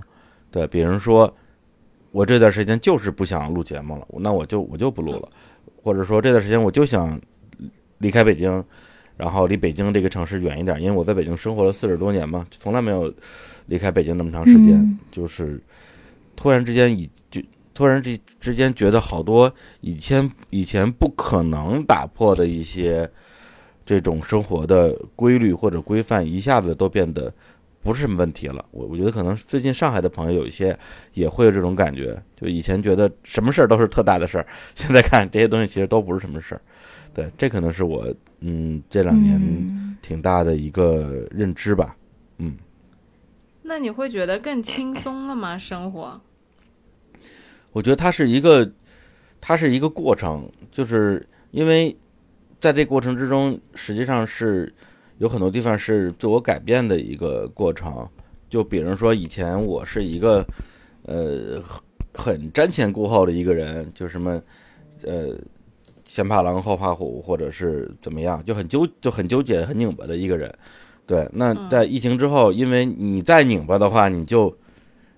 对，比如说，我这段时间就是不想录节目了，那我就我就不录了，或者说这段时间我就想离开北京。然后离北京这个城市远一点，因为我在北京生活了四十多年嘛，从来没有离开北京那么长时间。就是突然之间，以就突然之之间觉得好多以前以前不可能打破的一些这种生活的规律或者规范，一下子都变得不是什么问题了。我我觉得可能最近上海的朋友有一些也会有这种感觉，就以前觉得什么事儿都是特大的事儿，现在看这些东西其实都不是什么事儿。对，这可能是我。嗯，这两年挺大的一个认知吧，嗯。那你会觉得更轻松了吗？生活？我觉得它是一个，它是一个过程，就是因为在这过程之中，实际上是有很多地方是自我改变的一个过程。就比如说，以前我是一个呃很瞻前顾后的一个人，就什么呃。先怕狼后怕虎，或者是怎么样，就很纠就很纠结、很拧巴的一个人。对，那在疫情之后，因为你再拧巴的话，你就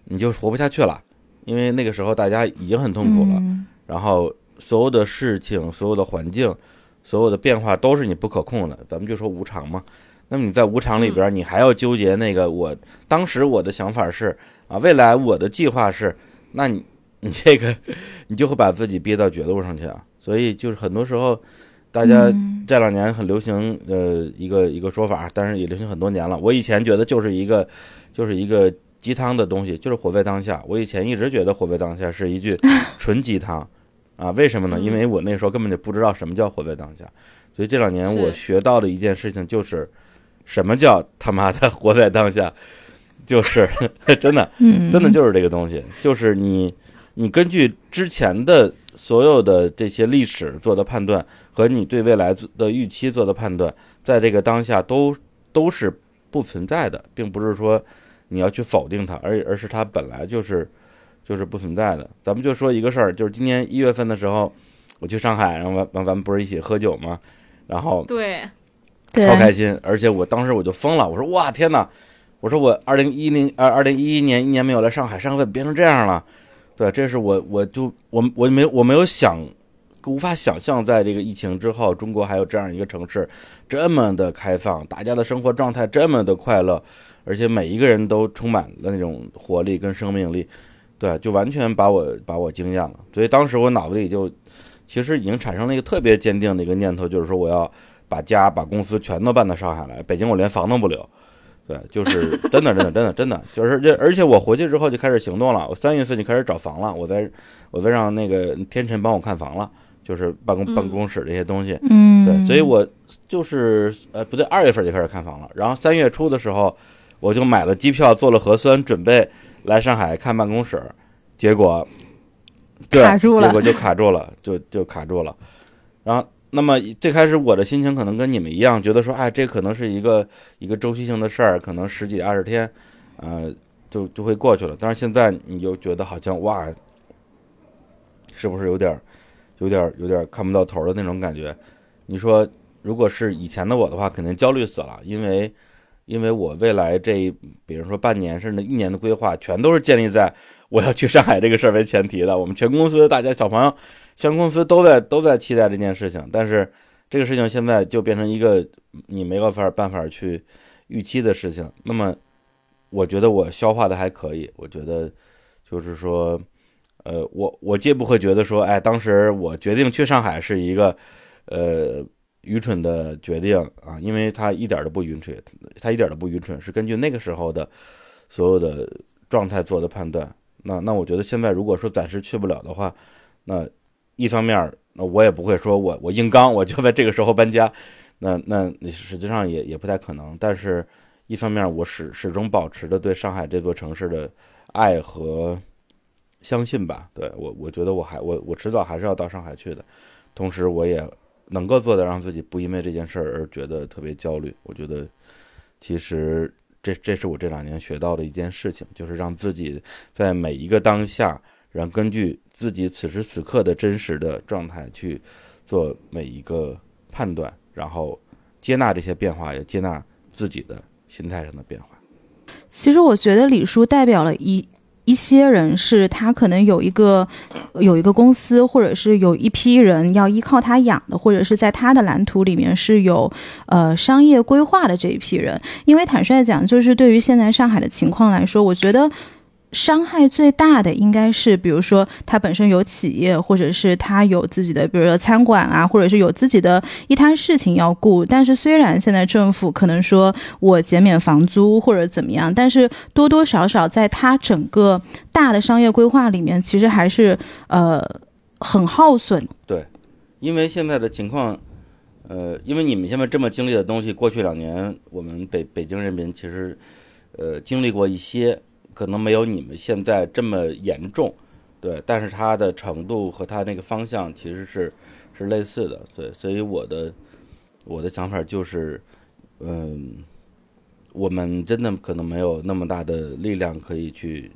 你就活不下去了。因为那个时候大家已经很痛苦了，然后所有的事情、所有的环境、所有的变化都是你不可控的。咱们就说无常嘛。那么你在无常里边，你还要纠结那个？我当时我的想法是啊，未来我的计划是，那你你这个 你就会把自己憋到绝路上去啊。所以就是很多时候，大家这两年很流行呃一个一个说法，但是也流行很多年了。我以前觉得就是一个就是一个鸡汤的东西，就是活在当下。我以前一直觉得活在当下是一句 纯鸡汤啊，为什么呢？因为我那时候根本就不知道什么叫活在当下。所以这两年我学到的一件事情就是，什么叫他妈的活在当下，就是 真的，真的就是这个东西，就是你你根据之前的。所有的这些历史做的判断和你对未来的预期做的判断，在这个当下都都是不存在的，并不是说你要去否定它，而而是它本来就是就是不存在的。咱们就说一个事儿，就是今年一月份的时候，我去上海，然后完完咱们不是一起喝酒吗？然后对，超开心，而且我当时我就疯了，我说哇天哪！我说我二零一零呃二零一一年一年没有来上海，上海变成这样了，对，这是我我就我我没我没有想，无法想象在这个疫情之后，中国还有这样一个城市，这么的开放，大家的生活状态这么的快乐，而且每一个人都充满了那种活力跟生命力，对，就完全把我把我惊艳了。所以当时我脑子里就其实已经产生了一个特别坚定的一个念头，就是说我要把家把公司全都搬到上海来，北京我连房都不留。对，就是真的，真的，真的，真的，就是这，而且我回去之后就开始行动了。我三月份就开始找房了，我在，我在让那个天辰帮我看房了，就是办公办公室这些东西。嗯，对，所以我就是呃，不对，二月份就开始看房了。然后三月初的时候，我就买了机票，做了核酸，准备来上海看办公室，结果卡住了，结果就卡住了，就就卡住了，然后。那么最开始我的心情可能跟你们一样，觉得说，哎，这可能是一个一个周期性的事儿，可能十几二十天，呃，就就会过去了。但是现在你就觉得好像哇，是不是有点，有点有点看不到头的那种感觉？你说，如果是以前的我的话，肯定焦虑死了，因为因为我未来这，比如说半年甚至一年的规划，全都是建立在我要去上海这个事儿为前提的。我们全公司大家小朋友。全公司都在都在期待这件事情，但是这个事情现在就变成一个你没办法办法去预期的事情。那么，我觉得我消化的还可以。我觉得就是说，呃，我我既不会觉得说，哎，当时我决定去上海是一个呃愚蠢的决定啊，因为他一点都不愚蠢，他一点都不愚蠢，是根据那个时候的所有的状态做的判断。那那我觉得现在如果说暂时去不了的话，那。一方面，那我也不会说我我硬刚，我就在这个时候搬家，那那实际上也也不太可能。但是，一方面我始始终保持着对上海这座城市的爱和相信吧。对我，我觉得我还我我迟早还是要到上海去的。同时，我也能够做的让自己不因为这件事儿而觉得特别焦虑。我觉得，其实这这是我这两年学到的一件事情，就是让自己在每一个当下，然后根据。自己此时此刻的真实的状态去做每一个判断，然后接纳这些变化，也接纳自己的心态上的变化。其实我觉得李叔代表了一一些人，是他可能有一个有一个公司，或者是有一批人要依靠他养的，或者是在他的蓝图里面是有呃商业规划的这一批人。因为坦率讲，就是对于现在上海的情况来说，我觉得。伤害最大的应该是，比如说他本身有企业，或者是他有自己的，比如说餐馆啊，或者是有自己的一摊事情要顾。但是虽然现在政府可能说我减免房租或者怎么样，但是多多少少在他整个大的商业规划里面，其实还是呃很耗损。对，因为现在的情况，呃，因为你们现在这么经历的东西，过去两年我们北北京人民其实呃经历过一些。可能没有你们现在这么严重，对，但是它的程度和它那个方向其实是是类似的，对，所以我的我的想法就是，嗯，我们真的可能没有那么大的力量可以去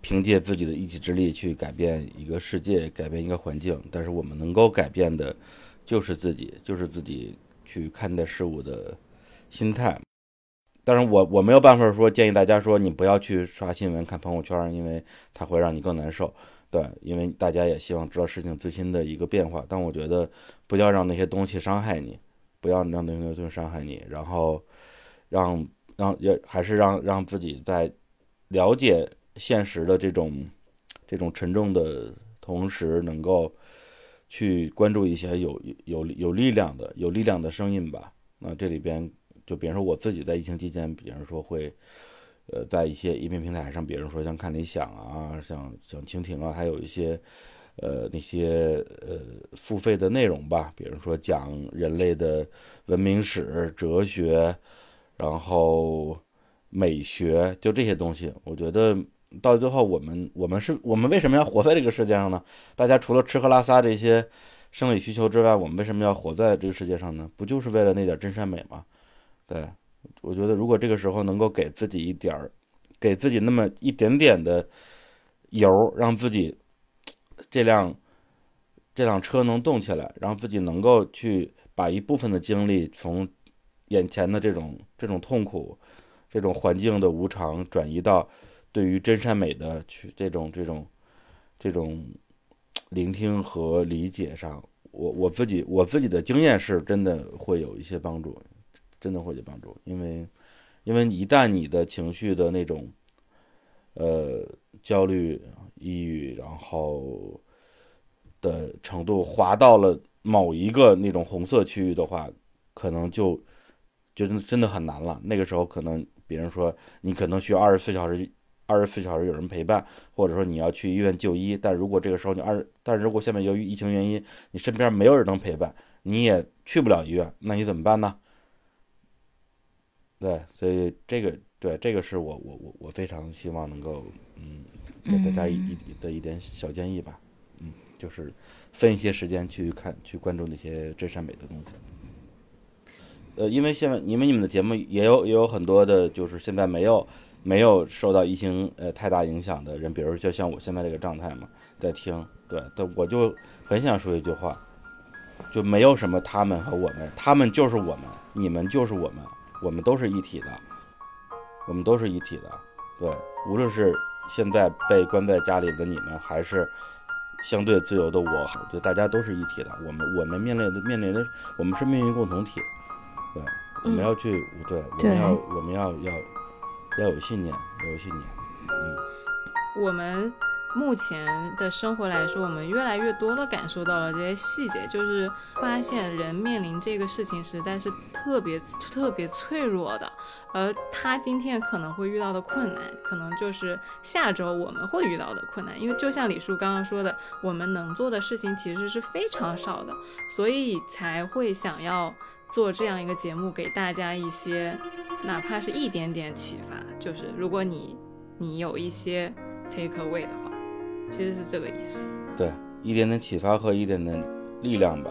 凭借自己的一己之力去改变一个世界，改变一个环境，但是我们能够改变的，就是自己，就是自己去看待事物的心态。但是我我没有办法说建议大家说你不要去刷新闻看朋友圈，因为它会让你更难受，对，因为大家也希望知道事情最新的一个变化。但我觉得不要让那些东西伤害你，不要让那些东西伤害你，然后让让也还是让让自己在了解现实的这种这种沉重的同时，能够去关注一些有有有力量的有力量的声音吧。那这里边。就比如说我自己在疫情期间，比如说会，呃，在一些音频平台上，比如说像看理想啊，像像蜻蜓啊，还有一些，呃，那些呃付费的内容吧，比如说讲人类的文明史、哲学，然后美学，就这些东西。我觉得到最后，我们我们是我们为什么要活在这个世界上呢？大家除了吃喝拉撒这些。生理需求之外，我们为什么要活在这个世界上呢？不就是为了那点真善美吗？对，我觉得如果这个时候能够给自己一点儿，给自己那么一点点的油，让自己这辆这辆车能动起来，让自己能够去把一部分的精力从眼前的这种这种痛苦、这种环境的无常，转移到对于真善美的去这种这种这种聆听和理解上，我我自己我自己的经验是真的会有一些帮助，真的会有帮助，因为因为一旦你的情绪的那种呃焦虑、抑郁，然后的程度滑到了某一个那种红色区域的话，可能就就真的很难了。那个时候可能别人说你可能需要二十四小时。二十四小时有人陪伴，或者说你要去医院就医，但如果这个时候你二，但如果下面由于疫情原因，你身边没有人能陪伴，你也去不了医院，那你怎么办呢？对，所以这个对这个是我我我我非常希望能够嗯给大家一一的一点小建议吧，嗯，就是分一些时间去看去关注那些真善美的东西。呃，因为现在你们你们的节目也有也有很多的，就是现在没有。没有受到疫情呃太大影响的人，比如就像我现在这个状态嘛，在听，对，但我就很想说一句话，就没有什么他们和我们，他们就是我们，你们就是我们，我们都是一体的，我们都是一体的，对，无论是现在被关在家里的你们，还是相对自由的我，就大家都是一体的，我们我们面临的面临的，我们是命运共同体，对，我们要去，对，我们要我们要要。要有信念，要有信念。嗯，我们目前的生活来说，我们越来越多的感受到了这些细节，就是发现人面临这个事情实在是特别特别脆弱的，而他今天可能会遇到的困难，可能就是下周我们会遇到的困难。因为就像李叔刚刚说的，我们能做的事情其实是非常少的，所以才会想要。做这样一个节目，给大家一些，哪怕是一点点启发，就是如果你你有一些 take away 的，其实是这个意思。对，一点点启发和一点点力量吧。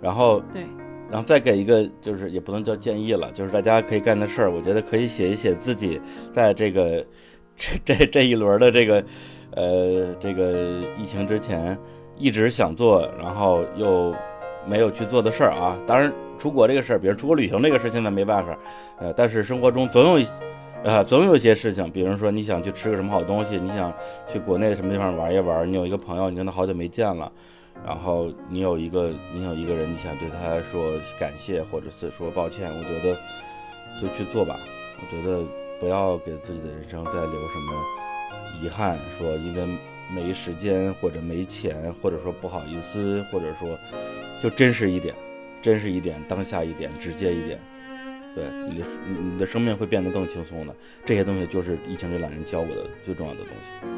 然后对，然后再给一个，就是也不能叫建议了，就是大家可以干的事儿，我觉得可以写一写自己在这个 这这这一轮的这个呃这个疫情之前一直想做，然后又没有去做的事儿啊。当然。出国这个事儿，比如出国旅行这个事，现在没办法，呃，但是生活中总有，啊，总有些事情，比如说你想去吃个什么好东西，你想去国内什么地方玩一玩，你有一个朋友，你跟他好久没见了，然后你有一个，你有一个人，你想对他说感谢或者是说抱歉，我觉得就去做吧，我觉得不要给自己的人生再留什么遗憾，说因为没时间或者没钱，或者说不好意思，或者说就真实一点。真实一点，当下一点，直接一点，对你的你的生命会变得更轻松的。这些东西就是疫情这两年教我的最重要的东西。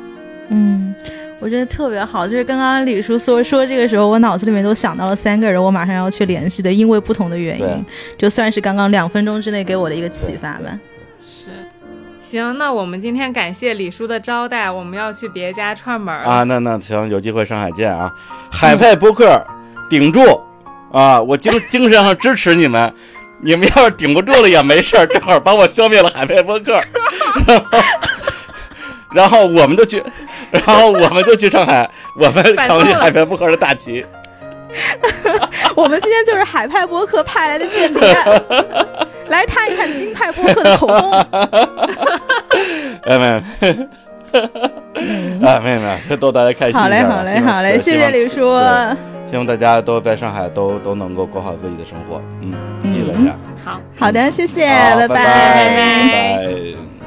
嗯，我觉得特别好。就是刚刚李叔说说这个时候，我脑子里面都想到了三个人，我马上要去联系的，因为不同的原因，就算是刚刚两分钟之内给我的一个启发吧。是，行，那我们今天感谢李叔的招待，我们要去别家串门啊。那那行，有机会上海见啊！海派播客，顶住。啊，我精精神上支持你们，你们要是顶不住了也没事儿，正好把我消灭了海派播客，然后我们就去，然后我们就去上海，我们扛起海派播客的大旗。我们今天就是海派播客派来的间谍，来探一探金派播客的口风。哎妹，啊妹妹，逗大家开心。好嘞，好嘞，好嘞，谢谢李叔。希望大家都在上海都都能够过好自己的生活，嗯，一个人。好好的，谢谢，拜拜，拜拜。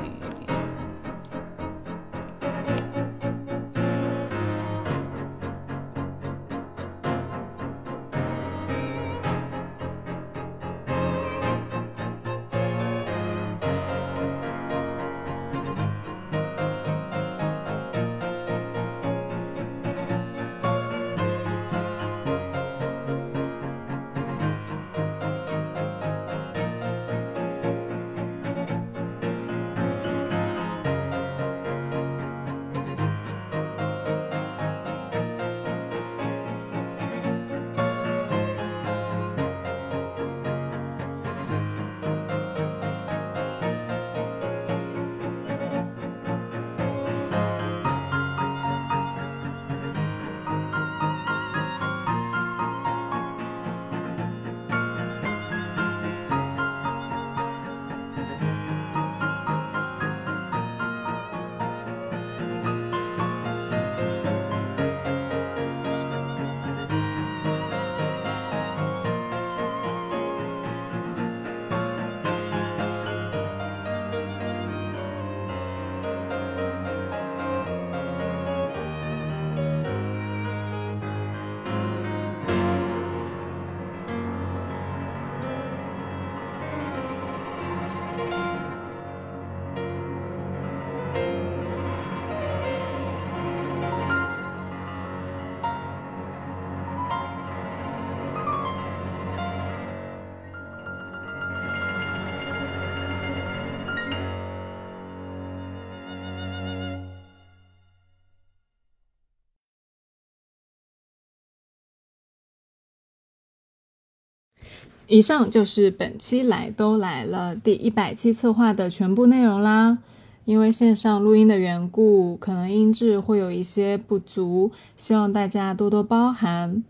以上就是本期来都来了第一百期策划的全部内容啦。因为线上录音的缘故，可能音质会有一些不足，希望大家多多包涵。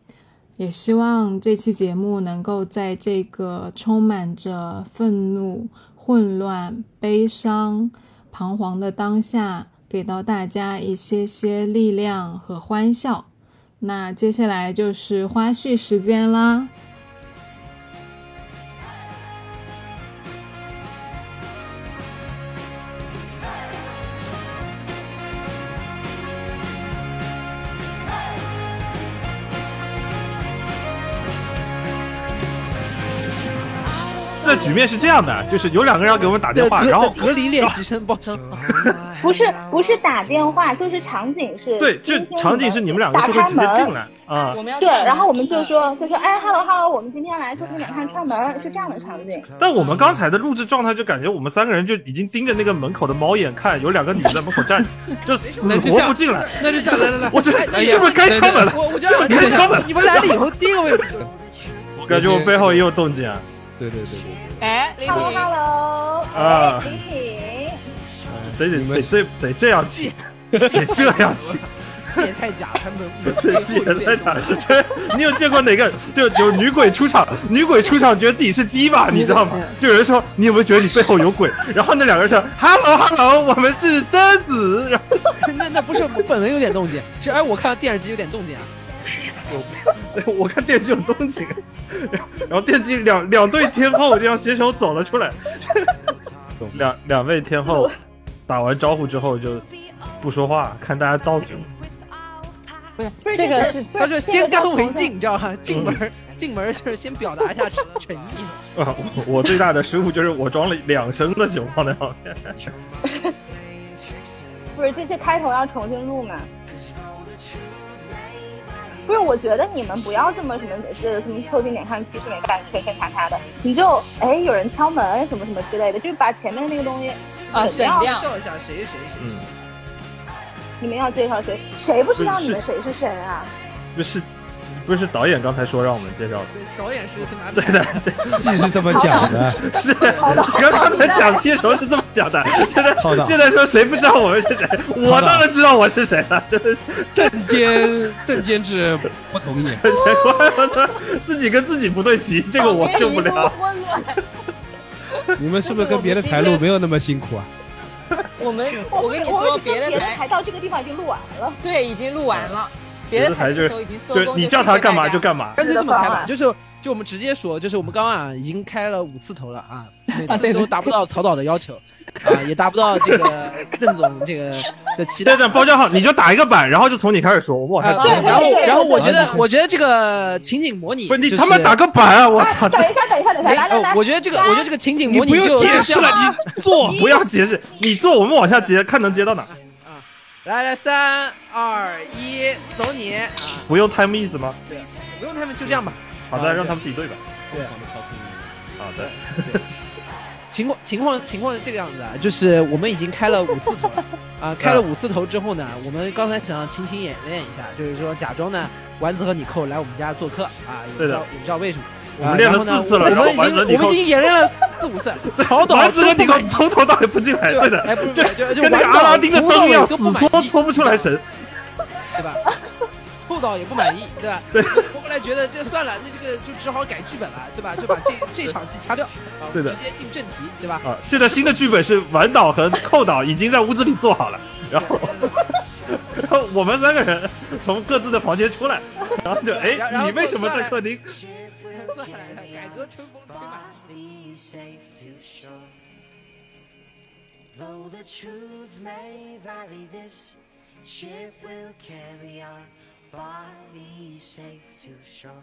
也希望这期节目能够在这个充满着愤怒、混乱、悲伤、彷徨的当下，给到大家一些些力量和欢笑。那接下来就是花絮时间啦。局面是这样的，就是有两个人要给我们打电话，然后隔离练习生。不是不是打电话，就是场景是对，就场景是你们两个打是会直接开门进来啊。对，然后我们就说就说哎，hello hello，我们今天来做给你们看串门，是这样的场景。但我们刚才的录制状态，就感觉我们三个人就已经盯着那个门口的猫眼看，有两个女的在门口站着，就死活不进来。那就这样，来来来，我觉得哎呀是不是该敲门了？我我觉是不是得该敲门？你们来了以后，第一个位置，我感觉我背后也有动静啊。对对对对哎，李 hello hello，啊李挺，得得得这得这样起，得这样起。戏太假，他们这戏也太假了！这你有见过哪个就有女鬼出场？女鬼出场觉得自己是低吧，你知道吗？就有人说你有没有觉得你背后有鬼？然后那两个人说 “hello hello”，我们是贞子。然后 那那不是我本人有点动静，是哎，我看到电视机有点动静啊。我 我看电机有动静，然后电机两两对天后这样携手走了出来，两两位天后打完招呼之后就不说话，看大家倒酒。不是这个是他说先干为敬，你知道吗？进门进门就是先表达一下诚诚意。啊，我我最大的失误就是我装了两升的酒放在旁边。不是这是开头要重新录吗？不是，我觉得你们不要这么什么这什么凑近点看，其实没干，全全卡卡的，你就哎有人敲门什么什么之类的，就把前面那个东西啊省掉。介绍一下谁谁谁。嗯，你们要介绍谁？谁不知道你们谁是谁啊？不是，不是导演刚才说让我们介绍的。导演是他妈对的，戏是这么讲的，是刚刚才讲戏的时候是这么讲的，现在现在说谁不知道我们是谁，我当然知道我是谁了，真的是。邓坚邓监制不同意，自己跟自己不对齐，这个我受不了。你们是不是跟别的台录没有那么辛苦啊？我们我跟你我说，别别的台台到这个地方已经录完了。对已经录完了，别的台就就，你叫他干嘛就干嘛。干脆这么开吧，就是就我们直接说，就是我们刚刚啊已经开了五次头了啊，每次都达不到曹导的要求啊，也达不到这个 邓总这个 的期待对。对，包浆号你就打一个板，然后就从你开始说，我们往啊下，接。然后然后我觉得我觉得这个情景模拟，不是你他妈打个板啊！我操！等一下，等一下，等一下，来来来，哦我觉得这个我觉得这个情景模拟你不用就解释了，你你做不要解释，你做我们往下接，看能接到哪。来来三二一，走你啊！不用 time is 吗？对，不用 time，就这样吧。好的，让他们自己对吧。对。好的。情况情况情况是这个样子啊，就是我们已经开了五次头了 啊，开了五次头之后呢，我们刚才想情景演练一下，就是说假装呢丸子和你扣来我们家做客啊，也不知道也不知道为什么。我们练了四次了然后我们已经我们已经演练了四五次，曹导丸子和你从头到尾不进来，对的，就跟那个阿拉丁的灯一样，搓搓不出来神。对吧？后导也不满意，对吧？对，后来觉得这算了，那这个就只好改剧本了，对吧？就把这这场戏掐掉，啊对的直接进正题，对吧？啊，现在新的剧本是玩导和寇导已经在屋子里做好了，然后，然后我们三个人从各自的房间出来，然后就哎你为什么在客厅？算了，改革春风吹满。 Body safe to shore. Though the truth may vary, this ship will carry our body safe to shore.